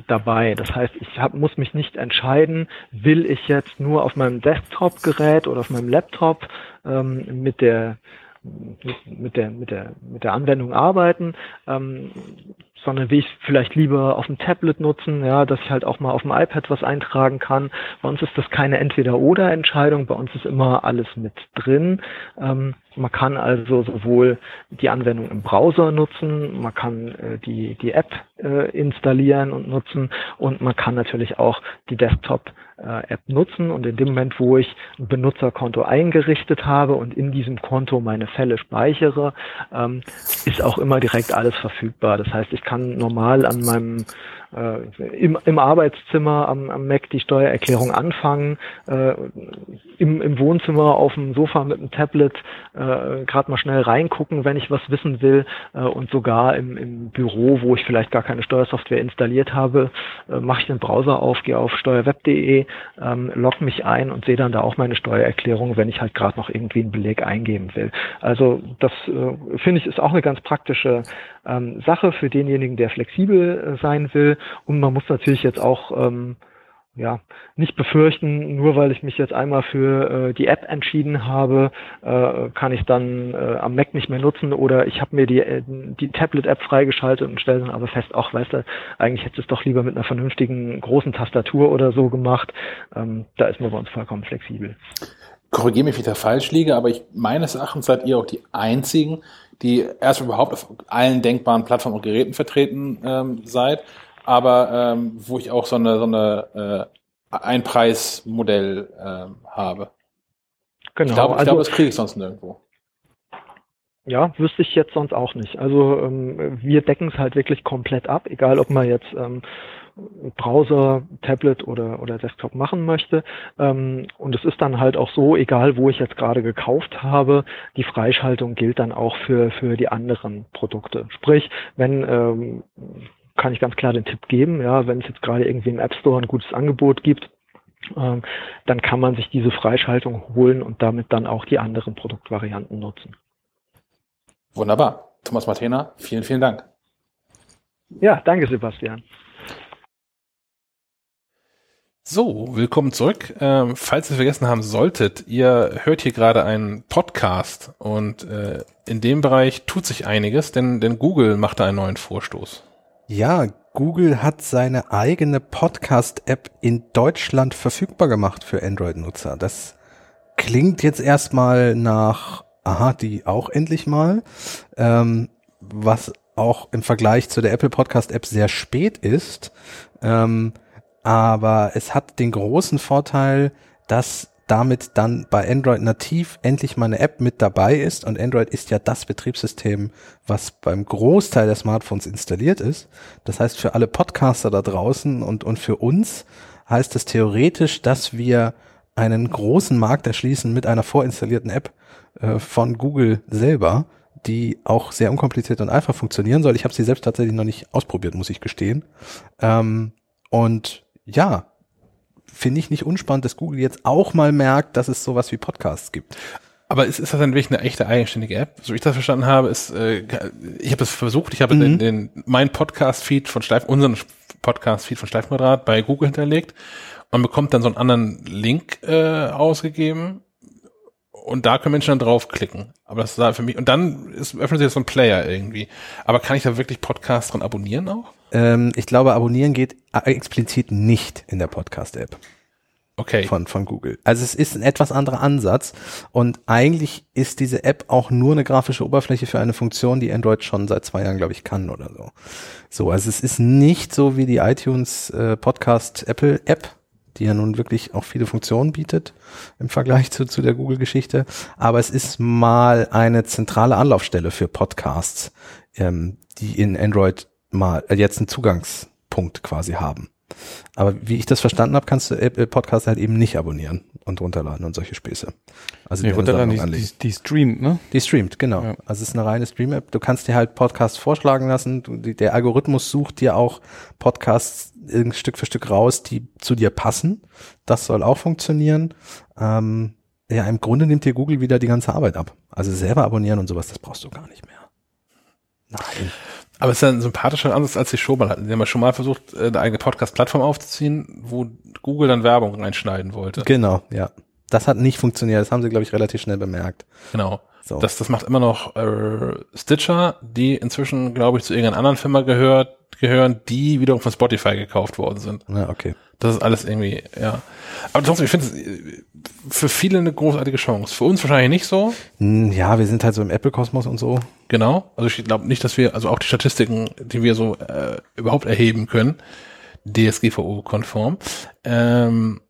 dabei. Das heißt, ich hab, muss mich nicht entscheiden, will ich jetzt nur auf meinem Desktop-Gerät oder auf meinem Laptop ähm, mit der mit der, mit der, mit der Anwendung arbeiten, ähm, sondern will ich vielleicht lieber auf dem Tablet nutzen, ja, dass ich halt auch mal auf dem iPad was eintragen kann. Bei uns ist das keine Entweder-Oder-Entscheidung, bei uns ist immer alles mit drin. Ähm, man kann also sowohl die Anwendung im Browser nutzen, man kann äh, die, die App äh, installieren und nutzen und man kann natürlich auch die Desktop äh, nutzen und in dem Moment, wo ich ein Benutzerkonto eingerichtet habe und in diesem Konto meine Fälle speichere, ähm, ist auch immer direkt alles verfügbar. Das heißt, ich kann kann normal an meinem äh, im, im Arbeitszimmer am, am Mac die Steuererklärung anfangen, äh, im, im Wohnzimmer auf dem Sofa mit dem Tablet äh, gerade mal schnell reingucken, wenn ich was wissen will äh, und sogar im, im Büro, wo ich vielleicht gar keine Steuersoftware installiert habe, äh, mache ich den Browser auf, gehe auf steuerweb.de, ähm, log mich ein und sehe dann da auch meine Steuererklärung, wenn ich halt gerade noch irgendwie einen Beleg eingeben will. Also das äh, finde ich ist auch eine ganz praktische ähm, Sache für denjenigen, der flexibel äh, sein will. Und man muss natürlich jetzt auch ähm, ja, nicht befürchten, nur weil ich mich jetzt einmal für äh, die App entschieden habe, äh, kann ich dann äh, am Mac nicht mehr nutzen oder ich habe mir die, äh, die Tablet-App freigeschaltet und stelle dann aber fest, ach, weißt du, eigentlich hätte es doch lieber mit einer vernünftigen großen Tastatur oder so gemacht. Ähm, da ist man bei uns vollkommen flexibel. Korrigiere mich, wenn ich da falsch liege, aber ich meines Erachtens seid ihr auch die einzigen, die erst überhaupt auf allen denkbaren Plattformen und Geräten vertreten ähm, seid, aber ähm, wo ich auch so eine, so eine äh, Einpreismodell ähm, habe. Genau. Ich glaube, also, glaube, das kriege ich sonst nirgendwo. Ja, wüsste ich jetzt sonst auch nicht. Also ähm, wir decken es halt wirklich komplett ab, egal ob man jetzt ähm, Browser, Tablet oder, oder Desktop machen möchte. Ähm, und es ist dann halt auch so, egal wo ich jetzt gerade gekauft habe, die Freischaltung gilt dann auch für, für die anderen Produkte. Sprich, wenn ähm, kann ich ganz klar den Tipp geben, ja, wenn es jetzt gerade irgendwie im App Store ein gutes Angebot gibt, ähm, dann kann man sich diese Freischaltung holen und damit dann auch die anderen Produktvarianten nutzen. Wunderbar. Thomas Martena, vielen, vielen Dank. Ja, danke Sebastian. So, willkommen zurück. Ähm, falls ihr vergessen haben solltet, ihr hört hier gerade einen Podcast und äh, in dem Bereich tut sich einiges, denn, denn Google macht da einen neuen Vorstoß. Ja, Google hat seine eigene Podcast-App in Deutschland verfügbar gemacht für Android-Nutzer. Das klingt jetzt erstmal nach, aha, die auch endlich mal, ähm, was auch im Vergleich zu der Apple Podcast-App sehr spät ist. Ähm, aber es hat den großen Vorteil, dass damit dann bei Android nativ endlich mal eine App mit dabei ist und Android ist ja das Betriebssystem, was beim Großteil der Smartphones installiert ist. Das heißt, für alle Podcaster da draußen und, und für uns heißt es theoretisch, dass wir einen großen Markt erschließen mit einer vorinstallierten App äh, von Google selber, die auch sehr unkompliziert und einfach funktionieren soll. Ich habe sie selbst tatsächlich noch nicht ausprobiert, muss ich gestehen. Ähm, und ja, finde ich nicht unspannend, dass Google jetzt auch mal merkt, dass es sowas wie Podcasts gibt. Aber ist, ist das dann wirklich eine echte eigenständige App? So wie ich das verstanden habe, ist, äh, ich habe das versucht, ich habe mhm. den, den, mein Podcast-Feed von Schleif, unseren Podcast-Feed von Schleifquadrat bei Google hinterlegt. Man bekommt dann so einen anderen Link äh, ausgegeben und da können Menschen dann draufklicken. Aber das ist für mich, und dann ist, öffnet sich so ein Player irgendwie. Aber kann ich da wirklich Podcasts dran abonnieren auch? Ähm, ich glaube, abonnieren geht explizit nicht in der Podcast-App. Okay. Von, von Google. Also es ist ein etwas anderer Ansatz und eigentlich ist diese App auch nur eine grafische Oberfläche für eine Funktion, die Android schon seit zwei Jahren, glaube ich, kann oder so. So, also es ist nicht so wie die iTunes äh, Podcast Apple App, die ja nun wirklich auch viele Funktionen bietet im Vergleich zu, zu der Google-Geschichte. Aber es ist mal eine zentrale Anlaufstelle für Podcasts, ähm, die in Android mal äh, jetzt einen Zugangspunkt quasi haben. Aber wie ich das verstanden habe, kannst du Apple Podcast halt eben nicht abonnieren und runterladen und solche Späße. Also nee, runterladen, die, die, die, streamt, ne? Die streamt, genau. Ja. Also es ist eine reine Stream-App. Du kannst dir halt Podcasts vorschlagen lassen. Du, der Algorithmus sucht dir auch Podcasts Stück für Stück raus, die zu dir passen. Das soll auch funktionieren. Ähm, ja, im Grunde nimmt dir Google wieder die ganze Arbeit ab. Also selber abonnieren und sowas, das brauchst du gar nicht mehr. Nein. Aber es ist ja ein sympathischer Ansatz, als sie schon mal hatten. Sie haben ja schon mal versucht, äh, eine eigene Podcast-Plattform aufzuziehen, wo Google dann Werbung reinschneiden wollte. Genau, ja. Das hat nicht funktioniert. Das haben sie, glaube ich, relativ schnell bemerkt. Genau. So. Das, das macht immer noch äh, Stitcher, die inzwischen, glaube ich, zu irgendeiner anderen Firma gehört, gehören, die wiederum von Spotify gekauft worden sind. Ja, okay. Das ist alles irgendwie, ja. Aber trotzdem, ich finde es äh, für viele eine großartige Chance. Für uns wahrscheinlich nicht so. Hm, ja, wir sind halt so im Apple-Kosmos und so. Genau. Also ich glaube nicht, dass wir, also auch die Statistiken, die wir so äh, überhaupt erheben können, DSGVO-konform, ähm,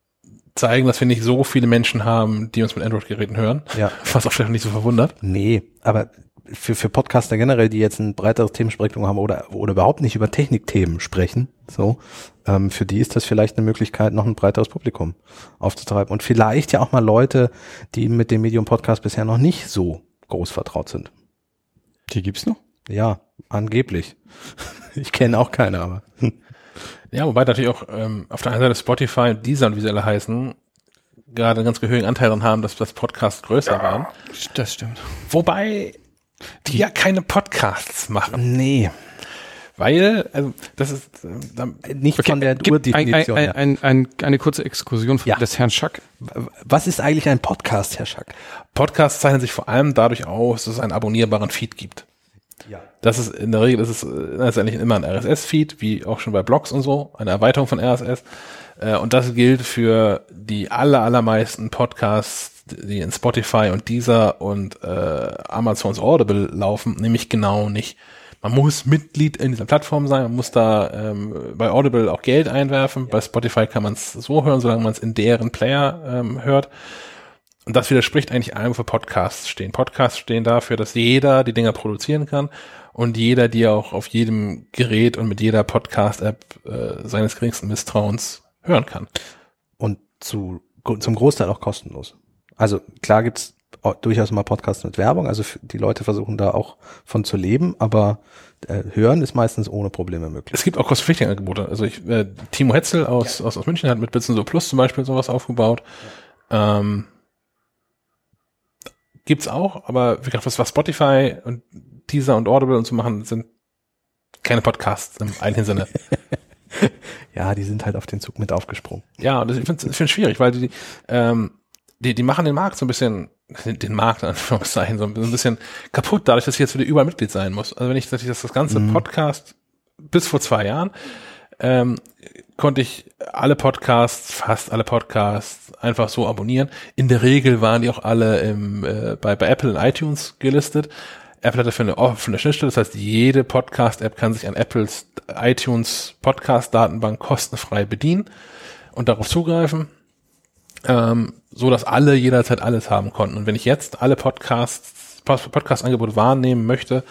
zeigen, dass wir nicht so viele Menschen haben, die uns mit Android-Geräten hören. Ja. Was auch vielleicht nicht so verwundert. Nee, aber für, für Podcaster generell, die jetzt ein breiteres Themenspektrum haben oder, oder überhaupt nicht über Technikthemen sprechen, so, ähm, für die ist das vielleicht eine Möglichkeit, noch ein breiteres Publikum aufzutreiben. Und vielleicht ja auch mal Leute, die mit dem Medium Podcast bisher noch nicht so groß vertraut sind. Die gibt's noch? Ja, angeblich. Ich kenne auch keine, aber. Ja, wobei natürlich auch ähm, auf der einen Seite Spotify und Deezer und wie sie alle heißen, gerade einen ganz gehörigen Anteil daran haben, dass das Podcasts größer waren. Das stimmt. Wobei die ja keine Podcasts machen. Nee, Weil, also das ist, ähm, da- nicht von der Gibt ein, ein, Urdefinition. ein, her. ein, ein, eine kurze Exkursion von Ja. des Herrn Schack. Was ist eigentlich ein Podcast, Herr Schack? Podcasts zeichnen sich vor allem dadurch aus, dass es einen abonnierbaren Feed gibt. Ja. Das ist in der Regel ist es äh, letztendlich immer ein RSS-Feed, wie auch schon bei Blogs und so, eine Erweiterung von RSS. Äh, Und das gilt für die aller, allermeisten Podcasts, die in Spotify und Deezer und äh, Amazons Audible laufen, nämlich genau nicht. Man muss Mitglied in dieser Plattform sein, man muss da ähm, bei Audible auch Geld einwerfen, bei Spotify kann man es so hören, solange man es in deren Player ähm, hört. Und das widerspricht eigentlich allem, wofür Podcasts stehen. Podcasts stehen dafür, dass jeder die Dinger produzieren kann und jeder die auch auf jedem Gerät und mit jeder Podcast-App äh, seines geringsten Misstrauens hören kann. Und zu, zum Großteil auch kostenlos. Also klar gibt's durchaus mal Podcasts mit Werbung, also die Leute versuchen da auch von zu leben, aber äh, hören ist meistens ohne Probleme möglich. Es gibt auch kostenpflichtige Angebote. Also ich, äh, Timo Hetzel aus, aus, aus München hat mit Bits und so Plus zum Beispiel sowas aufgebaut. Ähm, gibt's auch, aber wie gesagt, was, was Spotify und Teaser und Audible und so machen, sind keine Podcasts im eigentlichen Sinne. Ja, die sind halt auf den Zug mit aufgesprungen. Ja, und das, ich finde es schwierig, weil die, ähm, die, die machen den Markt so ein bisschen, den, Markt in Anführungszeichen, so ein bisschen kaputt, dadurch, dass ich jetzt wieder überall Mitglied sein muss. Also wenn ich, dass ich das, das ganze Podcast bis vor zwei Jahren, ähm, konnte ich alle Podcasts, fast alle Podcasts einfach so abonnieren. In der Regel waren die auch alle im, äh, bei, bei Apple und iTunes gelistet. Apple hat dafür eine offene Schnittstelle, das heißt, jede Podcast-App kann sich an Apples iTunes Podcast-Datenbank kostenfrei bedienen und darauf zugreifen, ähm, so dass alle jederzeit alles haben konnten. Und wenn ich jetzt alle Podcasts, Pod- Podcast-Angebote wahrnehmen möchte,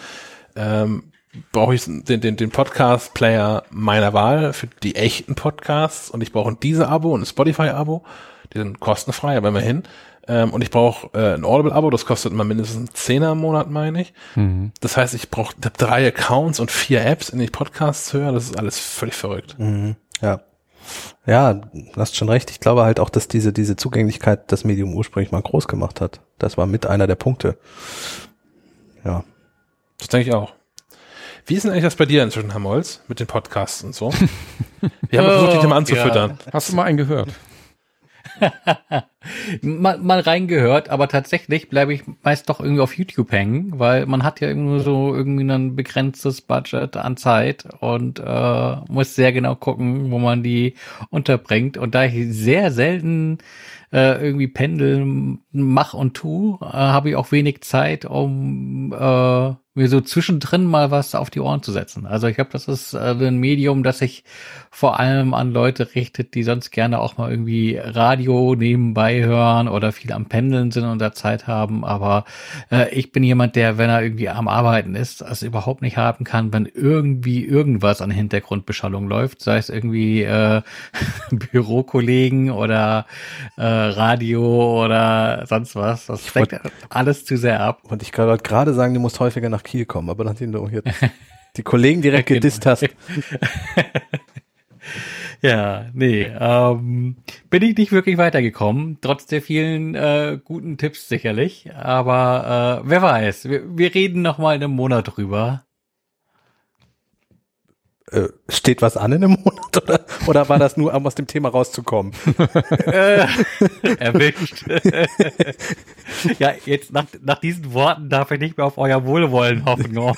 ähm, brauche ich den, den, den Podcast-Player meiner Wahl für die echten Podcasts und ich brauche ein Deezer-Abo und ein Spotify-Abo. Die sind kostenfrei, aber immerhin. Ähm, und ich brauche äh, ein Audible-Abo, das kostet immer mindestens einen Zehner im Monat, meine ich. Das heißt, ich brauche drei Accounts und vier Apps, in denen ich Podcasts höre. Das ist alles völlig verrückt. Mhm. Ja. Ja, du hast schon recht. Ich glaube halt auch, dass diese, diese Zugänglichkeit das Medium ursprünglich mal groß gemacht hat. Das war mit einer der Punkte. Ja. Das denke ich auch. Wie ist denn eigentlich das bei dir inzwischen, Herr Molz, mit den Podcasts und so? Wir haben versucht, dich immer anzufüttern. Hast du mal einen gehört? mal, mal reingehört, aber tatsächlich bleibe ich meist doch irgendwie auf YouTube hängen, weil man hat ja irgendwie so irgendwie ein begrenztes Budget an Zeit und äh, muss sehr genau gucken, wo man die unterbringt. Und da ich sehr selten äh, irgendwie pendeln mach und tu, äh, habe ich auch wenig Zeit, um äh, mir so zwischendrin mal was auf die Ohren zu setzen. Also ich glaube, das ist äh, ein Medium, das sich vor allem an Leute richtet, die sonst gerne auch mal irgendwie Radio nebenbei hören oder viel am Pendeln sind und da Zeit haben. Aber äh, ich bin jemand, der, wenn er irgendwie am Arbeiten ist, es überhaupt nicht haben kann, wenn irgendwie irgendwas an Hintergrundbeschallung läuft, sei es irgendwie äh, Bürokollegen oder äh, Radio oder sonst was. Das deckt alles zu sehr ab. Und ich wollte gerade sagen, du musst häufiger nach Kiel kommen, aber nachdem du jetzt die Kollegen direkt gedisst hast. Ja, nee, ähm, bin ich nicht wirklich weitergekommen, trotz der vielen äh, guten Tipps sicherlich. Aber äh, wer weiß, wir, wir reden noch mal in einem Monat drüber. Äh, steht was an in einem Monat oder, oder war das nur, um aus dem Thema rauszukommen? Äh, erwischt. ja, jetzt nach, nach diesen Worten darf ich nicht mehr auf euer Wohlwollen hoffen. Oh.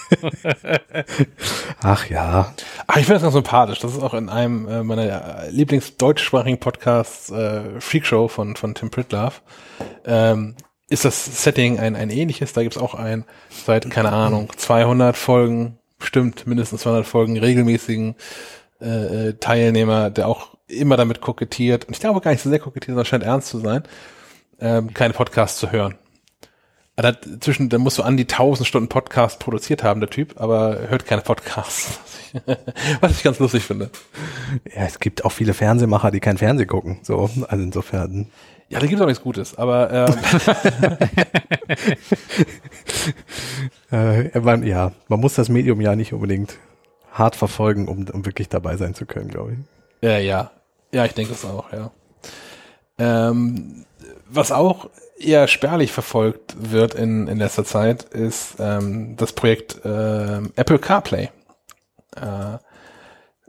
Ach ja. Ach, ich finde das ganz sympathisch. Das ist auch in einem äh, meiner Lieblingsdeutschsprachigen Podcasts, äh, Freak Show von, von Tim Pritlove, ähm, ist das Setting ein, ein ähnliches. Da gibt's auch ein, seit, keine Ahnung, 200 Folgen, bestimmt mindestens 200 Folgen, regelmäßigen äh, äh, Teilnehmer, der auch immer damit kokettiert, und ich glaube gar nicht so sehr kokettiert, sondern scheint ernst zu sein, ähm, keine Podcasts zu hören. Er hat zwischen, da musst du an die 1000 Stunden Podcast produziert haben, der Typ, aber er hört keine Podcasts. Was ich ganz lustig finde. Ja, es gibt auch viele Fernsehmacher, die kein Fernsehen gucken. So, also insofern. Ja, da gibt es auch nichts Gutes, aber ähm, Äh, man, ja, man muss das Medium ja nicht unbedingt hart verfolgen, um, um wirklich dabei sein zu können, glaube ich. Ja, ja. Ja, ich denke es auch, ja. Ähm, was auch eher spärlich verfolgt wird in, in letzter Zeit, ist ähm, das Projekt ähm, Apple CarPlay. Äh,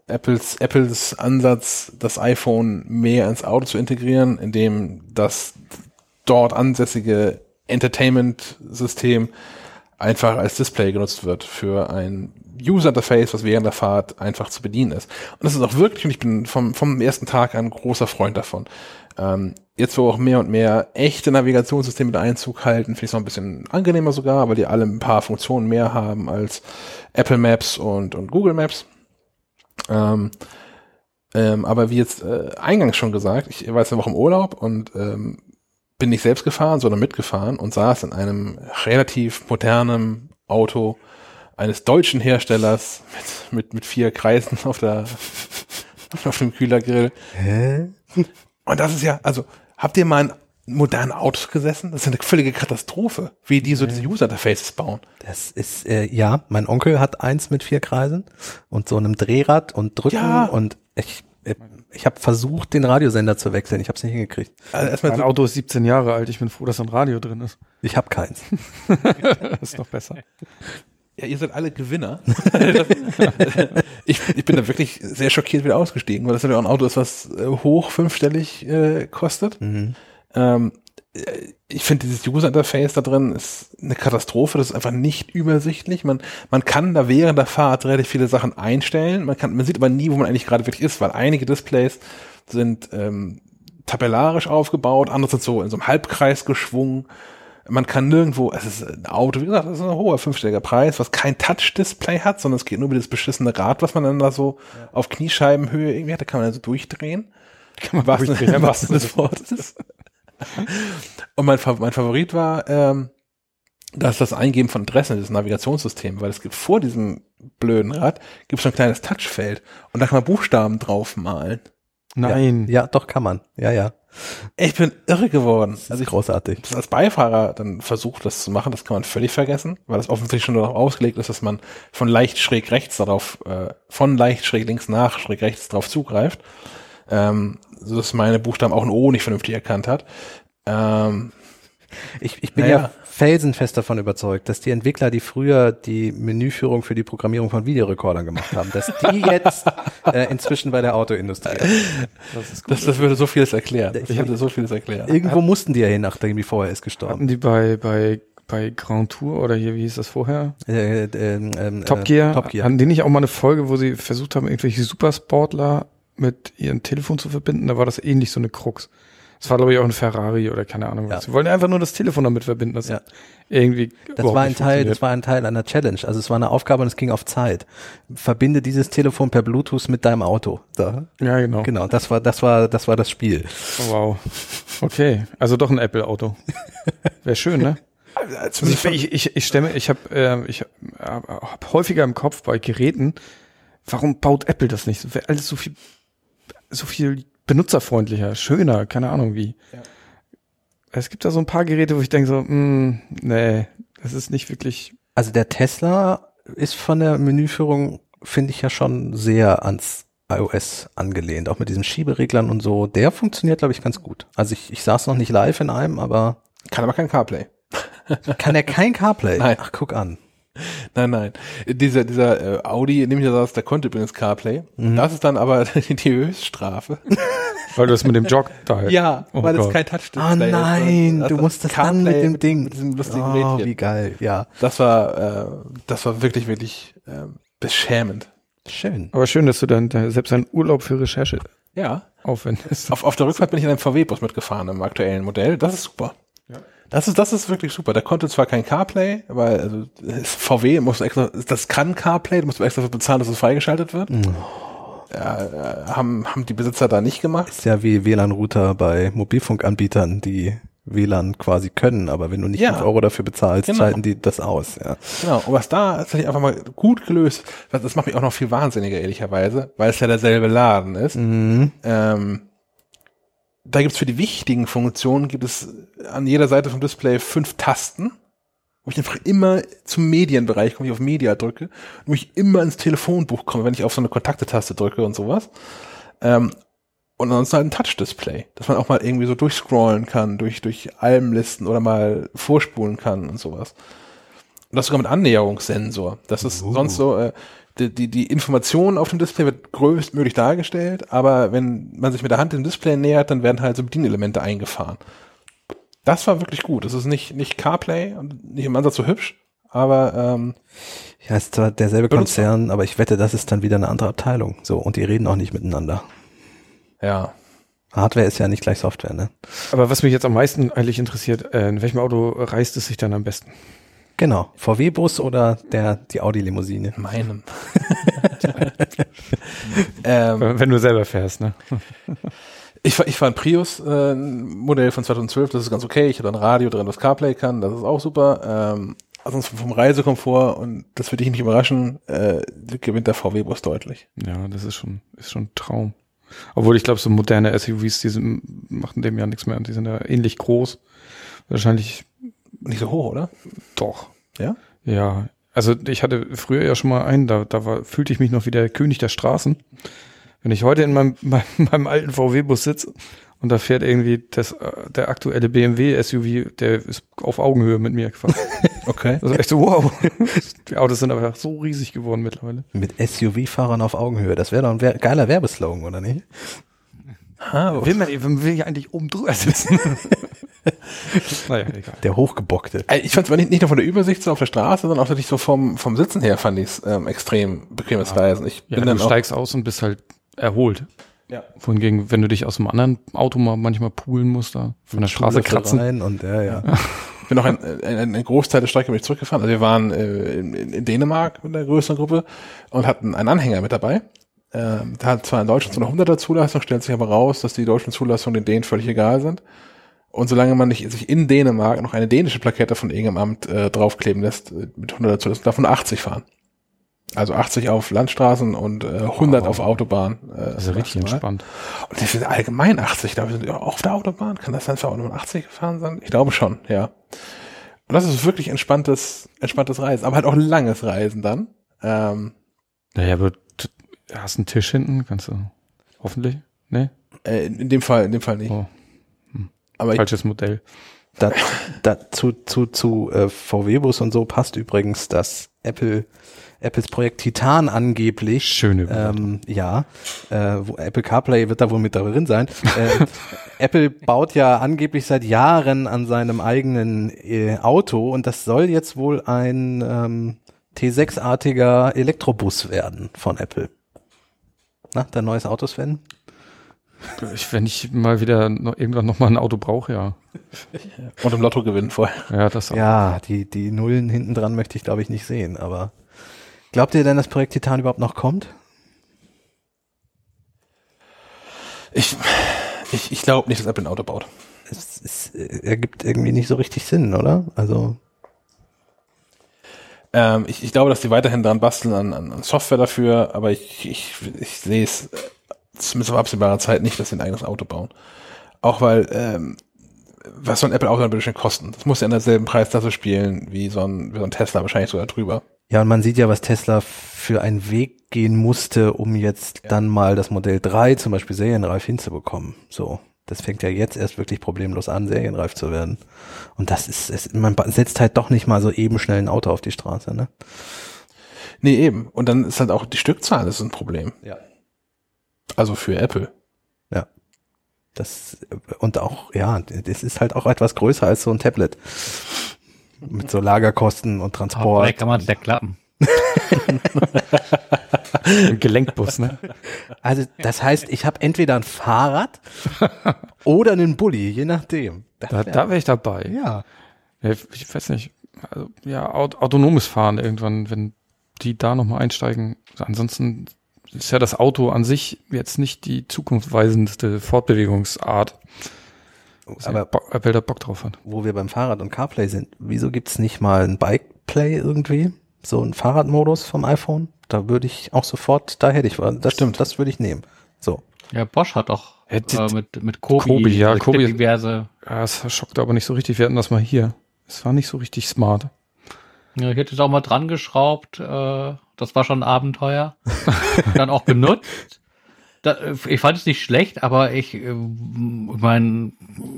Apples, Apples Ansatz, das iPhone mehr ins Auto zu integrieren, indem das dort ansässige Entertainment-System einfach als Display genutzt wird für ein User-Interface, was während der Fahrt einfach zu bedienen ist. Und das ist auch wirklich, und ich bin vom, vom ersten Tag an großer Freund davon. Ähm, jetzt, wo auch mehr und mehr echte Navigationssysteme mit Einzug halten, finde ich es noch ein bisschen angenehmer sogar, weil die alle ein paar Funktionen mehr haben als Apple Maps und, und Google Maps. Ähm, ähm, aber wie jetzt äh, eingangs schon gesagt, ich war jetzt eine Woche im Urlaub und ähm, bin nicht selbst gefahren, sondern mitgefahren und saß in einem relativ modernen Auto eines deutschen Herstellers mit, mit, mit vier Kreisen auf der auf dem Kühlergrill. Hä? Und das ist ja, also, habt ihr mal in modernen Autos gesessen? Das ist eine völlige Katastrophe, wie die so diese User-Interfaces bauen. Das ist, äh, ja, mein Onkel hat eins mit vier Kreisen und so einem Drehrad und Drücken Ja. und ich, äh, ich habe versucht, den Radiosender zu wechseln. Ich habe es nicht hingekriegt. Also erstmal Mein Auto ist 17 Jahre alt. Ich bin froh, dass ein Radio drin ist. Ich habe keins. Das ist noch besser. ja, ihr seid alle Gewinner. ich, ich bin da wirklich sehr schockiert wieder ausgestiegen, weil das ja auch ein Auto ist, was äh, hoch fünfstellig äh, kostet. Mhm. Ähm, äh, ich finde dieses User-Interface da drin ist eine Katastrophe. Das ist einfach nicht übersichtlich. Man, man kann da während der Fahrt relativ viele Sachen einstellen. Man kann, man sieht aber nie, wo man eigentlich gerade wirklich ist, weil einige Displays sind ähm, tabellarisch aufgebaut, andere sind so in so einem Halbkreis geschwungen. Man kann nirgendwo, es ist ein Auto, wie gesagt, das ist ein hoher fünfstelliger Preis, was kein Touch-Display hat, sondern es geht nur über das beschissene Rad, was man dann da so auf Kniescheibenhöhe irgendwie hat, da kann man dann so durchdrehen. Kann man was, durchdrehen, ja, was des Wortes. Und mein, mein Favorit war, ähm, dass das Eingeben von Adressen, dieses Navigationssystem, weil es gibt vor diesem blöden Rad, gibt es so ein kleines Touchfeld und da kann man Buchstaben drauf malen. Nein. Ja, doch kann man. Ja, ja. Ich bin irre geworden. Das Also ist ich großartig. das als Beifahrer dann versucht, das zu machen, das kann man völlig vergessen, weil das offensichtlich schon darauf ausgelegt ist, dass man von leicht schräg rechts darauf, äh, von leicht schräg links nach schräg rechts darauf zugreift. Ähm, so dass meine Buchstaben auch ein O nicht vernünftig erkannt hat. Ähm, Ich, ich bin Naja. ja felsenfest davon überzeugt, dass die Entwickler, die früher die Menüführung für die Programmierung von Videorekordern gemacht haben, dass die jetzt äh, inzwischen bei der Autoindustrie. Das ist das, das würde so vieles erklären. Ich hab- würde so vieles erklären. Irgendwo mussten die ja hin, nachdem die vorher ist gestorben. Hatten die bei, bei, bei Grand Tour oder hier, wie hieß das vorher? Äh, ähm, ähm, Top äh, Gear. Top Gear. Hatten die nicht auch mal eine Folge, wo sie versucht haben, irgendwelche Supersportler mit ihrem Telefon zu verbinden? Da war das ähnlich so eine Krux. Das war, glaube ich, auch ein Ferrari oder keine Ahnung was. Ja. Sie wollten einfach nur das Telefon damit verbinden. Das Ja. irgendwie Das war ein Teil, das war ein Teil einer Challenge. Also es war eine Aufgabe und es ging auf Zeit. Verbinde dieses Telefon per Bluetooth mit deinem Auto. Da. Ja, genau. Genau, das war, das war, das war das Spiel. Oh, wow. Okay, also doch ein Apple-Auto. Wäre schön, ne? Also ich ich, ich, ich stemme, ich habe äh, ich hab, hab häufiger im Kopf bei Geräten, warum baut Apple das nicht? Wäre alles so viel, so viel benutzerfreundlicher, schöner, keine Ahnung wie. Es gibt da so ein paar Geräte, wo ich denke so, mh, nee, das ist nicht wirklich. Also der Tesla ist von der Menüführung, finde ich ja schon sehr ans iOS angelehnt, auch mit diesen Schiebereglern und so. Der funktioniert, glaube ich, ganz gut. Also ich, ich saß noch nicht live in einem, aber Kann aber kein CarPlay. kann er kein CarPlay? Nein. Ach, guck an. Nein, nein. Dieser, dieser äh, Audi, in dem ich da saß, der konnte übrigens CarPlay. Mhm. Das ist dann aber die Höchststrafe. Weil du das mit dem Jog da Ja, Oh weil es Gott. kein Touch-Display Ah ist. nein, Das du ist musst das dann mit dem Ding. Mit diesem lustigen oh, Rädchen. wie geil, ja. Das war, äh, das war wirklich, wirklich äh, beschämend. Schön. Aber schön, dass du dann da selbst einen Urlaub für Recherche Ja. aufwendest. Auf, auf der Rückfahrt bin ich in einem VW-Bus mitgefahren, im aktuellen Modell. Das ist super. Das ist, das ist wirklich super. Der konnte zwar kein CarPlay, weil also VW muss extra, das kann CarPlay, du musst extra dafür bezahlen, dass es freigeschaltet wird. äh, haben, haben die Besitzer da nicht gemacht. Ist ja wie WLAN-Router bei Mobilfunkanbietern, die WLAN quasi können, aber wenn du nicht Ja. 5 Euro dafür bezahlst, Genau. schalten die das aus. Ja. Genau, und was da tatsächlich einfach mal gut gelöst, das macht mich auch noch viel wahnsinniger, ehrlicherweise, weil es ja derselbe Laden ist. Mhm. Ähm, da gibt's für die wichtigen Funktionen, gibt es an jeder Seite vom Display fünf Tasten, wo ich einfach immer zum Medienbereich komme, ich auf Media drücke, wo ich immer ins Telefonbuch komme, wenn ich auf so eine Kontaktetaste drücke und sowas. Ähm, und ansonsten halt ein Touch-Display, dass man auch mal irgendwie so durchscrollen kann, durch, durch Albenlisten oder mal vorspulen kann und sowas. Und das sogar mit Annäherungssensor. Das ist sonst so, äh, die, die, die Information auf dem Display wird größtmöglich dargestellt, aber wenn man sich mit der Hand dem Display nähert, dann werden halt so Bedienelemente eingefahren. Das war wirklich gut. Das ist nicht, nicht CarPlay und nicht im Ansatz so hübsch, aber ähm, Ja, ist zwar derselbe Benutzt Konzern, aber ich wette, das ist dann wieder eine andere Abteilung. So, und die reden auch nicht miteinander. ja. Hardware ist ja nicht gleich Software, ne? Aber was mich jetzt am meisten eigentlich interessiert, äh, in welchem Auto reißt es sich dann am besten? Genau. VW-Bus oder der, die Audi-Limousine. Meinem. ähm, Wenn du selber fährst, ne? Ich, ich fahre ein Prius äh, Modell von 2012, das ist ganz okay. Ich habe ein Radio drin, das CarPlay kann, das ist auch super. Ähm, ansonsten vom Reisekomfort und das wird dich nicht überraschen, äh, gewinnt der VW-Bus deutlich. Ja, das ist schon, ist schon ein Traum. Obwohl ich glaube, so moderne SUVs, die sind, machen dem ja nichts mehr und die sind ja ähnlich groß. Wahrscheinlich Nicht so hoch, oder? doch. Ja? Ja. Also ich hatte früher ja schon mal einen, da, da war, fühlte ich mich noch wie der König der Straßen. Wenn ich heute in meinem, meinem, meinem alten VW-Bus sitze und da fährt irgendwie das, äh, der aktuelle BMW SUV, der ist auf Augenhöhe mit mir gefahren. Okay. Ist echt so, wow. Die Autos sind aber so riesig geworden mittlerweile. Mit SUV-Fahrern auf Augenhöhe. Das wäre doch ein wer geiler Werbeslogan, oder nicht? Will man, will ja eigentlich oben drüber sitzen. naja, egal. Der Hochgebockte. Äh, Ich fand es nicht, nicht nur von der Übersicht so auf der Straße, sondern auch tatsächlich so vom, vom Sitzen her fand ich es ähm, extrem bequemes Reisen. Ich Ja, bin du dann auch, steigst aus und bist halt erholt. Ja. Wohingegen, wenn du dich aus einem anderen Auto mal manchmal poolen musst, da von der Straße kratzen. Rein und ja, ja. bin noch ein, ein, ein Großteil der Strecke bin ich zurückgefahren. Also wir waren äh, in, in in Dänemark mit einer größeren Gruppe und hatten einen Anhänger mit dabei. Ähm, da hat zwar in Deutschland so eine 100er Zulassung, stellt sich aber raus, dass die deutschen Zulassungen den Dänen völlig egal sind. Und solange man nicht sich in Dänemark noch eine dänische Plakette von irgendeinem Amt äh, draufkleben lässt, äh, mit 100er Zulassung, darf man 80 fahren. Also 80 auf Landstraßen und äh, 100 auf Autobahn. Äh, Das ist ja richtig entspannt. Und das ist allgemein 80, da sind ja auf der Autobahn. Kann das sein, für Auto 80 gefahren sein? Ich glaube schon, ja. Und das ist wirklich entspanntes, entspanntes Reisen, aber halt auch langes Reisen dann. Ähm, Naja, aber du hast einen Tisch hinten, kannst du hoffentlich. Ne? äh, in, in dem Fall, in dem Fall nicht. Oh, Aber ich, falsches Modell. Da, da, zu, zu, zu äh, VW-Bus und so passt übrigens das Apple, Apples Projekt Titan angeblich. Schöne Überleitung. ähm, Ja, äh, wo Apple CarPlay wird da wohl mit drin sein. Äh, Apple baut ja angeblich seit Jahren an seinem eigenen äh, Auto und das soll jetzt wohl ein ähm, T6-artiger Elektrobus werden von Apple. Na, dein neues Auto, Sven? Ich, wenn ich mal wieder noch, irgendwann noch mal ein Auto brauche, ja. und im Lotto gewinnen vorher. Ja, das auch. Ja, die, die Nullen hinten dran möchte ich, glaube ich, nicht sehen, aber glaubt ihr denn, das Projekt Titan überhaupt noch kommt? Ich, ich, ich glaube nicht, dass Apple ein Auto baut. Es, es äh, ergibt irgendwie nicht so richtig Sinn, oder? Also, Ähm, ich, ich glaube, dass die weiterhin dran basteln an, an, an Software dafür, aber ich, ich, ich sehe es äh, zumindest auf absehbarer Zeit nicht, dass sie ein eigenes Auto bauen. Auch weil, ähm, was soll ein Apple-Auto dann bitte schön kosten? Das muss ja in derselben Preisklasse spielen wie so ein, wie so ein Tesla, wahrscheinlich sogar drüber. ja, und man sieht ja, was Tesla für einen Weg gehen musste, um jetzt dann mal das Modell 3 zum Beispiel serienreif hinzubekommen. So. Das fängt ja jetzt erst wirklich problemlos an, serienreif zu werden. Und das ist, es, man setzt halt doch nicht mal so eben schnell ein Auto auf die Straße, ne? Nee, eben. Und dann ist halt auch die Stückzahl ist ein Problem. Ja. Also für Apple. Ja. Das, und auch, ja, das ist halt auch etwas größer als so ein Tablet. Mit so Lagerkosten und Aber Transport. vielleicht kann man ja klappen. Ein Gelenkbus, ne? Also das heißt, ich habe entweder ein Fahrrad oder einen Bulli, je nachdem. Das Da, wär- da wäre ich dabei. ja. Ich weiß nicht. Also, ja, aut autonomes Fahren irgendwann, wenn die da nochmal einsteigen. Ansonsten ist ja das Auto an sich jetzt nicht die zukunftsweisendste Fortbewegungsart. Aber Apple da Bock drauf hat. wo wir beim Fahrrad und CarPlay sind, wieso gibt's nicht mal ein Bike-Play irgendwie? So ein Fahrradmodus vom iPhone? Da würde ich auch sofort, da hätte ich, das stimmt, das würde ich nehmen. So. Ja, Bosch hat doch Ja, die- äh, mit, mit Kobi, Kobi, ja, es gibt Kobi- diverse. Ja, es schockte aber nicht so richtig. Wir hatten das mal hier. Es war nicht so richtig smart. Ja, ich hätte es auch mal dran geschraubt. Äh, das war schon ein Abenteuer. Dann auch benutzt. Da, äh, ich fand es nicht schlecht, aber ich, äh, mein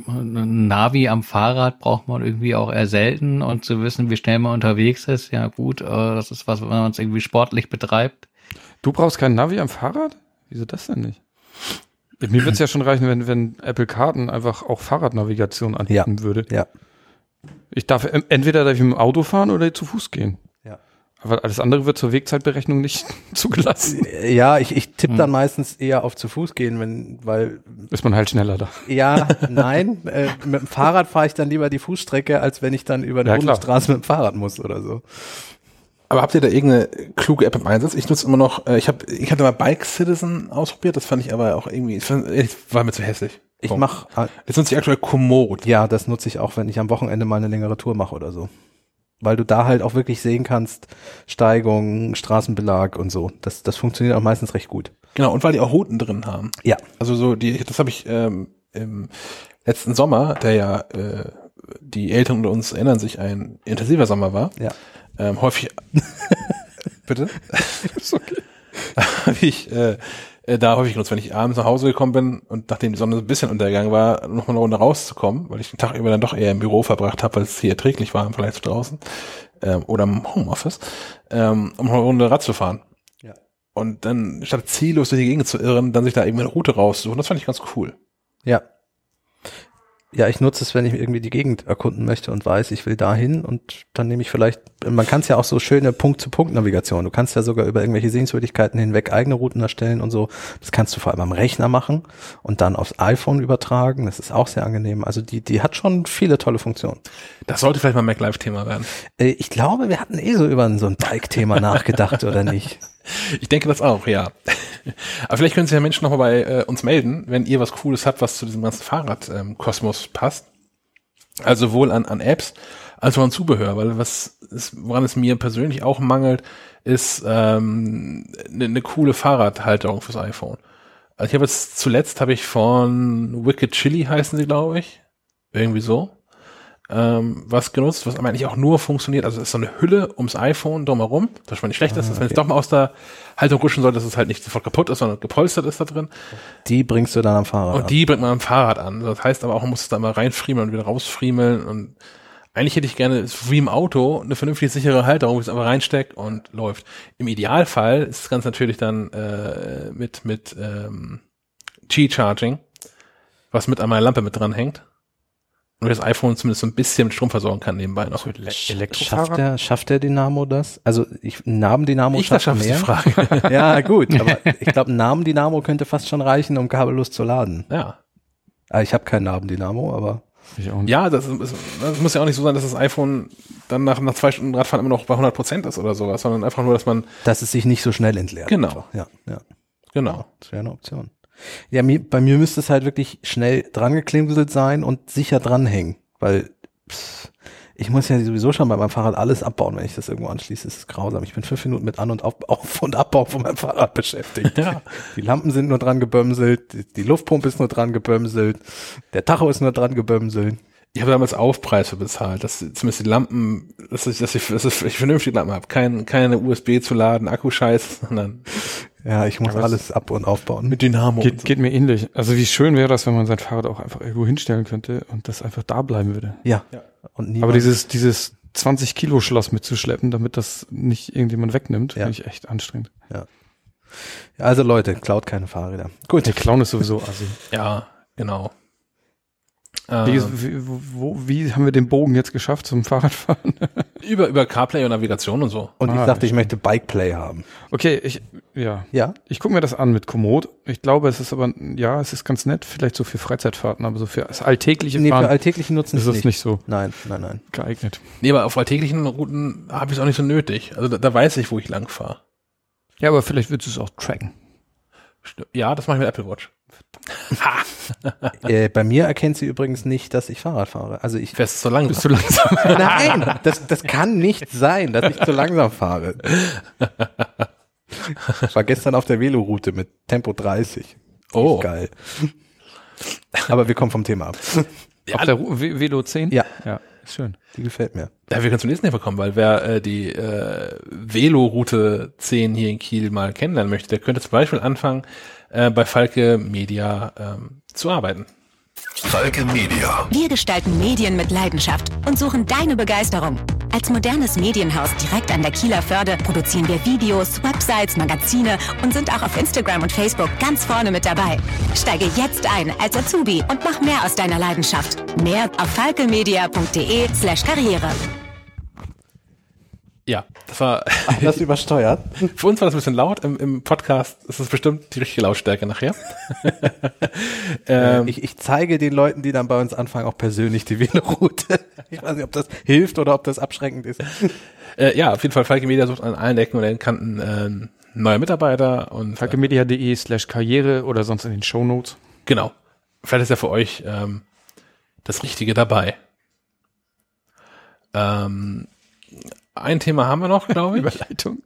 ein Navi am Fahrrad braucht man irgendwie auch eher selten und zu wissen, wie schnell man unterwegs ist. Ja gut, äh, das ist was, wenn man es irgendwie sportlich betreibt. Du brauchst kein Navi am Fahrrad? Wieso das denn nicht? Mir würde es ja schon reichen, wenn, wenn Apple Karten einfach auch Fahrradnavigation anbieten würde. Ja. Ich darf em- entweder darf ich mit dem Auto fahren oder zu Fuß gehen. Ja. Aber alles andere wird zur Wegzeitberechnung nicht zugelassen. Ja, ich, ich tippe dann meistens eher auf zu Fuß gehen, wenn, weil, Ist man halt schneller da. ja, nein, äh, mit dem Fahrrad fahre ich dann lieber die Fußstrecke, als wenn ich dann über eine Ja. Bundesstraße mit dem Fahrrad muss oder so. Aber habt ihr da irgendeine kluge App im Einsatz? Ich nutze immer noch, äh, ich habe, ich hatte mal Bike Citizen ausprobiert, das fand ich aber auch irgendwie, ich fand, ich war mir zu hässlich. Ich Punkt. mach, äh, Jetzt nutze ich aktuell Komoot. ja, das nutze ich auch, wenn ich am Wochenende mal eine längere Tour mache oder so. Weil du da halt auch wirklich sehen kannst, Steigung, Straßenbelag und so. Das, das funktioniert auch meistens recht gut. Genau, und weil die auch Routen drin haben. Ja. Also so, die, das habe ich ähm, im letzten Sommer, der ja, äh, die Eltern unter uns erinnern sich, ein intensiver Sommer war, Ja. ähm, häufig. Bitte? ist okay. Habe ich äh, äh, da häufig genutzt, wenn ich abends nach Hause gekommen bin und nachdem die Sonne so ein bisschen untergegangen war, noch mal eine Runde rauszukommen, weil ich den Tag über dann doch eher im Büro verbracht habe, weil es hier erträglich war im Vergleich zu draußen ähm, oder im Homeoffice, ähm, um eine Runde Rad zu fahren. Ja. Und dann statt ziellos durch die Gegend zu irren, dann sich da irgendwie eine Route raussuchen. Das fand ich ganz cool. Ja. Ja, ich nutze es, wenn ich irgendwie die Gegend erkunden möchte und weiß, ich will dahin und dann nehme ich vielleicht, man kann es ja auch so schöne Punkt-zu-Punkt-Navigation. Du kannst ja sogar über irgendwelche Sehenswürdigkeiten hinweg eigene Routen erstellen und so. Das kannst du vor allem am Rechner machen und dann aufs iPhone übertragen. Das ist auch sehr angenehm. Also die, die hat schon viele tolle Funktionen. Das sollte vielleicht mal ein MacLive-Thema werden. Äh, ich glaube, wir hatten eh so über so ein Bike-Thema nachgedacht, oder nicht? Ich denke das auch, ja. Aber vielleicht können sich ja Menschen nochmal bei äh, uns melden, wenn ihr was Cooles habt, was zu diesem ganzen Fahrradkosmos passt. Also sowohl an, an Apps als auch an Zubehör, weil was ist, woran es mir persönlich auch mangelt, ist ähm, eine ne coole Fahrradhalterung fürs iPhone. Also ich habe jetzt zuletzt habe ich von Wicked Chili heißen sie, glaube ich, irgendwie so, ähm, was genutzt, was aber eigentlich auch nur funktioniert. Also es ist so eine Hülle ums iPhone drumherum, das schon mal nicht schlecht ist, dass wenn es doch mal aus der Haltung rutschen soll, dass es halt nicht sofort kaputt ist, sondern gepolstert ist da drin. Die bringst du dann am Fahrrad. Und ab. die bringt man am Fahrrad an. Das heißt aber auch, man muss es da mal reinfriemeln und wieder rausfriemeln. Und eigentlich hätte ich gerne, wie im Auto, eine vernünftig sichere Halterung, wo es einfach reinsteckt und läuft. Im Idealfall ist es ganz natürlich dann äh, mit, mit ähm, Qi-Charging, was mit an meiner Lampe mit dran hängt. Und das iPhone zumindest so ein bisschen mit Strom versorgen kann nebenbei noch. Schafft der, schafft der Dynamo das? Also ich, ein Namen-Dynamo Ich das schafft schaffe die mehr. Frage. Ja, gut, aber ich glaube, ein Namen-Dynamo könnte fast schon reichen, um kabellos zu laden. ja. Ah, Ich habe keinen Namen-Dynamo, aber Ich auch nicht. Ja, das, ist, das muss ja auch nicht so sein, dass das iPhone dann nach, nach zwei Stunden Radfahren immer noch bei 100 Prozent ist oder sowas, sondern einfach nur, dass man, dass es sich nicht so schnell entleert. Genau. Einfach. Ja, ja, genau. das wäre eine Option. Ja, mir, bei mir müsste es halt wirklich schnell dran geklimselt sein und sicher dranhängen, weil pff, ich muss ja sowieso schon bei meinem Fahrrad alles abbauen, wenn ich das irgendwo anschließe. Das ist grausam. Ich bin fünf Minuten mit An- und Auf, Auf und Abbau von meinem Fahrrad beschäftigt. Ja. Die Lampen sind nur dran gebömselt, die, die Luftpumpe ist nur dran gebömselt, der Tacho ist nur dran gebömselt. Ich habe damals Aufpreis für bezahlt, dass zumindest die Lampen, dass ich, dass ich, dass ich vernünftige Lampen habe. Kein, keine USB zu laden, Akkuscheiß, sondern Ja, ich muss Aber es- alles ab- und aufbauen. mit Dynamo. und Geht, so. geht mir ähnlich. Also wie schön wäre das, wenn man sein Fahrrad auch einfach irgendwo hinstellen könnte und das einfach da bleiben würde. Ja. Und niemand, Aber dieses, dieses 20 Kilo Schloss mitzuschleppen, damit das nicht irgendjemand wegnimmt, Ja. finde ich echt anstrengend. also Leute, klaut keine Fahrräder. Gut. Der Clown ist sowieso assi. Ja, genau. Wie, Ähm, wie, wo, wie haben wir den Bogen jetzt geschafft zum Fahrradfahren? über, über CarPlay und Navigation und so. Und ich Ah, dachte, ich möchte Bikeplay haben. Okay, ich, ja. Ja? Ich gucke mir das an mit Komoot. Ich glaube, es ist aber, ja, es ist ganz nett, vielleicht so für Freizeitfahrten, aber so für das alltägliche Nee, für Fahren alltäglichen Nutzen ist es nicht. nicht so Nein, nein, nein. geeignet. Nee, aber auf alltäglichen Routen habe ich es auch nicht so nötig. Also da, da weiß ich, wo ich lang fahre. Ja, aber vielleicht willst du es auch tracken. Ja, das mache ich mit Apple Watch. Äh, bei mir erkennt sie übrigens nicht, dass ich Fahrrad fahre. Also ich Fährst du so langsam? Bist du langsam? Nein, das, das kann nicht sein, dass ich zu langsam fahre. Ich war gestern auf der Veloroute mit Tempo 30. Oh. Geil. Aber wir kommen vom Thema ab. Auf der Ru- Ve- Velo 10? Ja. Ja, ist schön. Die gefällt mir. Ja, wir können zum nächsten Thema kommen, weil wer äh, die äh, Velo-Route 10 hier in Kiel mal kennenlernen möchte, der könnte zum Beispiel anfangen, äh, bei Falke Media ähm, zu arbeiten. Falke Media. Wir gestalten Medien mit Leidenschaft und suchen deine Begeisterung. Als modernes Medienhaus direkt an der Kieler Förde produzieren wir Videos, Websites, Magazine und sind auch auf Instagram und Facebook ganz vorne mit dabei. Steige jetzt ein als Azubi und mach mehr aus deiner Leidenschaft. Mehr auf falkemedia.de slash karriere. Ja, das war Das übersteuert. für uns war das ein bisschen laut. Im, im Podcast ist es bestimmt die richtige Lautstärke nachher. ähm, Ich, ich zeige den Leuten, die dann bei uns anfangen, auch persönlich die Veloroute. Ich weiß nicht, ob das hilft oder ob das abschreckend ist. äh, ja, auf jeden Fall Falke Media sucht an allen Ecken und Kanten äh, neue Mitarbeiter und Falkemedia.de slash Karriere oder sonst in den Shownotes. Genau. Vielleicht ist ja für euch ähm, das Richtige dabei. Ähm, ein Thema haben wir noch, glaube ich. Überleitung.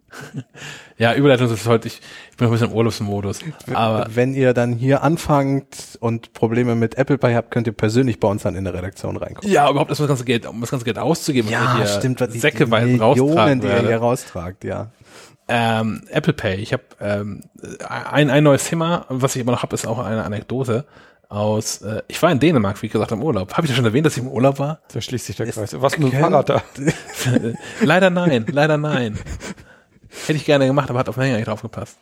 ja, Überleitung ist heute, ich, ich bin noch ein bisschen im Urlaubsmodus. Aber wenn ihr dann hier anfangt und Probleme mit Apple Pay habt, könnt ihr persönlich bei uns dann in der Redaktion reinkommen. ja, überhaupt erstmal das ganze Geld, um das ganze Geld auszugeben, wir hier was die- säckeweise die Millionen, die ihr hier raustragt, ja. Ähm, Apple Pay. Ich habe ähm, ein, ein neues Thema, was ich immer noch habe, ist auch eine Anekdote aus, äh, ich war in Dänemark, wie gesagt, im Urlaub. Habe ich ja schon erwähnt, dass ich im Urlaub war? Da schließt sich der Kreis. Was mit dem Fahrrad da? leider nein, leider nein. Hätte ich gerne gemacht, aber hat auf den Hänger nicht draufgepasst.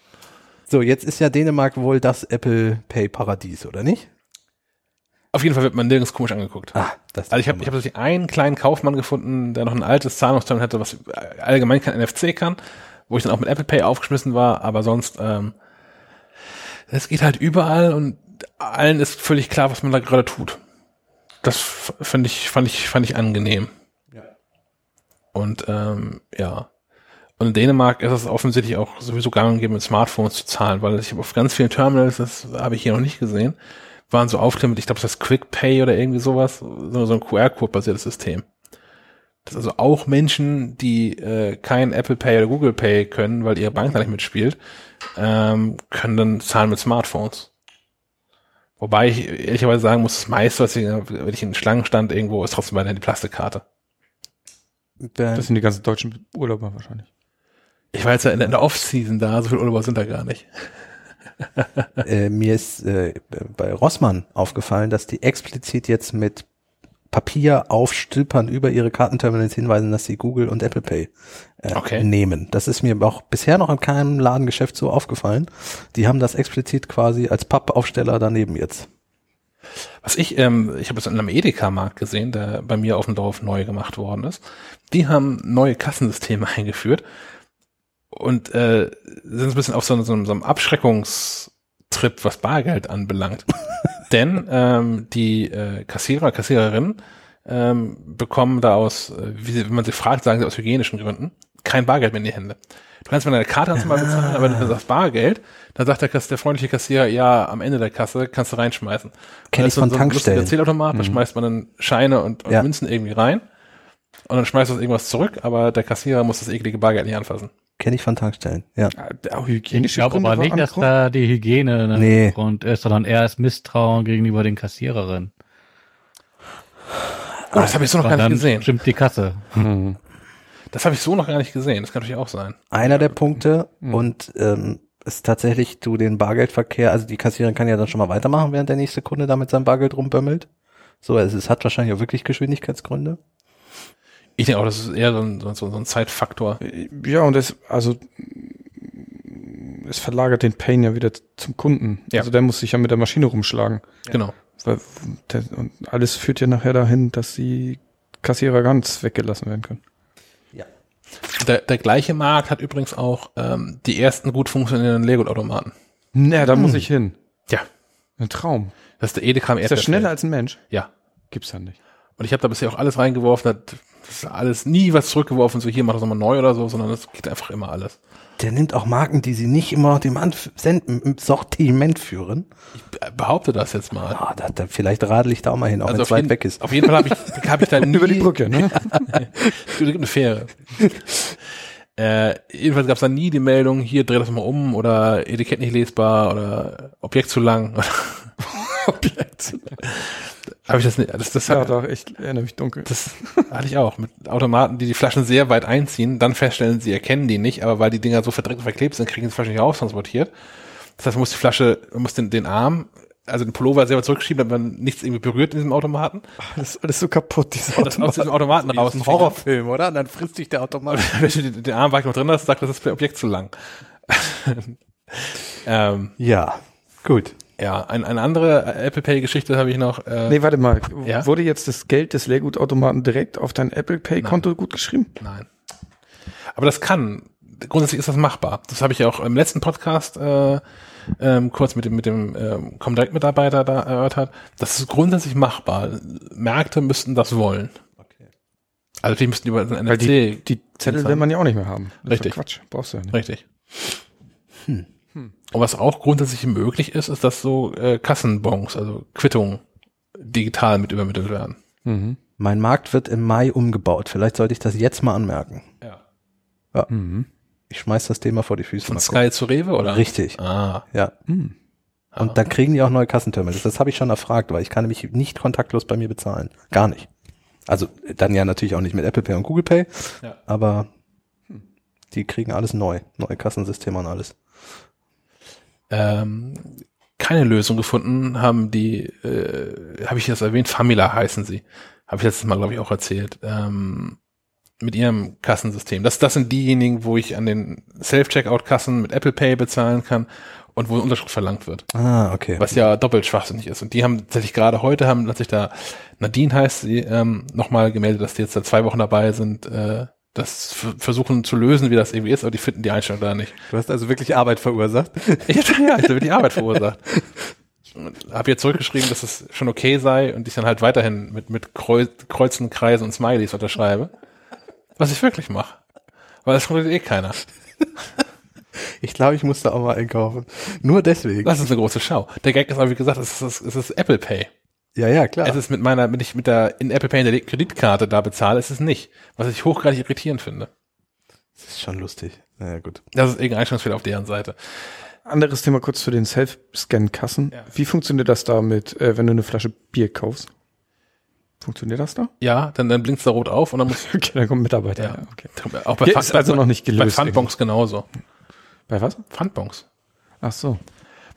So, jetzt ist ja Dänemark wohl das Apple Pay Paradies, oder nicht? Auf jeden Fall wird man nirgends komisch angeguckt. Ah, das Also ich habe ich hab einen kleinen Kaufmann gefunden, der noch ein altes Zahlungsterminal hatte, was allgemein kein NFC kann, wo ich dann auch mit Apple Pay aufgeschmissen war, aber sonst, ähm, es geht halt überall und allen ist völlig klar, was man da gerade tut. Das fand ich, fand ich, fand ich angenehm. Ja. Und ähm, ja. Und in Dänemark ist es offensichtlich auch sowieso gang und gäbe, mit Smartphones zu zahlen, weil ich habe auf ganz vielen Terminals, das habe ich hier noch nicht gesehen, waren so Aufkleber mit, ich glaube, das heißt Quick Pay oder irgendwie sowas, so, so ein QR-Code-basiertes System. Das also auch Menschen, die äh, kein Apple Pay oder Google Pay können, weil ihre Bank da nicht mitspielt, ähm, können dann zahlen mit Smartphones. Wobei ich ehrlicherweise sagen muss, das meiste, was ich, wenn ich in Schlangen stand irgendwo, ist trotzdem weiterhin die Plastikkarte. Das sind die ganzen deutschen Urlauber wahrscheinlich. Ich war jetzt ja in der Off-Season da, so viele Urlauber sind da gar nicht. äh, mir ist äh, bei Rossmann aufgefallen, dass die explizit jetzt mit Papier aufstülpern über ihre Kartenterminals hinweisen, dass sie Google und Apple Pay äh, Okay. nehmen. Das ist mir auch bisher noch in keinem Ladengeschäft so aufgefallen. Die haben das explizit quasi als Pappaufsteller daneben jetzt. Was ich, ähm, ich habe es in einem Edeka-Markt gesehen, der bei mir auf dem Dorf neu gemacht worden ist. Die haben neue Kassensysteme eingeführt und äh, sind ein bisschen auf so, so, einem- so einem Abschreckungstrip, was Bargeld anbelangt. Denn ähm, die äh, Kassierer, Kassiererinnen ähm, bekommen da aus, äh, wie sie, wenn man sie fragt, sagen sie aus hygienischen Gründen, kein Bargeld mehr in die Hände. Du kannst mit deiner Karte ganz normal bezahlen, aber wenn du sagst Bargeld, dann sagt der, Kass- der freundliche Kassierer, ja, am Ende der Kasse kannst du reinschmeißen. Kenn ich von so Tankstellen. Zählautomat, da schmeißt man dann Scheine und, und Ja. Münzen irgendwie rein und dann schmeißt du irgendwas zurück, aber der Kassierer muss das eklige Bargeld nicht anfassen. Kenne ich von Tankstellen. Ja. Auch Ich glaube aber nicht, dass da die Hygiene ne, Nee. und ist, sondern eher das Misstrauen gegenüber den Kassiererinnen. Oh, das habe ich so noch gar nicht gesehen. stimmt die Kasse. Hm. Das habe ich so noch gar nicht gesehen. Das kann natürlich auch sein. Einer der Punkte und ähm, ist tatsächlich du den Bargeldverkehr, also die Kassiererin kann ja dann schon mal weitermachen, während der nächste Kunde da mit seinem Bargeld rumbömmelt. So, also es hat wahrscheinlich auch wirklich Geschwindigkeitsgründe. Ich denke auch, das ist eher so ein, so, so ein Zeitfaktor. Ja, und es, also, es verlagert den Pain ja wieder zum Kunden. Ja. Also der muss sich ja mit der Maschine rumschlagen. Genau. Weil, der, und alles führt ja nachher dahin, dass die Kassierer ganz weggelassen werden können. Der, der gleiche Markt hat übrigens auch ähm, die ersten gut funktionierenden Lego-Automaten. Na, da muss ich hin. Ja. Ein Traum. Das ist der Edeka im Ist der schneller als ein Mensch? Ja. Gibt's ja nicht. Und ich habe da bisher auch alles reingeworfen, hat das ist alles nie was zurückgeworfen, so hier mach das nochmal neu oder so, sondern es geht einfach immer alles. Der nimmt auch Marken, die sie nicht immer dem Anf- Sortiment führen. Ich be- behaupte das jetzt mal. Ah, da, da, vielleicht radel ich da auch mal hin, auch wenn es weit weg ist. Auf jeden Fall habe ich, hab ich da nie, Über die Brücke, ne? Es gibt eine Fähre. äh, jedenfalls gab es da nie die Meldung, hier dreh das mal um oder Etikett nicht lesbar oder Objekt zu lang. Objekt. Habe ich das nicht? Das, das, Ja, doch, ich erinnere mich dunkel. das hatte ich auch mit Automaten, die die Flaschen sehr weit einziehen, dann feststellen, sie erkennen die nicht, aber weil die Dinger so verdreckt und verklebt sind, kriegen sie die Flasche nicht raustransportiert. Das heißt, man muss die Flasche, man muss den, den Arm, also den Pullover selber zurückschieben, damit man nichts irgendwie berührt in diesem Automaten. Das ist alles so kaputt, diese Und das aus diesem Automaten raus. ein Horrorfilm, oder? Und dann frisst sich der Automat. Wenn du den, den Arm weit noch drin hast, sagt, das ist für Objekt zu lang. ähm, Ja, gut. Ja, ein, eine andere Apple Pay Geschichte habe ich noch. Äh, Nee, warte mal. Ja? Wurde jetzt das Geld des Leergutautomaten direkt auf dein Apple Pay Konto gut geschrieben? Nein. Aber das kann. Grundsätzlich ist das machbar. Das habe ich ja auch im letzten Podcast äh, ähm, kurz mit dem mit dem ähm, Comdirect Mitarbeiter da erörtert. Das ist grundsätzlich machbar. Märkte müssten das wollen. Also die müssten über Weil NFC. die, die Zettel will man ja auch nicht mehr haben. Das Richtig. Quatsch. Brauchst du ja nicht. Richtig. Und was auch grundsätzlich möglich ist, ist, dass so äh, Kassenbons, also Quittungen, digital mit übermittelt werden. Mhm. Mein Markt wird im Mai umgebaut. Vielleicht sollte ich das jetzt mal anmerken. Ja. Mhm. Ich schmeiß das Thema vor die Füße. Von Mal gucken. Sky zu Rewe, oder? Richtig, Ah. ja. Mhm. Und dann kriegen die auch neue Kassenterminals. Das habe ich schon erfragt, weil ich kann nämlich nicht kontaktlos bei mir bezahlen. Gar nicht. Also dann ja natürlich auch nicht mit Apple Pay und Google Pay, Ja. aber die kriegen alles neu. Neue Kassensysteme und alles. Ähm, keine Lösung gefunden haben die, äh, habe ich jetzt erwähnt, Famila heißen sie. Habe ich letztes Mal, glaube ich, auch erzählt. Ähm, mit ihrem Kassensystem. Das, das sind diejenigen, wo ich an den Self-Checkout-Kassen mit Apple Pay bezahlen kann und wo Unterschrift verlangt wird. Ah, okay. Was ja doppelt schwachsinnig ist. Und die haben tatsächlich gerade heute, haben, dass sich da, Nadine heißt sie, ähm, nochmal gemeldet, dass die jetzt seit zwei Wochen dabei sind, äh, das versuchen zu lösen, wie das irgendwie ist, aber die finden die Einstellung da nicht. Du hast also wirklich Arbeit verursacht. Ich hätte, ja, ich hätte die Arbeit verursacht. Habe jetzt zurückgeschrieben, dass es schon okay sei und ich dann halt weiterhin mit, mit Kreu Kreuzen, Kreisen und Smileys unterschreibe. Was ich wirklich mache. Weil das kontrolliert eh keiner. Ich glaube, ich musste auch mal einkaufen. Nur deswegen. Das ist eine große Schau. Der Gag ist aber, wie gesagt, es ist, es ist Apple Pay. Ja, ja, klar. Es ist mit meiner, wenn ich mit der in Apple Pay in der Kreditkarte da bezahle, ist es nicht. Was ich hochgradig irritierend finde. Das ist schon lustig. Naja, gut. Das ist irgendein Einstellungsfehler auf deren Seite. Anderes Thema kurz zu den Self-Scan-Kassen. Ja. Wie funktioniert das da mit, äh, wenn du eine Flasche Bier kaufst? Funktioniert das da? Ja, dann, dann blinkt da rot auf und dann muss Okay, dann kommt ein Mitarbeiter. Ja. Ja. okay. auch bei, Pfand- ist also noch nicht bei gelöst. Pfandbons genauso. Bei was? Pfandbons. Ach so.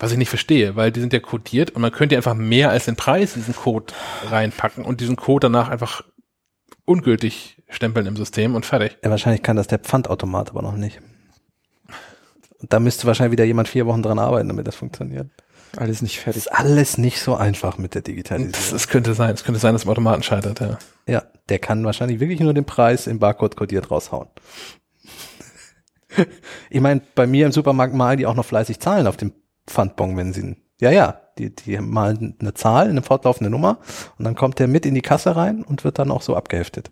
Was ich nicht verstehe, weil die sind ja kodiert und man könnte ja einfach mehr als den Preis in diesen Code reinpacken und diesen Code danach einfach ungültig stempeln im System und fertig. Ja, wahrscheinlich kann das der Pfandautomat aber noch nicht. Und da müsste wahrscheinlich wieder jemand vier Wochen dran arbeiten, damit das funktioniert. Alles nicht Das fertig. ist alles nicht so einfach mit der Das, Digitalisierung. das könnte sein. Es könnte sein, dass im Automaten scheitert, ja. Ja, der kann wahrscheinlich wirklich nur den Preis im Barcode kodiert raushauen. ich meine, bei mir im Supermarkt malen die auch noch fleißig Zahlen auf dem Pfandbon, wenn sie, ja, ja, die, die malen eine Zahl, eine fortlaufende Nummer und dann kommt der mit in die Kasse rein und wird dann auch so abgeheftet.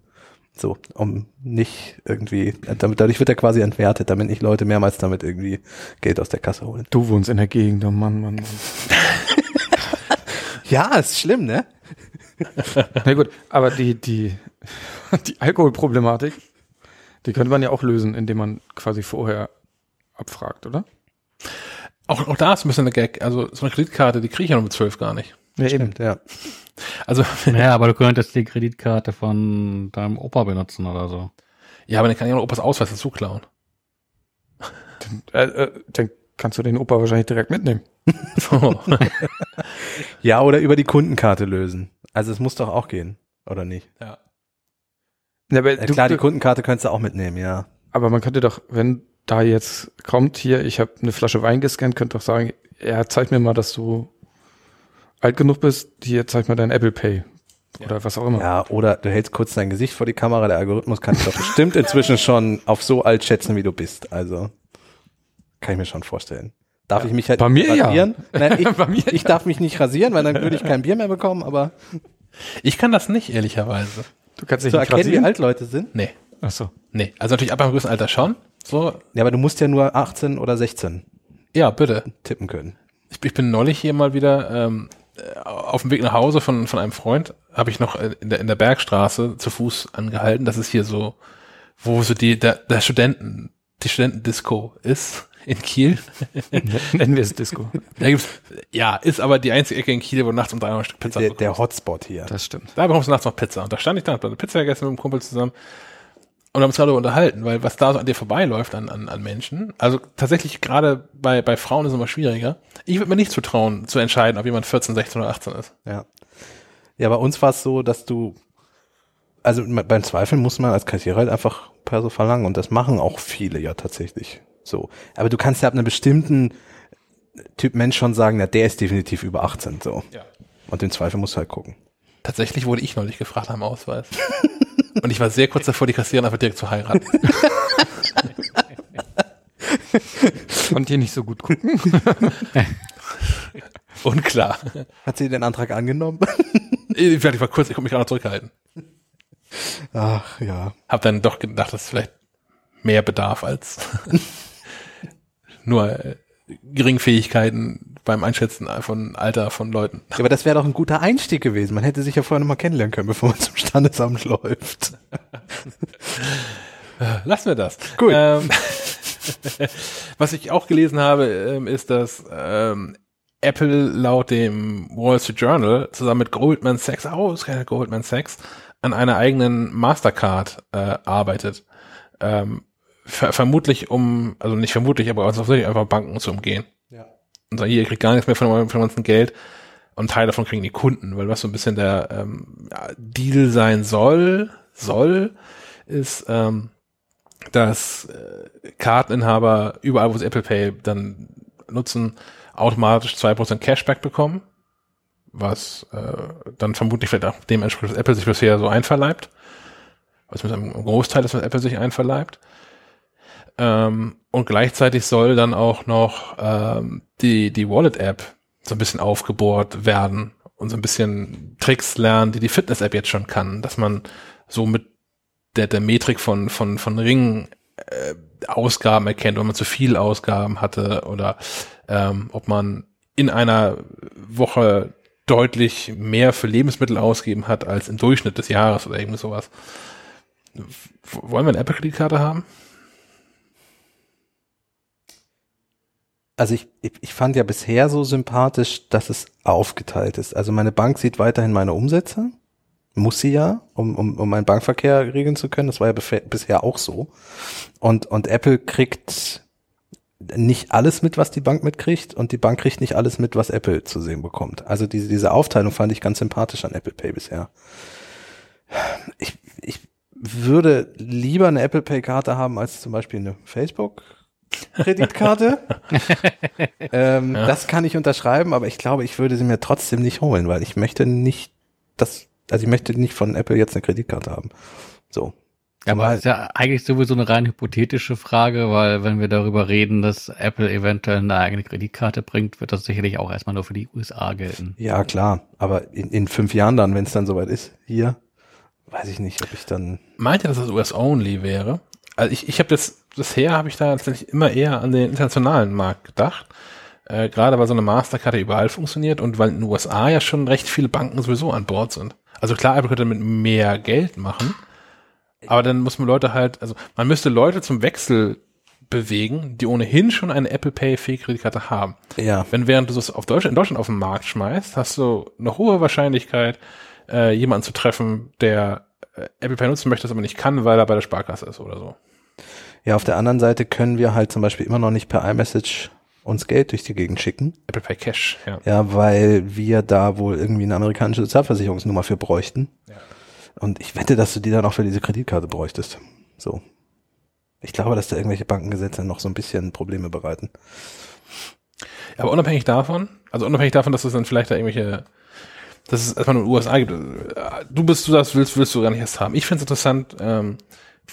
So, um nicht irgendwie, damit, dadurch wird er quasi entwertet, damit nicht Leute mehrmals damit irgendwie Geld aus der Kasse holen. Du wohnst in der Gegend, oh Mann, Mann, Mann. Ja, ist schlimm, ne? Na gut, aber die, die, die Alkoholproblematik, die könnte man ja auch lösen, indem man quasi vorher abfragt, oder? Auch, auch da ist ein bisschen eine Gag. Also so eine Kreditkarte, die kriege ich ja noch mit zwölf gar nicht. Ja, Stimmt, ja. Also, Ja, aber du könntest die Kreditkarte von deinem Opa benutzen oder so. ja, aber dann kann ich auch noch Opas Ausweis dazu klauen. Äh, äh, dann kannst du den Opa wahrscheinlich direkt mitnehmen. Ja, oder über die Kundenkarte lösen. Also es muss doch auch gehen, oder nicht? ja. Ja, aber, Ja, du, klar, die du, Kundenkarte könntest du auch mitnehmen, ja. aber man könnte doch, wenn da jetzt kommt, hier, ich habe eine Flasche Wein gescannt, könnte doch sagen, ja, zeig mir mal, dass du alt genug bist, hier, zeig mir dein Apple Pay. Oder was auch immer. Ja, oder du hältst kurz dein Gesicht vor die Kamera, der Algorithmus kann dich doch bestimmt inzwischen schon auf so alt schätzen, wie du bist. Also kann ich mir schon vorstellen. Darf ich mich halt Bei mir ja. rasieren? Nein, ich, Bei mir ich darf mich nicht rasieren, weil dann würde ich kein Bier mehr bekommen, aber Ich kann das nicht, ehrlicherweise. Du kannst dich Zu nicht erkennen, wie rasieren? alt Leute sind? Nee, Ach so. nee. Also natürlich ab einem gewissen Alter schon. So, Ja, aber du musst ja nur 18 oder 16 ja, bitte. tippen können. Ich, ich bin neulich hier mal wieder ähm, äh, auf dem Weg nach Hause von, von einem Freund, habe ich noch äh, in der, in der Bergstraße zu Fuß angehalten. Das ist hier so, wo so die, der, der Studenten, die Studentendisco ist in Kiel. Nennen wir es Disco. Da gibt's, ja, ist aber die einzige Ecke in Kiel, wo du nachts um drei Uhr ein Stück Pizza Der, der Hotspot hier. Das stimmt. Da bekommst du nachts noch Pizza. Und da stand ich da, hab eine Pizza gegessen mit einem Kumpel zusammen und haben uns gerade unterhalten, weil was da so an dir vorbeiläuft an, an, an Menschen, also tatsächlich gerade bei, bei Frauen ist es immer schwieriger. Ich würde mir nicht zutrauen, zu entscheiden, ob jemand 14, 16 oder 18 ist. Ja. Ja, bei uns war es so, dass du, also beim Zweifel muss man als Kassierer halt einfach Perso verlangen und das machen auch viele ja tatsächlich so. Aber du kannst ja ab einem bestimmten Typ Mensch schon sagen, na, der ist definitiv über 18 so. Ja. Und im Zweifel musst du halt gucken. Tatsächlich wurde ich neulich gefragt nach dem Ausweis. und ich war sehr kurz davor, die Kassiererin einfach direkt zu heiraten. Konnte ihr nicht so gut gucken. Unklar. Hat sie den Antrag angenommen? Ich war kurz, ich konnte mich gerade noch zurückhalten. Ach ja. Hab dann doch gedacht, dass es vielleicht mehr Bedarf als nur äh, Geringfähigkeiten beim Einschätzen von Alter von Leuten. Ja, Aber das wäre doch ein guter Einstieg gewesen. Man hätte sich ja vorher noch mal kennenlernen können, bevor man zum Standesamt läuft. Lassen wir das. Gut. Ähm, was ich auch gelesen habe, ähm, ist, dass ähm, Apple laut dem Wall Street Journal zusammen mit Goldman Sachs, ausgerechnet Goldman Sachs, an einer eigenen Mastercard äh, arbeitet. Ähm, ver vermutlich um, also nicht vermutlich, aber offensichtlich einfach Banken zu umgehen. Und sagen, hier, ihr kriegt gar nichts mehr von eurem, von unserem Geld. Und Teil davon kriegen die Kunden, weil was so ein bisschen der ähm, Deal sein soll, soll, ist, ähm, dass äh, Karteninhaber überall, wo sie Apple Pay dann nutzen, automatisch 2% Cashback bekommen, was äh, dann vermutlich vielleicht auch dem entspricht, was Apple sich bisher so einverleibt. Was mit einem Großteil ist, was Apple sich einverleibt. Ähm, und gleichzeitig soll dann auch noch ähm, die, die Wallet-App so ein bisschen aufgebohrt werden und so ein bisschen Tricks lernen, die die Fitness-App jetzt schon kann, dass man so mit der, der Metrik von, von, von Ringen äh, Ausgaben erkennt, wenn man zu viel Ausgaben hatte oder ähm, ob man in einer Woche deutlich mehr für Lebensmittel ausgeben hat als im Durchschnitt des Jahres oder irgendwie sowas. W wollen wir eine Apple-Kreditkarte haben? Also ich, ich, ich fand ja bisher so sympathisch, dass es aufgeteilt ist. Also meine Bank sieht weiterhin meine Umsätze. Muss sie ja, um, um, um meinen Bankverkehr regeln zu können. Das war ja bisher auch so. Und, und Apple kriegt nicht alles mit, was die Bank mitkriegt und die Bank kriegt nicht alles mit, was Apple zu sehen bekommt. Also diese, diese Aufteilung fand ich ganz sympathisch an Apple Pay bisher. Ich, ich würde lieber eine Apple Pay Karte haben als zum Beispiel eine Facebook Kreditkarte. ähm, Ja. Das kann ich unterschreiben, aber ich glaube, ich würde sie mir trotzdem nicht holen, weil ich möchte nicht das, also ich möchte nicht von Apple jetzt eine Kreditkarte haben. So. Ja, aber ist ja eigentlich sowieso eine rein hypothetische Frage, weil wenn wir darüber reden, dass Apple eventuell eine eigene Kreditkarte bringt, wird das sicherlich auch erstmal nur für die USA gelten. Ja, klar. Aber in, in fünf Jahren dann, wenn es dann soweit ist, hier, weiß ich nicht, ob ich dann. Meint ihr, dass das US-only wäre? Also ich, ich habe das, bisher habe ich da tatsächlich immer eher an den internationalen Markt gedacht. Äh, gerade weil so eine Mastercard ja überall funktioniert und weil in den USA ja schon recht viele Banken sowieso an Bord sind. Also klar, Apple könnte damit mehr Geld machen, aber dann muss man Leute halt, also man müsste Leute zum Wechsel bewegen, die ohnehin schon eine Apple Pay Kreditkarte haben. Ja. Wenn während du das auf Deutschland, in Deutschland auf den Markt schmeißt, hast du eine hohe Wahrscheinlichkeit, äh, jemanden zu treffen, der äh, Apple Pay nutzen möchte, das aber nicht kann, weil er bei der Sparkasse ist oder so. Ja, auf der anderen Seite können wir halt zum Beispiel immer noch nicht per iMessage uns Geld durch die Gegend schicken. Apple Pay Cash, ja. Ja, weil wir da wohl irgendwie eine amerikanische Sozialversicherungsnummer für bräuchten. Ja. Und ich wette, dass du die dann auch für diese Kreditkarte bräuchtest. So. Ich glaube, dass da irgendwelche Bankengesetze noch so ein bisschen Probleme bereiten. Aber unabhängig davon, also unabhängig davon, dass es dann vielleicht da irgendwelche, dass es erstmal nur in den USA gibt, äh, du bist, du das willst, willst du gar nicht erst haben. Ich finde es interessant, ähm,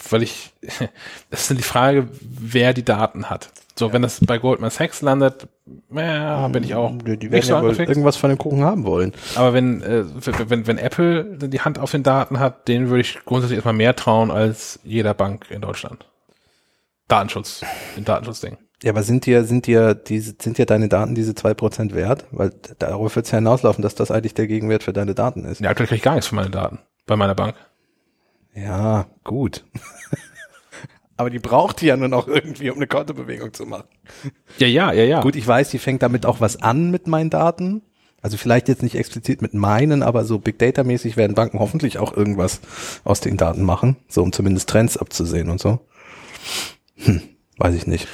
weil ich, das ist die Frage, wer die Daten hat. So, wenn das bei Goldman Sachs landet, ja, bin ich auch Die, die nicht werden so ja wohl irgendwas von dem Kuchen haben wollen. Aber wenn, äh, wenn, wenn, wenn Apple die Hand auf den Daten hat, denen würde ich grundsätzlich erstmal mehr trauen als jeder Bank in Deutschland. Datenschutz, den Datenschutzding. Ja, aber sind dir, sind dir, diese, sind dir deine Daten diese zwei Prozent wert? Weil darauf wird es ja hinauslaufen, dass das eigentlich der Gegenwert für deine Daten ist. Ja, aktuell kriege ich gar nichts von meinen Daten bei meiner Bank. Ja, gut. aber die braucht die ja nur noch irgendwie, um eine Kontobewegung zu machen. Ja, ja, ja, ja. Gut, ich weiß, die fängt damit auch was an mit meinen Daten. Also vielleicht jetzt nicht explizit mit meinen, aber so Big Data mäßig werden Banken hoffentlich auch irgendwas aus den Daten machen, so um zumindest Trends abzusehen und so. Hm, weiß ich nicht.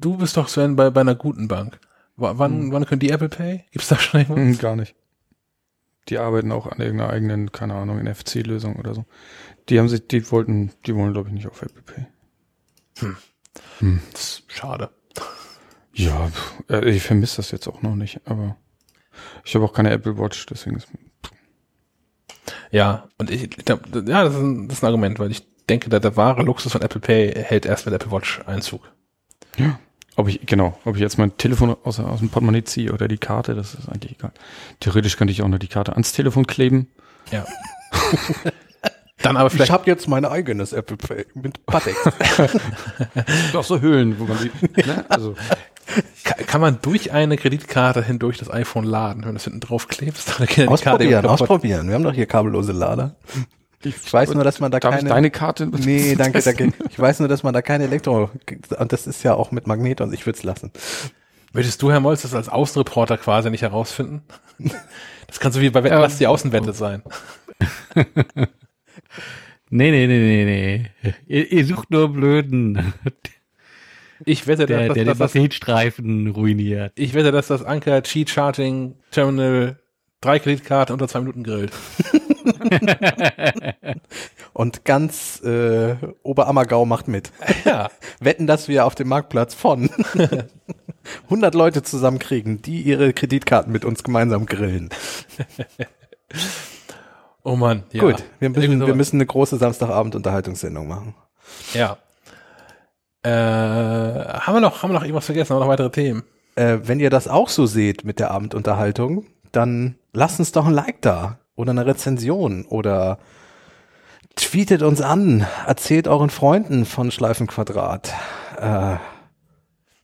Du bist doch, Sven, bei, bei einer guten Bank. W wann, wann können die Apple Pay? Gibt's da schon irgendwas? Hm, gar nicht. Die arbeiten auch an irgendeiner eigenen, keine Ahnung, NFC-Lösung oder so. Die haben sich, die wollten, die wollen, glaube ich, nicht auf Apple Pay. Das ist schade. Ja, äh, ich vermisse das jetzt auch noch nicht, aber ich habe auch keine Apple Watch, deswegen ist Ja, und ich, ich glaub, ja, das ist, ein, das ist ein Argument, weil ich denke, der, der wahre Luxus von Apple Pay hält erst mit Apple Watch Einzug. Ob ich, genau, ob ich jetzt mein Telefon aus, aus dem Portemonnaie ziehe oder die Karte, das ist eigentlich egal. Theoretisch könnte ich auch nur die Karte ans Telefon kleben. Ja. Dann aber vielleicht, habe jetzt mein eigenes Apple Pay mit Patex. Auch so Höhlen, wo man die, ne? also, kann, man durch eine Kreditkarte hindurch das iPhone laden, wenn du das hinten drauf klebst? Dann geht ausprobieren, ausprobieren. Wir haben doch hier kabellose Lader. Ich weiß nur, dass man da darf keine. ich deine Karte? Nee, danke, danke. Ich weiß nur, dass man da keine Elektro, und das ist ja auch mit Magnet und ich würde es lassen. Möchtest du, Herr Molz, das als Außenreporter quasi nicht herausfinden? Das kann so wie bei Wetten, was die Außenwette sein. Nee, nee, nee, nee, nee. Ihr, ihr sucht nur Blöden, Ich wette, der, dass, der dass, den dass, das, Magnetstreifen ruiniert. ich wette, dass das Anker Cheat Charting Terminal drei Kreditkarten unter zwei Minuten grillt. Und ganz äh, Oberammergau macht mit. Ja. Wetten, dass wir auf dem Marktplatz von 100 Leute zusammenkriegen, die ihre Kreditkarten mit uns gemeinsam grillen. Oh Mann, ja. Gut, wir müssen, wir müssen eine große Samstagabend-Unterhaltungssendung machen. Ja. Äh, haben wir noch, haben wir noch irgendwas vergessen? Haben wir noch weitere Themen? Äh, wenn ihr das auch so seht mit der Abendunterhaltung, dann lasst uns doch ein Like da oder eine Rezension oder tweetet uns an, erzählt euren Freunden von Schleifenquadrat, äh,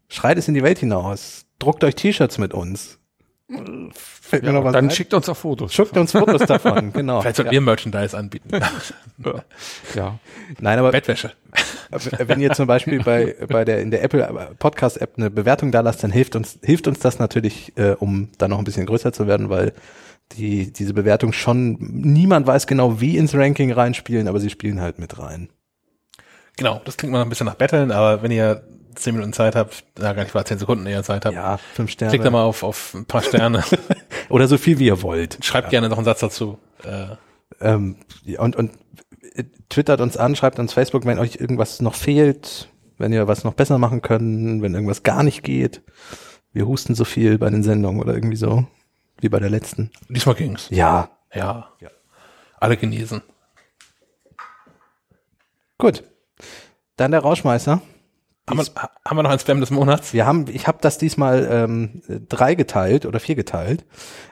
schreit es in die Welt hinaus, druckt euch T-Shirts mit uns. Fällt mir noch was dann ein? schickt uns auch Fotos. Schickt uns Fotos davon, genau. Vielleicht sollten wir Merchandise anbieten. Ja. Nein, aber Bettwäsche. Wenn ihr zum Beispiel bei, bei der, in der Apple Podcast App eine Bewertung da lasst, dann hilft uns, hilft uns das natürlich, äh, um da noch ein bisschen größer zu werden, weil die, diese Bewertung schon, niemand weiß genau, wie ins Ranking reinspielen, aber sie spielen halt mit rein. Genau, das klingt mal ein bisschen nach Betteln, aber wenn ihr zehn Minuten Zeit habt, na gar nicht mal zehn Sekunden eher Zeit habt, Ja, fünf Sterne. klickt da mal auf, auf ein paar Sterne. Oder so viel wie ihr wollt. Schreibt gerne noch einen Satz dazu. Äh, Ähm, ja, und, und äh, twittert uns an, schreibt uns Facebook, wenn euch irgendwas noch fehlt, wenn ihr was noch besser machen können, wenn irgendwas gar nicht geht. Wir husten so viel bei den Sendungen oder irgendwie so, wie bei der letzten. diesmal ging's. Ja, Ja. Alle genesen. gut. Dann der Rauschmeißer. Haben wir, haben wir noch ein Spam des Monats? Wir haben, ich habe das diesmal ähm, drei geteilt oder vier geteilt,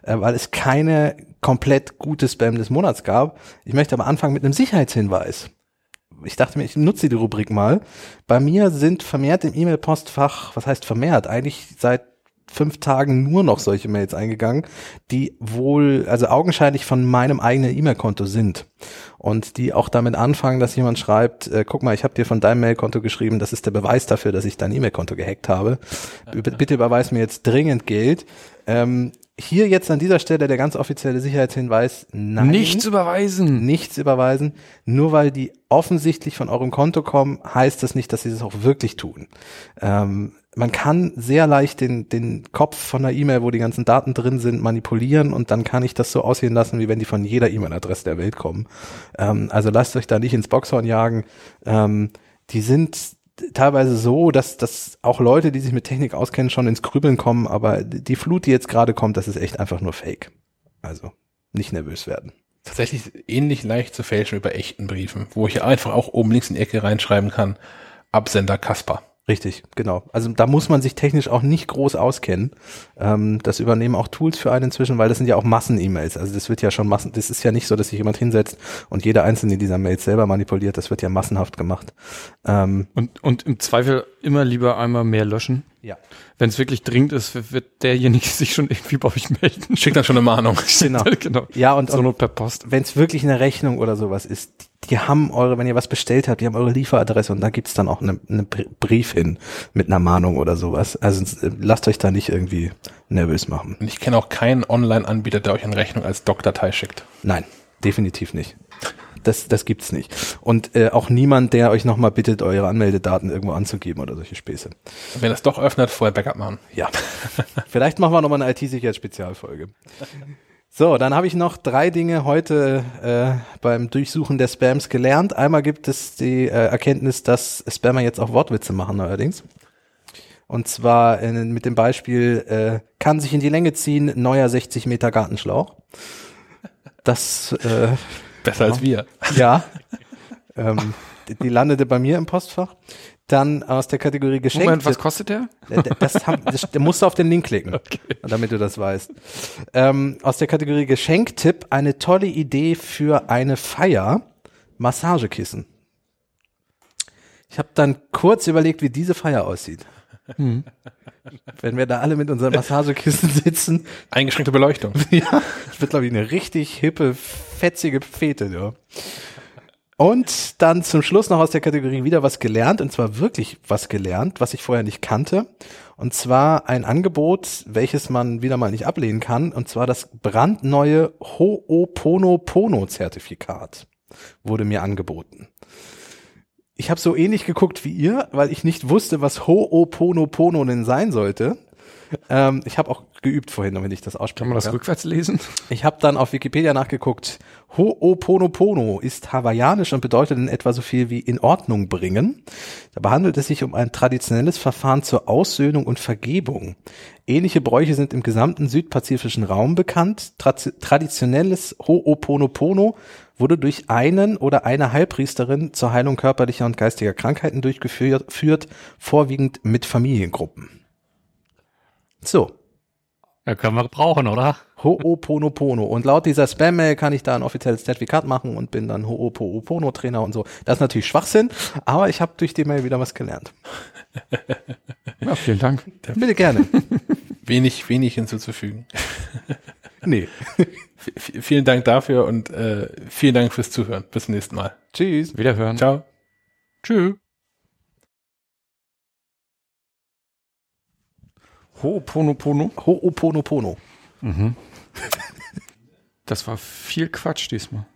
äh, weil es keine komplett gute Spam des Monats gab. Ich möchte aber anfangen mit einem Sicherheitshinweis. Ich dachte mir, ich nutze die Rubrik mal. Bei mir sind vermehrt im E-Mail-Postfach, was heißt vermehrt, eigentlich seit fünf Tagen nur noch solche Mails eingegangen, die wohl, also augenscheinlich von meinem eigenen E-Mail-Konto sind. Und die auch damit anfangen, dass jemand schreibt, äh, guck mal, ich habe dir von deinem Mail-Konto geschrieben, das ist der Beweis dafür, dass ich dein E-Mail-Konto gehackt habe. B bitte überweis mir jetzt dringend Geld. Ähm, hier jetzt an dieser Stelle der ganz offizielle Sicherheitshinweis, nein. Nichts überweisen. nichts überweisen. Nur weil die offensichtlich von eurem Konto kommen, heißt das nicht, dass sie das auch wirklich tun. Ähm, man kann sehr leicht den, den Kopf von einer E-Mail, wo die ganzen Daten drin sind, manipulieren und dann kann ich das so aussehen lassen, wie wenn die von jeder E-Mail-Adresse der Welt kommen. Ähm, also lasst euch da nicht ins Boxhorn jagen. Ähm, die sind teilweise so, dass, dass auch Leute, die sich mit Technik auskennen, schon ins Grübeln kommen, aber die Flut, die jetzt gerade kommt, das ist echt einfach nur Fake. Also nicht nervös werden. tatsächlich ähnlich leicht zu fälschen wie bei echten Briefen, wo ich einfach auch oben links in die Ecke reinschreiben kann, Absender Kasper. Richtig, genau. Also da muss man sich technisch auch nicht groß auskennen. Ähm, das übernehmen auch Tools für einen inzwischen, weil das sind ja auch Massen-E-Mails. Also das wird ja schon Massen, das ist ja nicht so, dass sich jemand hinsetzt und jeder einzelne dieser Mails selber manipuliert. Das wird ja massenhaft gemacht. Ähm, Und, und im Zweifel immer lieber einmal mehr löschen. ja. Wenn es wirklich dringend ist, wird derjenige sich schon irgendwie bei euch melden. Schickt dann schon eine Mahnung. Genau. genau. Ja, und, So und per Post. wenn es wirklich eine Rechnung oder sowas ist, die haben eure, wenn ihr was bestellt habt, die haben eure Lieferadresse und da gibt's dann auch einen eine Br- Brief hin mit einer Mahnung oder sowas. Also äh, lasst euch da nicht irgendwie nervös machen. Und ich kenne auch keinen Online-Anbieter, der euch eine Rechnung als Doc-Datei schickt. Nein, definitiv nicht. Das, das gibt's nicht. Und äh, auch niemand, der euch nochmal bittet, eure Anmeldedaten irgendwo anzugeben oder solche Späße. Wenn es doch öffnet, vorher Backup machen. Ja. Vielleicht machen wir nochmal eine IT-Sicherheitsspezialfolge. So, dann habe ich noch drei Dinge heute äh, beim Durchsuchen der Spams gelernt. Einmal gibt es die äh, Erkenntnis, dass Spammer jetzt auch Wortwitze machen neuerdings. Und zwar äh, mit dem Beispiel, äh, kann sich in die Länge ziehen, neuer 60 Meter Gartenschlauch. Das äh, Besser als wir. ja. ähm, die, die landete bei mir im Postfach. Dann aus der Kategorie Geschenk. Moment, was kostet der? Äh, Das, haben, das, da musst du auf den Link klicken, damit du das weißt. Ähm, aus der Kategorie Geschenktipp eine tolle Idee für eine Feier: Massagekissen. Ich habe dann kurz überlegt, wie diese Feier aussieht. Hm. Wenn wir da alle mit unseren Massagekissen sitzen, Eingeschränkte Beleuchtung. ja, das wird, glaube ich, eine richtig hippe, fetzige Fete, ja. Und dann zum Schluss noch aus der Kategorie wieder was gelernt, und zwar wirklich was gelernt, was ich vorher nicht kannte. Und zwar ein Angebot, welches man wieder mal nicht ablehnen kann, und zwar das brandneue Ho'oponopono-Zertifikat wurde mir angeboten. Ich habe so ähnlich geguckt wie ihr, weil ich nicht wusste, was Ho'oponopono denn sein sollte. Ähm, ich habe auch geübt vorhin, damit ich das ausspreche. Kann man das rückwärts lesen? Ich habe dann auf Wikipedia nachgeguckt. Ho'oponopono ist hawaiianisch und bedeutet in etwa so viel wie in Ordnung bringen. Dabei handelt es sich um ein traditionelles Verfahren zur Aussöhnung und Vergebung. Ähnliche Bräuche sind im gesamten südpazifischen Raum bekannt. Tra traditionelles Ho'oponopono wurde durch einen oder eine Heilpriesterin zur Heilung körperlicher und geistiger Krankheiten durchgeführt, führt, vorwiegend mit Familiengruppen. So, Ja, können wir brauchen, oder? Ho'oponopono. Und laut dieser Spam-Mail kann ich da ein offizielles Zertifikat machen und bin dann Ho'oponopono-Trainer und so. Das ist natürlich Schwachsinn, aber ich habe durch die Mail wieder was gelernt. Ja, vielen Dank. Bitte gerne. Wenig, wenig hinzuzufügen. Nee. V vielen Dank dafür und äh, vielen Dank fürs Zuhören. Bis zum nächsten Mal. Tschüss. Wiederhören. Ciao. Tschüss. Ho'oponopono. Ho'oponopono. Das war viel Quatsch diesmal.